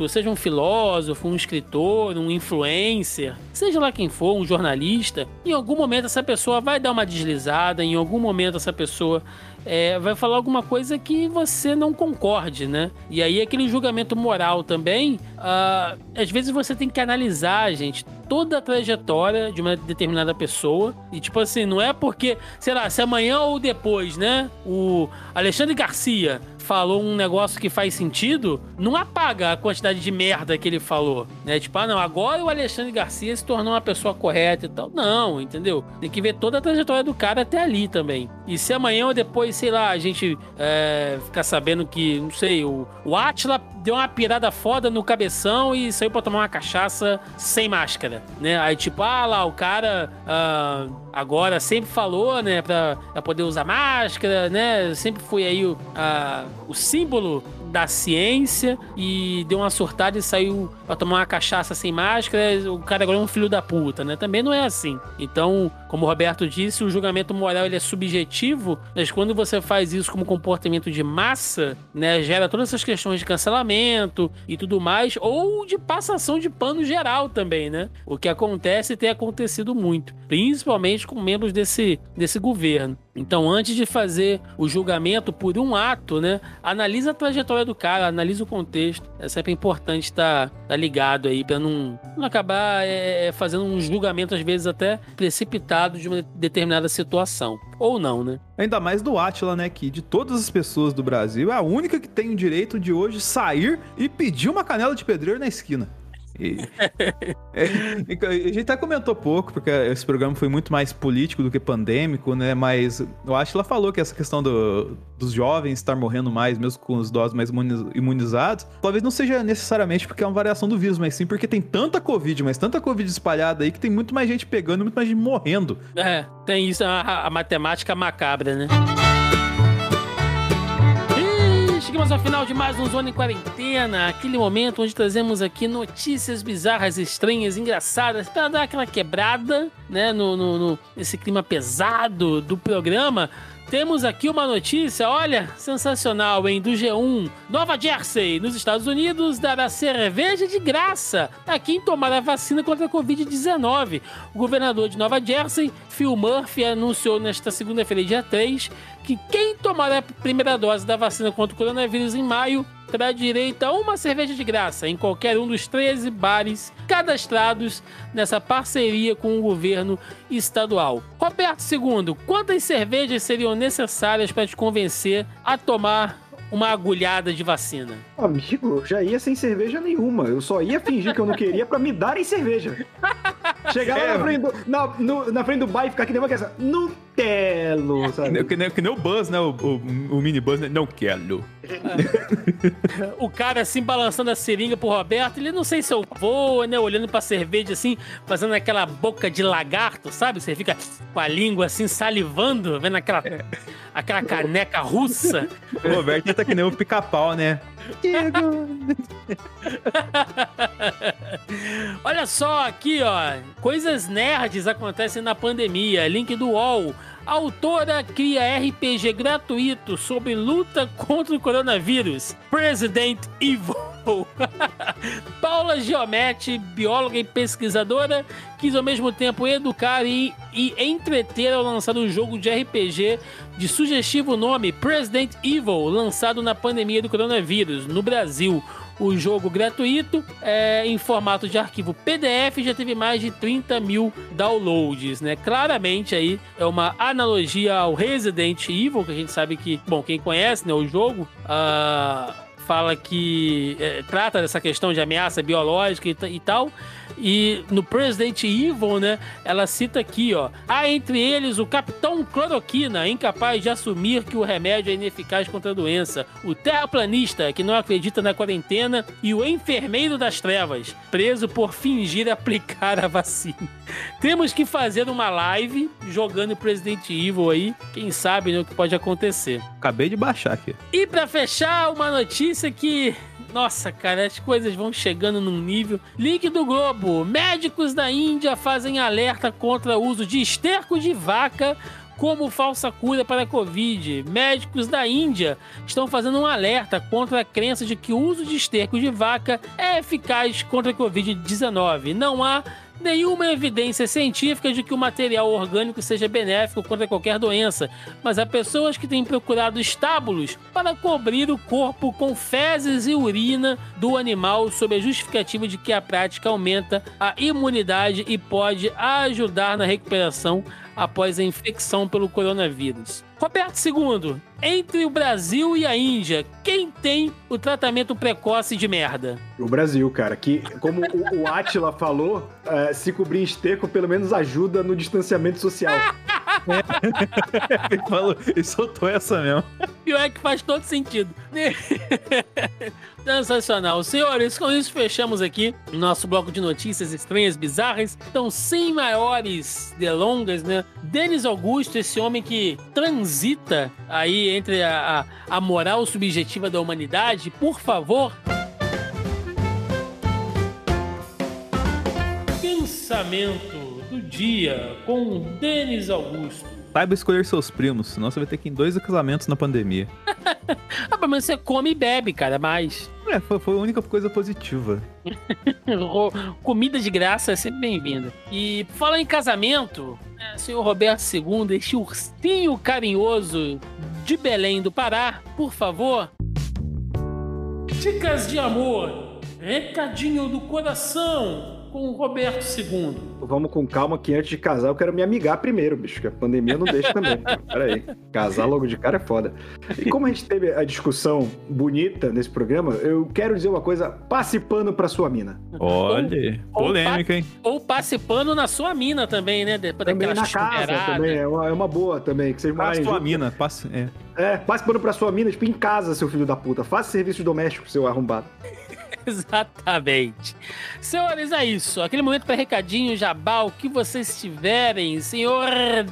seja um filósofo, um escritor, um influencer, seja lá quem for, um jornalista, em algum momento essa pessoa vai dar uma deslizada, em algum momento essa pessoa é, vai falar alguma coisa que você não concorde, né? E aí aquele julgamento moral também, ah, às vezes você tem que analisar, gente, toda a trajetória de uma determinada pessoa. E, tipo assim, não é porque, sei lá, se amanhã ou depois, né, o Alexandre Garcia falou um negócio que faz sentido, não apaga a quantidade de merda que ele falou, né? Tipo, ah, não, agora o Alexandre Garcia se tornou uma pessoa correta e tal. Não, entendeu? Tem que ver toda a trajetória do cara até ali também. E se amanhã ou depois, sei lá, a gente é, ficar sabendo que, não sei, o, o Atila deu uma pirada foda no cabeção e saiu pra tomar uma cachaça sem máscara, né? Aí, tipo, ah lá, o cara ah, agora sempre falou, né, pra, pra poder usar máscara, né? Sempre foi aí o, a, o símbolo da ciência e deu uma surtada e saiu pra tomar uma cachaça sem máscara, o cara agora é um filho da puta, né? Também não é assim. Então, como o Roberto disse, o julgamento moral ele é subjetivo, mas quando você faz isso como comportamento de massa, né, gera todas essas questões de cancelamento e tudo mais, ou de passação de pano geral também, né? O que acontece e tem acontecido muito, principalmente com membros desse, desse governo. Então, antes de fazer o julgamento por um ato, né, analisa a trajetória do cara, analisa o contexto. É sempre importante estar tá, tá ligado aí para não, não, acabar é, fazendo um julgamento às vezes até precipitado de uma determinada situação. Ou não, né? Ainda mais do Atila, né? Que de todas as pessoas do Brasil é a única que tem o direito de hoje sair e pedir uma canela de pedreiro na esquina. E, é, a gente até comentou pouco, porque esse programa foi muito mais político do que pandêmico, né? Mas eu acho que ela falou que essa questão do, dos jovens estar morrendo mais, mesmo com os idosos mais imunizados, talvez não seja necessariamente porque é uma variação do vírus, mas sim porque tem tanta Covid, mas tanta Covid espalhada aí que tem muito mais gente pegando, muito mais gente morrendo. É, tem isso, a, a matemática macabra, né? Chegamos ao final de mais um Zona em Quarentena, aquele momento onde trazemos aqui notícias bizarras, estranhas, engraçadas, para dar aquela quebrada, né, no, no, no, nesse clima pesado do programa. Temos aqui uma notícia, olha, sensacional, hein? Do G1. Nova Jersey, nos Estados Unidos, dará cerveja de graça a quem tomar a vacina contra a Covid-19. O governador de Nova Jersey, Phil Murphy, anunciou nesta segunda-feira, dia 3, que quem tomar a primeira dose da vacina contra o coronavírus em maio terá direito a uma cerveja de graça em qualquer um dos 13 bares cadastrados nessa parceria com o governo estadual. Roberto II, quantas cervejas seriam necessárias para te convencer a tomar uma agulhada de vacina? Amigo, eu já ia sem cerveja nenhuma. Eu só ia fingir que eu não queria para me darem cerveja. Chegar lá é, na, frente do, na, no, na frente do bar e ficar aqui nem uma criança. Não quero, sabe? Que nem, que nem o Buzz, né? O, o, o mini Buzz, né? Não quero. o cara assim balançando a seringa pro Roberto, ele não sei se eu vou, né? Olhando pra cerveja assim, fazendo aquela boca de lagarto, sabe? Você fica com a língua assim salivando, vendo aquela, aquela caneca russa. O Roberto tá que nem o pica-pau, né? Diego! Olha só aqui, ó. Coisas nerds acontecem na pandemia. Link do UOL. A autora cria RPG gratuito sobre luta contra o coronavírus. President Evil. Paula Giometti, bióloga e pesquisadora, quis ao mesmo tempo educar e, e entreter ao lançar um jogo de RPG de sugestivo nome President Evil, lançado na pandemia do coronavírus no Brasil. O jogo gratuito é, em formato de arquivo PDF já teve mais de 30 mil downloads, né? Claramente aí é uma analogia ao Resident Evil, que a gente sabe que, bom, quem conhece né, o jogo, uh, fala que é, trata dessa questão de ameaça biológica e, e tal. E no President Evil, né, ela cita aqui, ó, há entre eles o Capitão Cloroquina, incapaz de assumir que o remédio é ineficaz contra a doença, o terraplanista, que não acredita na quarentena, e o enfermeiro das trevas, preso por fingir aplicar a vacina. Temos que fazer uma live jogando President Evil aí, quem sabe né, o que pode acontecer. Acabei de baixar aqui. E para fechar, uma notícia que nossa, cara, as coisas vão chegando num nível. Link do Globo: médicos da Índia fazem alerta contra o uso de esterco de vaca como falsa cura para a Covid. Médicos da Índia estão fazendo um alerta contra a crença de que o uso de esterco de vaca é eficaz contra a Covid-19. Não há nenhuma evidência científica de que o material orgânico seja benéfico contra qualquer doença, mas há pessoas que têm procurado estábulos para cobrir o corpo com fezes e urina do animal sob a justificativa de que a prática aumenta a imunidade e pode ajudar na recuperação após a infecção pelo coronavírus. Roberto II, entre o Brasil e a Índia, quem tem o tratamento precoce de merda? O Brasil, cara, que, como o, o Atila falou, eh, se cobrir em esterco pelo menos ajuda no distanciamento social. Ele falou, e soltou essa mesmo. Pior é que faz todo sentido. Sensacional. Senhores, com isso fechamos aqui nosso bloco de notícias estranhas, bizarras. Então, sem maiores delongas, né? Denis Augusto, esse homem que transita aí entre a, a, a moral subjetiva da humanidade, por favor. Pensamento do dia com Denis Augusto. Saiba escolher seus primos, senão você vai ter que ir em dois casamentos na pandemia. Ah, mas você come e bebe, cara, mais. É, foi, foi a única coisa positiva. Comida de graça é sempre bem-vinda. E fala em casamento, né, senhor Roberto II, este ursinho carinhoso de Belém do Pará, por favor. Dicas de amor, recadinho do coração com o Roberto II. Vamos com calma que antes de casar eu quero me amigar primeiro, bicho, que a pandemia não deixa também. Pera aí. Casar logo de cara é foda. E como a gente teve a discussão bonita nesse programa, eu quero dizer uma coisa: passe pano pra sua mina. Olha, Ou- ou polêmica, hein? Ou passe pano na sua mina também, né? Depois Também na casa também, é uma, é uma boa também, que vocês tua juntos. mina, passa. É. É, passe pano pra sua mina, tipo, em casa, seu filho da puta. Faça serviços domésticos, seu arrombado. Exatamente. Senhores, é isso. Aquele momento para recadinho, jabá, o que vocês tiverem. Senhor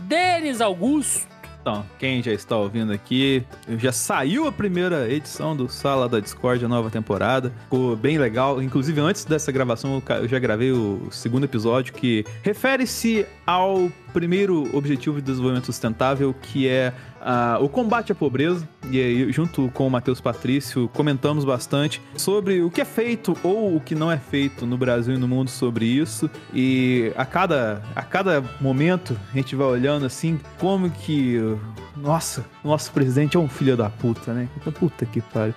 Denis Augusto. Então, quem já está ouvindo aqui, já saiu a primeira edição do Sala da Discord, a nova temporada. Ficou bem legal. Inclusive, antes dessa gravação, eu já gravei o segundo episódio que refere-se ao primeiro objetivo de desenvolvimento sustentável, que é ah, o combate à pobreza. E aí, junto com o Matheus Patrício, comentamos bastante sobre o que é feito ou o que não é feito no Brasil e no mundo sobre isso. E a cada, a cada momento a gente vai olhando assim, como que. Nossa, nosso presidente é um filho da puta, né? Puta que pariu.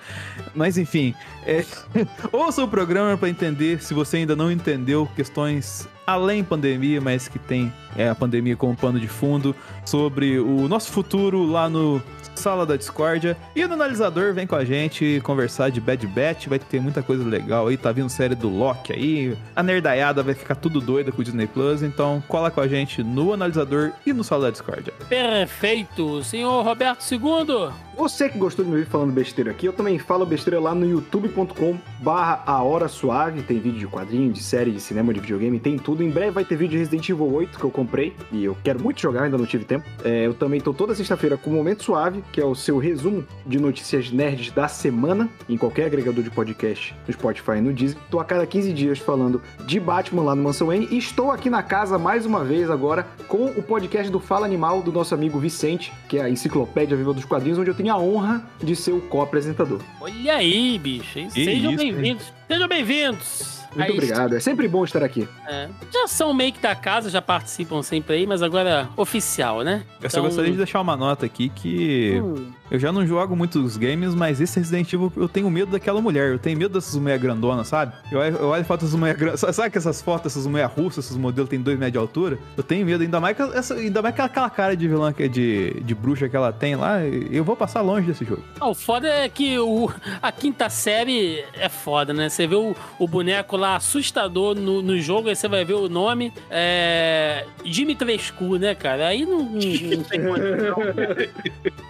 Mas enfim, é, ouça o programa para entender, se você ainda não entendeu, questões além pandemia, mas que tem é, a pandemia como pano de fundo, sobre o nosso futuro lá no Sala da Discórdia. E no analisador, vem com a gente conversar de Bad Batch, vai ter muita coisa legal aí, tá vindo série do Loki aí, a nerdaiada vai ficar tudo doida com o Disney Plus, então cola com a gente no analisador e no Sala da Discórdia. Perfeito. Senhor Roberto II. Você que gostou de me ouvir falando besteira aqui, eu também falo besteira lá no youtube.com barra a hora suave, tem vídeo de quadrinho, de série, de cinema, de videogame, tem tudo. Em breve vai ter vídeo de Resident Evil 8 que eu comprei e eu quero muito jogar, ainda não tive tempo. É, eu também tô toda sexta-feira com o Momento Suave, que é o seu resumo de notícias nerds da semana, em qualquer agregador de podcast, no Spotify e no Disney. Tô a cada 15 dias falando de Batman lá no Mansão N e estou aqui na casa mais uma vez agora com o podcast do Fala Animal do nosso amigo Vicente, que é a enciclopédia viva dos quadrinhos, onde eu tenho a honra de ser o co-apresentador. Olha aí, bicho. hein? Sejam bem-vindos. Sejam bem-vindos. Muito Aí, obrigado, é sempre bom estar aqui. é, já são meio que da casa, já participam sempre aí, mas agora oficial, né? Eu só Então- gostaria de deixar uma nota aqui que Hum, eu já não jogo muitos games, mas esse Resident Evil eu tenho medo daquela mulher. Eu tenho medo dessas mulheres grandonas, sabe? Eu, olho- eu olho fotos dessas mulheres grandonas. Sabe que essas fotos, essas mulheres russas, esses modelos têm dois metros de altura? Eu tenho medo, ainda mais que essa, ainda mais que aquela cara de vilã que é de, de bruxa que ela tem lá. Eu vou passar longe desse jogo. Ah, o foda é que o, a quinta série é foda, né? Você vê o, o boneco lá assustador no, no jogo, aí você vai ver o nome. É. Dimitrescu, né, cara? Aí não, não, não tem condição.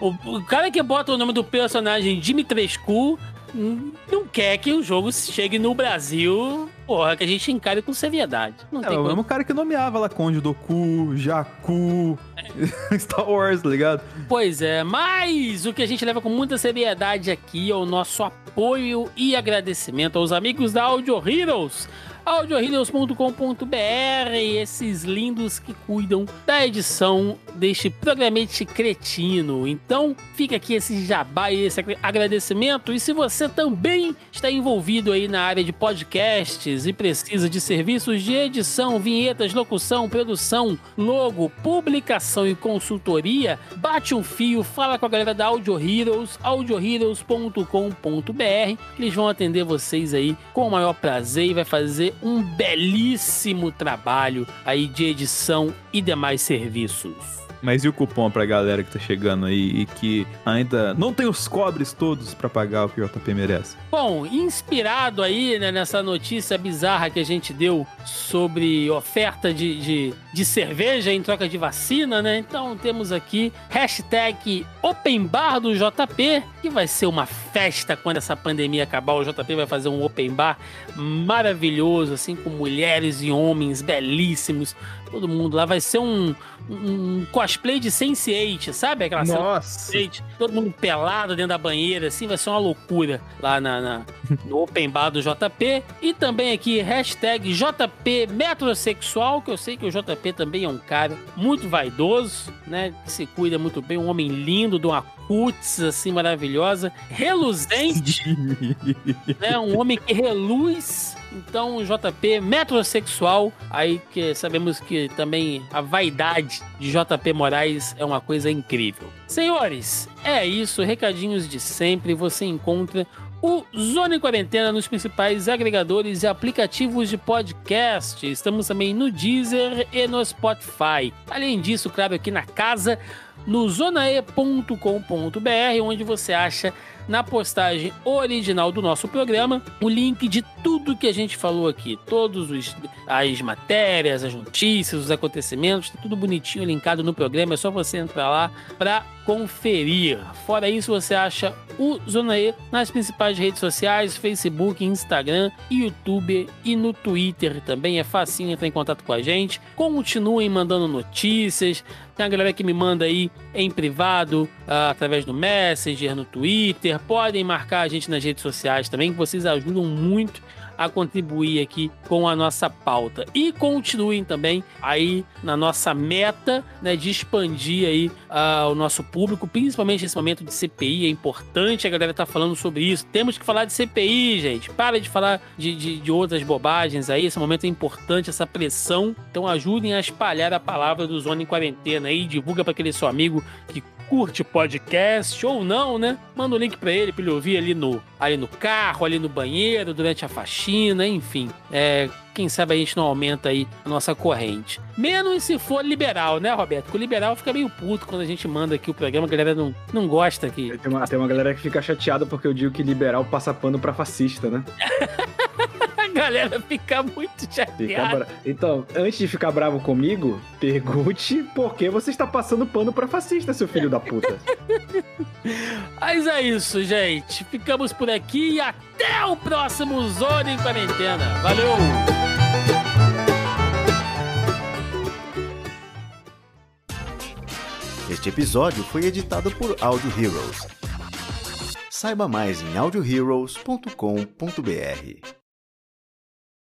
o, o cara que bota o nome do personagem Dimitrescu hum, não quer que o jogo chegue no Brasil, porra, que a gente encare com seriedade. Não É, tem o mesmo cara que nomeava lá Conde Doku, Jaku, Star Wars, tá ligado? Pois é, mas o que a gente leva com muita seriedade aqui é o nosso apoio e agradecimento aos amigos da Audio Heroes. audioheroes.com.br, esses lindos que cuidam da edição deste programete cretino. Então, fica aqui esse jabá e esse agradecimento. E se você também está envolvido aí na área de podcasts e precisa de serviços de edição, vinhetas, locução, produção, logo, publicação e consultoria, bate um fio, fala com a galera da Audio Heroes, audioheroes.com.br, eles vão atender vocês aí com o maior prazer e vai fazer um belíssimo trabalho aí de edição e demais serviços. Mas e o cupom pra galera que tá chegando aí e que ainda não tem os cobres todos para pagar o que o JP merece? Bom, inspirado aí né, nessa notícia bizarra que a gente deu sobre oferta de, de, de, cerveja em troca de vacina, né? Então temos aqui hashtag Open Bar do JP, que vai ser uma festa quando essa pandemia acabar. O JP vai fazer um Open Bar maravilhoso, assim, com mulheres e homens belíssimos todo mundo lá. Vai ser um, um cosplay de Sense8, sabe? Aquela Nossa! todo mundo pelado dentro da banheira, assim, vai ser uma loucura lá na, na no Open Bar do JP. E também aqui, hashtag JP Metrosexual, que eu sei que o JP também é um cara muito vaidoso, né? Que se cuida muito bem, um homem lindo, de uma cutis, assim, maravilhosa, reluzente, né? Um homem que reluz então, JP metrosexual, aí que sabemos que também a vaidade de JP Moraes é uma coisa incrível. Senhores, é isso, recadinhos de sempre, você encontra o Zona em Quarentena nos principais agregadores e aplicativos de podcast. Estamos também no Deezer e no Spotify. Além disso, claro, aqui na casa, no zonae.com.br, onde você acha na postagem original do nosso programa o link de tudo que a gente falou aqui, todos os as matérias, as notícias, os acontecimentos, tá tudo bonitinho linkado no programa, é só você entrar lá para conferir. Fora isso, você acha o Zona E nas principais redes sociais, Facebook, Instagram, YouTube e no Twitter também. É facinho entrar em contato com a gente. Continuem mandando notícias. Tem a galera que me manda aí em privado, uh, através do Messenger, no Twitter. Podem marcar a gente nas redes sociais também, que vocês ajudam muito a contribuir aqui com a nossa pauta. E continuem também aí na nossa meta né, de expandir aí uh, o nosso público, principalmente nesse momento de CPI. É importante a galera tá falando sobre isso. Temos que falar de CPI, gente. Para de falar de, de, de outras bobagens aí. Esse momento é importante, essa pressão. Então ajudem a espalhar a palavra do Zona em Quarentena aí. Divulga para aquele seu amigo que curte podcast ou não, né? Manda o um link para ele para ele ouvir ali no, ali no carro, ali no banheiro, durante a faxina, enfim. É, quem sabe a gente não aumenta aí a nossa corrente. Menos se for liberal, né, Roberto? Porque o liberal fica meio puto quando a gente manda aqui o programa, a galera não, não gosta aqui. Tem uma, tem uma galera que fica chateada porque eu digo que liberal passa pano pra fascista, né? galera fica muito chateada. Fica então, antes de ficar bravo comigo, pergunte por que você está passando pano pra fascista, seu filho da puta. Mas é isso, gente. Ficamos por aqui e até o próximo Zona em Quarentena. Valeu! Este episódio foi editado por Audio Heroes. Saiba mais em audioheroes.com.br.